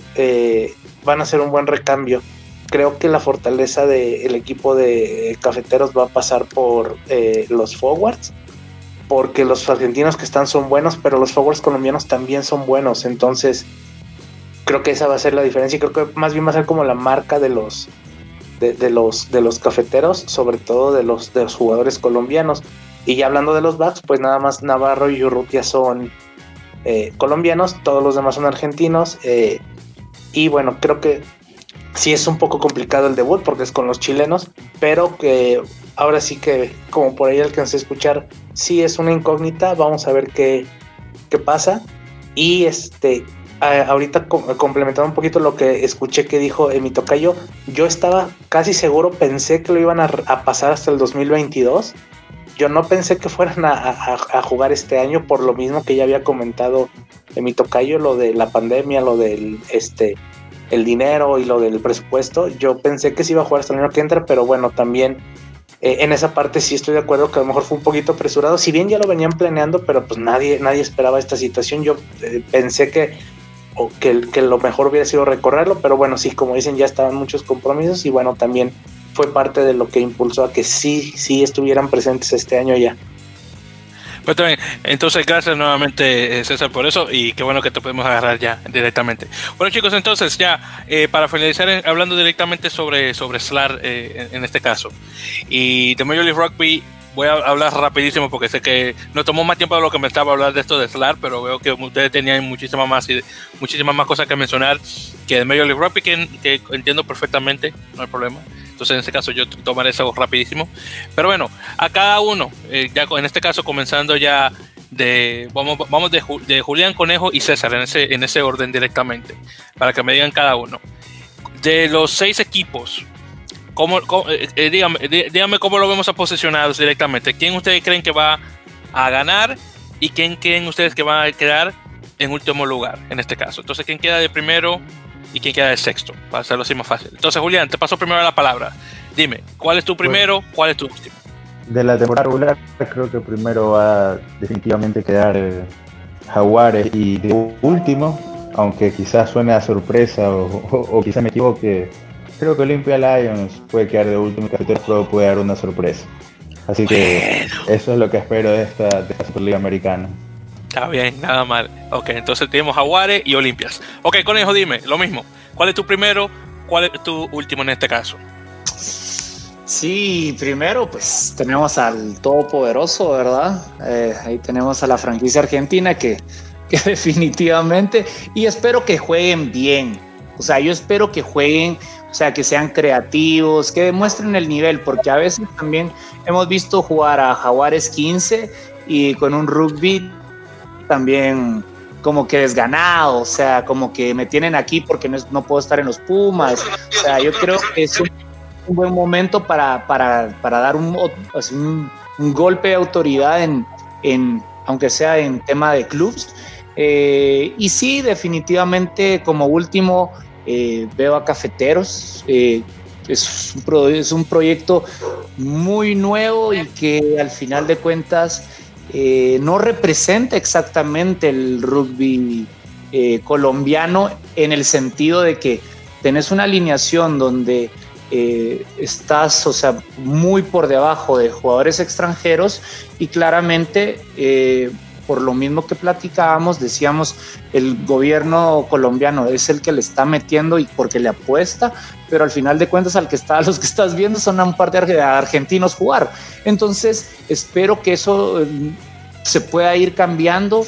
van a ser un buen recambio. Creo que la fortaleza del equipo de cafeteros va a pasar por los forwards porque los argentinos que están son buenos, pero los forwards colombianos también son buenos. Entonces, creo que esa va a ser la diferencia. Y creo que más bien va a ser como la marca de los de, los de los cafeteros, sobre todo de los de los jugadores colombianos. Y ya hablando de los backs, pues nada más Navarro y Urrutia son eh, colombianos, todos los demás son argentinos. Eh, y bueno, creo que sí es un poco complicado el debut porque es con los chilenos, pero que ahora sí que, como por ahí alcancé a escuchar, sí es una incógnita, vamos a ver qué, qué pasa. Y este, ahorita complementando un poquito lo que escuché que dijo mi tocayo, yo estaba casi seguro, pensé que lo iban a, pasar hasta el 2022. Yo no pensé que fueran a, jugar este año por lo mismo que ya había comentado mi tocayo, lo de la pandemia, lo del este el dinero y lo del presupuesto. Yo pensé que se iba a jugar hasta el año que entra, pero bueno, también eh, en esa parte sí estoy de acuerdo que a lo mejor fue un poquito apresurado. Si bien ya lo venían planeando, pero pues nadie, nadie esperaba esta situación. Yo eh, pensé que, o que, lo mejor hubiera sido recorrerlo, pero bueno, sí, como dicen, ya estaban muchos compromisos y bueno, también fue parte de lo que impulsó a que sí, sí estuvieran presentes este año ya. Pues también, entonces gracias nuevamente eh, César por eso y qué bueno que te podemos agarrar ya directamente. Bueno chicos, entonces ya eh, para finalizar eh, hablando directamente sobre, sobre SLAR en, este caso y de Major League Rugby voy a hablar rapidísimo porque sé que no tomó más tiempo de lo que me estaba hablar de esto de SLAR, pero veo que ustedes tenían muchísimas más, muchísimas más cosas que mencionar que de Major League Rugby que, que entiendo perfectamente, no hay problema. Entonces, en este caso, yo tomaré eso rapidísimo. Pero bueno, a cada uno, eh, ya en este caso, comenzando ya de. Vamos, vamos de, de, Julián Conejo y César, en ese, en ese orden directamente, para que me digan cada uno. De los seis equipos, ¿cómo, eh, eh, dígame, cómo lo vemos a posicionados directamente. ¿Quién ustedes creen que va a ganar y quién creen ustedes que va a quedar en último lugar en este caso? Entonces, ¿quién queda de primero? y quién queda de sexto, para hacerlo así más fácil. Entonces, Julián, te paso primero la palabra. Dime, ¿cuál es tu primero, cuál es tu último? De la temporada regular, creo que primero va a definitivamente quedar Jaguares y de último, aunque quizás suene a sorpresa o, quizás me equivoque, creo que Olympia Lions puede quedar de último y Cafeteros Pro puede dar una sorpresa. Así que eso es lo que espero de esta, de esta Superliga Americana. Está bien, nada mal. Ok, entonces tenemos Jaguares y Olimpias. Ok, Conejo, dime, lo mismo. ¿Cuál es tu primero? ¿Cuál es tu último en este caso? Sí, primero pues tenemos al todopoderoso, ¿verdad? Eh, ahí tenemos a la franquicia argentina que, que definitivamente, y espero que jueguen bien. O sea, yo espero que jueguen, o sea, que sean creativos, que demuestren el nivel, porque a veces también hemos visto jugar a Jaguares 15 y con un rugby también como que desganado, o sea, como que me tienen aquí porque no, puedo estar en los Pumas. O sea, yo creo que es un buen momento para, para, para dar un, un, golpe de autoridad en, en, aunque sea en tema de clubs. Eh, y sí, definitivamente como último eh, veo a Cafeteros. Eh, es, un es, un proyecto muy nuevo y que al final de cuentas no representa exactamente el rugby colombiano en el sentido de que tenés una alineación donde eh, estás, o sea, muy por debajo de jugadores extranjeros y claramente, eh, por lo mismo que platicábamos, decíamos, el gobierno colombiano es el que le está metiendo y porque le apuesta, pero al final de cuentas al que está, los que estás viendo son a un par de argentinos jugar. Entonces, espero que eso eh, se pueda ir cambiando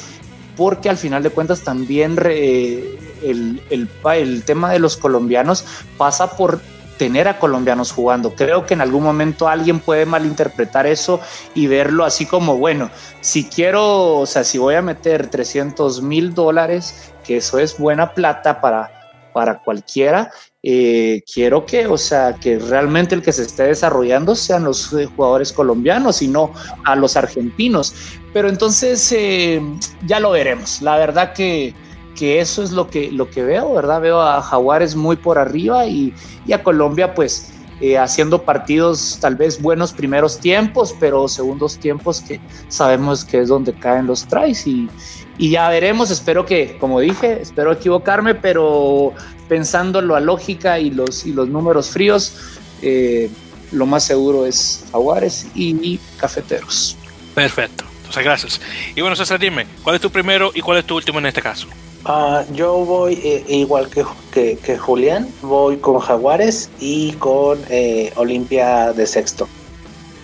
porque al final de cuentas también el, el tema de los colombianos pasa por tener a colombianos jugando. Creo que en algún momento alguien puede malinterpretar eso y verlo así como, bueno, si quiero, o sea, si voy a meter 300 mil dólares, que eso es buena plata para, para cualquiera, eh, quiero que, o sea, que realmente el que se esté desarrollando sean los eh, jugadores colombianos y no a los argentinos. Pero entonces eh, ya lo veremos. La verdad que que eso es lo que, lo que veo, ¿verdad? Veo a Jaguares muy por arriba y, a Colombia pues eh, haciendo partidos tal vez buenos primeros tiempos, pero segundos tiempos que sabemos que es donde caen los tries y, ya veremos, espero que, como dije, espero equivocarme, pero pensándolo a lógica y los, y los números fríos, eh, lo más seguro es Jaguares y, Cafeteros. Perfecto, entonces gracias. Y bueno, César, dime, ¿cuál es tu primero y cuál es tu último en este caso? Ah, yo voy eh, igual que, que, Julián, voy con Jaguares y con eh, Olimpia de sexto.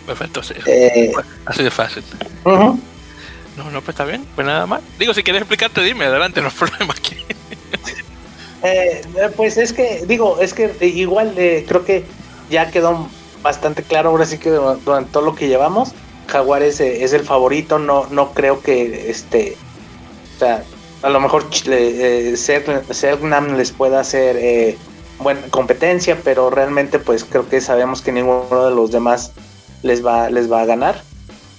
Perfecto, sí. Eh, así de fácil. No, no, pues está bien, pues nada más. Digo, si quieres explicarte, dime, adelante, no hay problema aquí. pues es que, digo, es que igual creo que ya quedó bastante claro ahora sí que durante todo lo que llevamos, Jaguares es el favorito, no, no creo que este, o sea, a lo mejor eh, les pueda hacer eh, buena competencia, pero realmente pues creo que sabemos que ninguno de los demás les va, les va a ganar.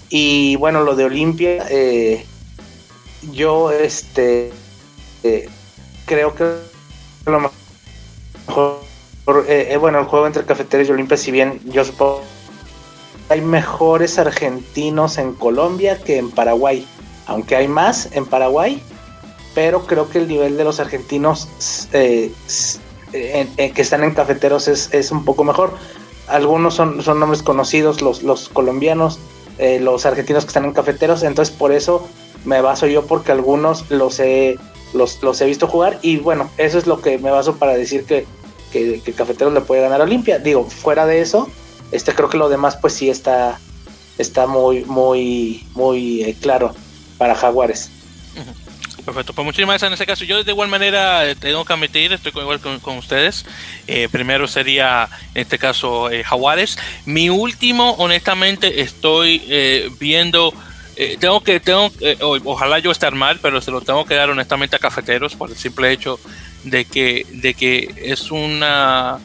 Y bueno, lo de Olimpia, eh, yo este eh, creo que lo mejor, bueno, el juego entre Cafeteros y Olimpia, si bien yo supongo hay mejores argentinos en Colombia que en Paraguay, aunque hay más en Paraguay pero creo que el nivel de los argentinos eh, que están en cafeteros es, un poco mejor. Algunos son, son nombres conocidos, los, los colombianos, eh, los argentinos que están en cafeteros, entonces por eso me baso yo porque algunos los he, los, he visto jugar y bueno, eso es lo que me baso para decir que, que, Cafeteros le puede ganar a Olimpia. Digo, fuera de eso, este creo que lo demás pues sí está, está muy, muy, muy eh, claro para Jaguares. Perfecto, pues muchísimas gracias en ese caso. Yo de igual manera eh, tengo que admitir, estoy igual con, ustedes. Eh, primero sería, en este caso, eh, Jaguares. Mi último, honestamente, estoy viendo... tengo que, tengo, ojalá yo estar mal, pero se lo tengo que dar honestamente a cafeteros por el simple hecho de que, de que es una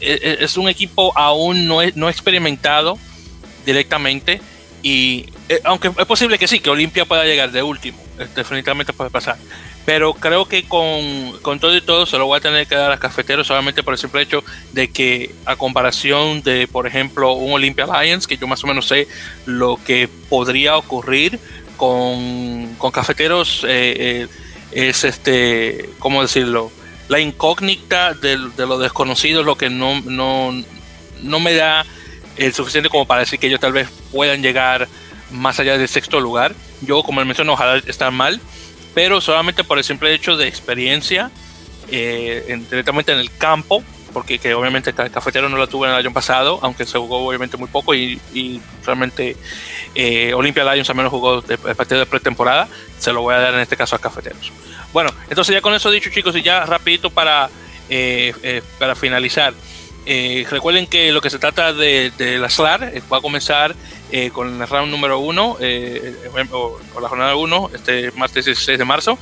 es un equipo aún no, no experimentado directamente y aunque es posible que sí, que Olimpia pueda llegar de último, definitivamente puede pasar. Pero creo que con, todo y todo se lo voy a tener que dar a Cafeteros solamente por el simple hecho de que a comparación de, por ejemplo, un Olympia Lions, que yo más o menos sé lo que podría ocurrir con, con cafeteros eh, es este, ¿cómo decirlo? La incógnita de, de lo desconocido, lo que no, no, no me da el suficiente como para decir que ellos tal vez puedan llegar más allá del sexto lugar. Yo, como mencioné, ojalá estar mal, pero solamente por el simple hecho de experiencia eh, directamente en el campo, porque que obviamente el cafetero no lo tuve en el año pasado, aunque se jugó obviamente muy poco y, realmente eh, Olympia Lions al menos jugó el partido de pretemporada, se lo voy a dar en este caso a cafeteros. Bueno, entonces ya con eso dicho chicos y ya rapidito para, eh, eh, para finalizar. Recuerden que lo que se trata de, la SLAR va a comenzar con el round número 1 o, la jornada 1 este martes 16 de marzo.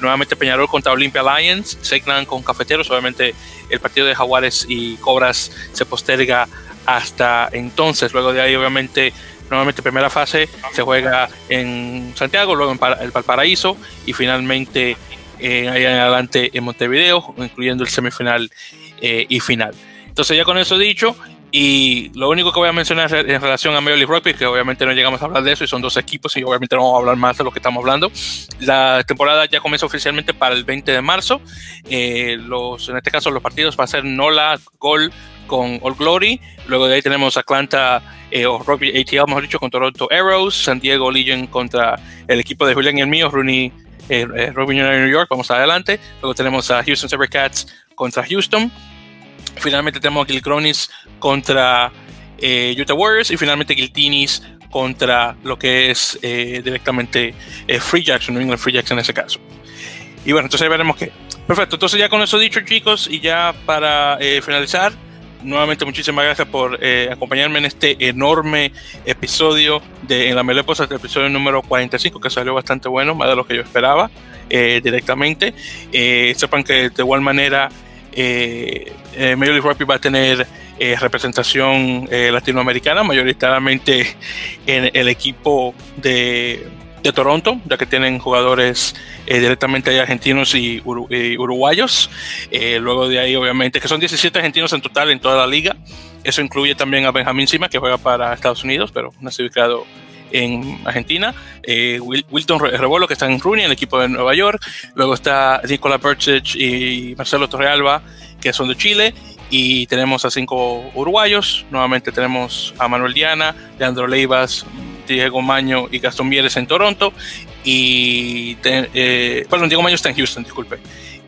nuevamente Peñarol contra Olympia Lions, Segnan con Cafeteros. Obviamente el partido de Jaguares y Cobras se posterga hasta entonces. Luego de ahí, obviamente, nuevamente primera fase se juega en Santiago, luego en el Valparaíso y finalmente eh, ahí en adelante en Montevideo, incluyendo el semifinal eh, y final. Entonces ya con eso dicho, y lo único que voy a mencionar en relación a Major League Rugby, que obviamente no llegamos a hablar de eso, y son dos equipos, y obviamente no vamos a hablar más de lo que estamos hablando. La temporada ya comienza oficialmente para el 20 de marzo. Eh, los, en este caso, los partidos van a ser Nola, Gol con All Glory. Luego de ahí tenemos Atlanta eh, o Rugby ATL, mejor dicho, con Toronto Arrows, San Diego Legion contra el equipo de Julián y el mío, Rooney eh, eh Rugby New York, vamos adelante. Luego tenemos a Houston Cats contra Houston. Finalmente tenemos a Gilcronis contra eh, Utah Warriors y finalmente Giltinis contra lo que es eh, directamente Free Jackson, New England Free Jackson en ese caso. Y bueno, entonces veremos qué. Perfecto, entonces ya con eso dicho chicos y ya para finalizar, nuevamente muchísimas gracias por eh, acompañarme en este enorme episodio de En la Meleposa, el episodio número 45, que salió bastante bueno, más de lo que yo esperaba eh, directamente. Eh, sepan que de igual manera eh, Major League Rugby va a tener representación latinoamericana, mayoritariamente en el equipo de Toronto, ya que tienen jugadores eh, directamente argentinos y, uruguayos. Eh, luego de ahí, obviamente, que son 17 argentinos en total en toda la liga. Eso incluye también a Benjamín Sima, que juega para Estados Unidos, pero nacido en Argentina. Eh, Wilton Rebolo, que está en Rooney, el equipo de Nueva York. Luego está Nicola Perchich y Marcelo Torrealba, que son de Chile. Y tenemos a cinco uruguayos. Nuevamente tenemos a Manuel Diana, Leandro Leivas, Diego Maño y Gastón Mieres en Toronto. Y, eh, perdón, Diego Maño está en Houston, disculpe.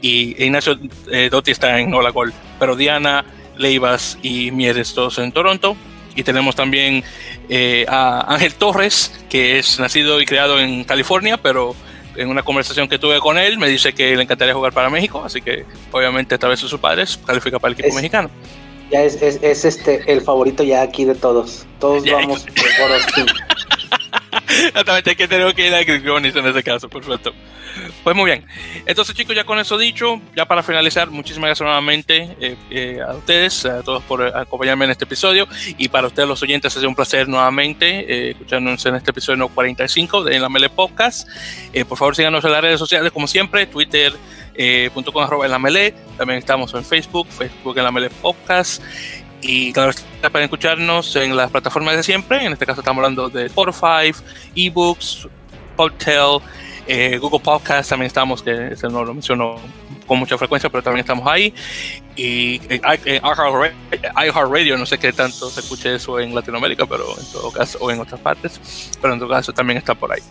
Y Ignacio eh, Dotti está en Hola Gol. Pero Diana, Leivas y Mieres todos en Toronto. Y tenemos también eh, a Ángel Torres, que es nacido y creado en California, pero en una conversación que tuve con él me dice que le encantaría jugar para México, así que obviamente a través de sus padres califica para el equipo mexicano. Ya es, es, este el favorito ya aquí de todos. Todos vamos por. Exactamente, hay que tener que ir a en ese caso, perfecto. Pues muy bien. Entonces, chicos, ya con eso dicho, ya para finalizar, muchísimas gracias nuevamente eh, eh, a ustedes, a todos por acompañarme en este episodio. Y para ustedes, los oyentes, ha sido un placer nuevamente eh, escucharnos en este episodio no 45 de la Mele Podcast. por favor, síganos en las redes sociales, como siempre, Twitter. .com arroba en la Mele. También estamos en Facebook, Facebook en la Mele Podcast. Y claro, pueden escucharnos en las plataformas de siempre. En este caso estamos hablando de Spotify, eBooks, Podtail, eh, Google Podcast. También estamos, que no lo menciono con mucha frecuencia, pero también estamos ahí. Y eh, iHeartRadio, no sé qué tanto se escuche eso en Latinoamérica, pero en todo caso, o en otras partes, pero en todo caso también está por ahí.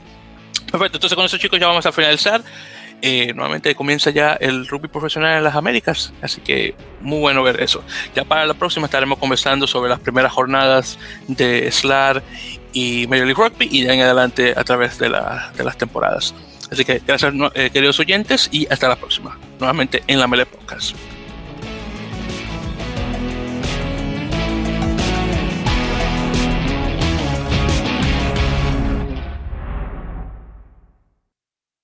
Perfecto, entonces con eso chicos ya vamos a finalizar. Eh, nuevamente comienza ya el rugby profesional en las Américas, así que muy bueno ver eso. Ya para la próxima estaremos conversando sobre las primeras jornadas de SLAR y Major League Rugby y ya en adelante a través de, de las temporadas. Así que gracias eh, queridos oyentes y hasta la próxima, nuevamente en la Mele Podcast.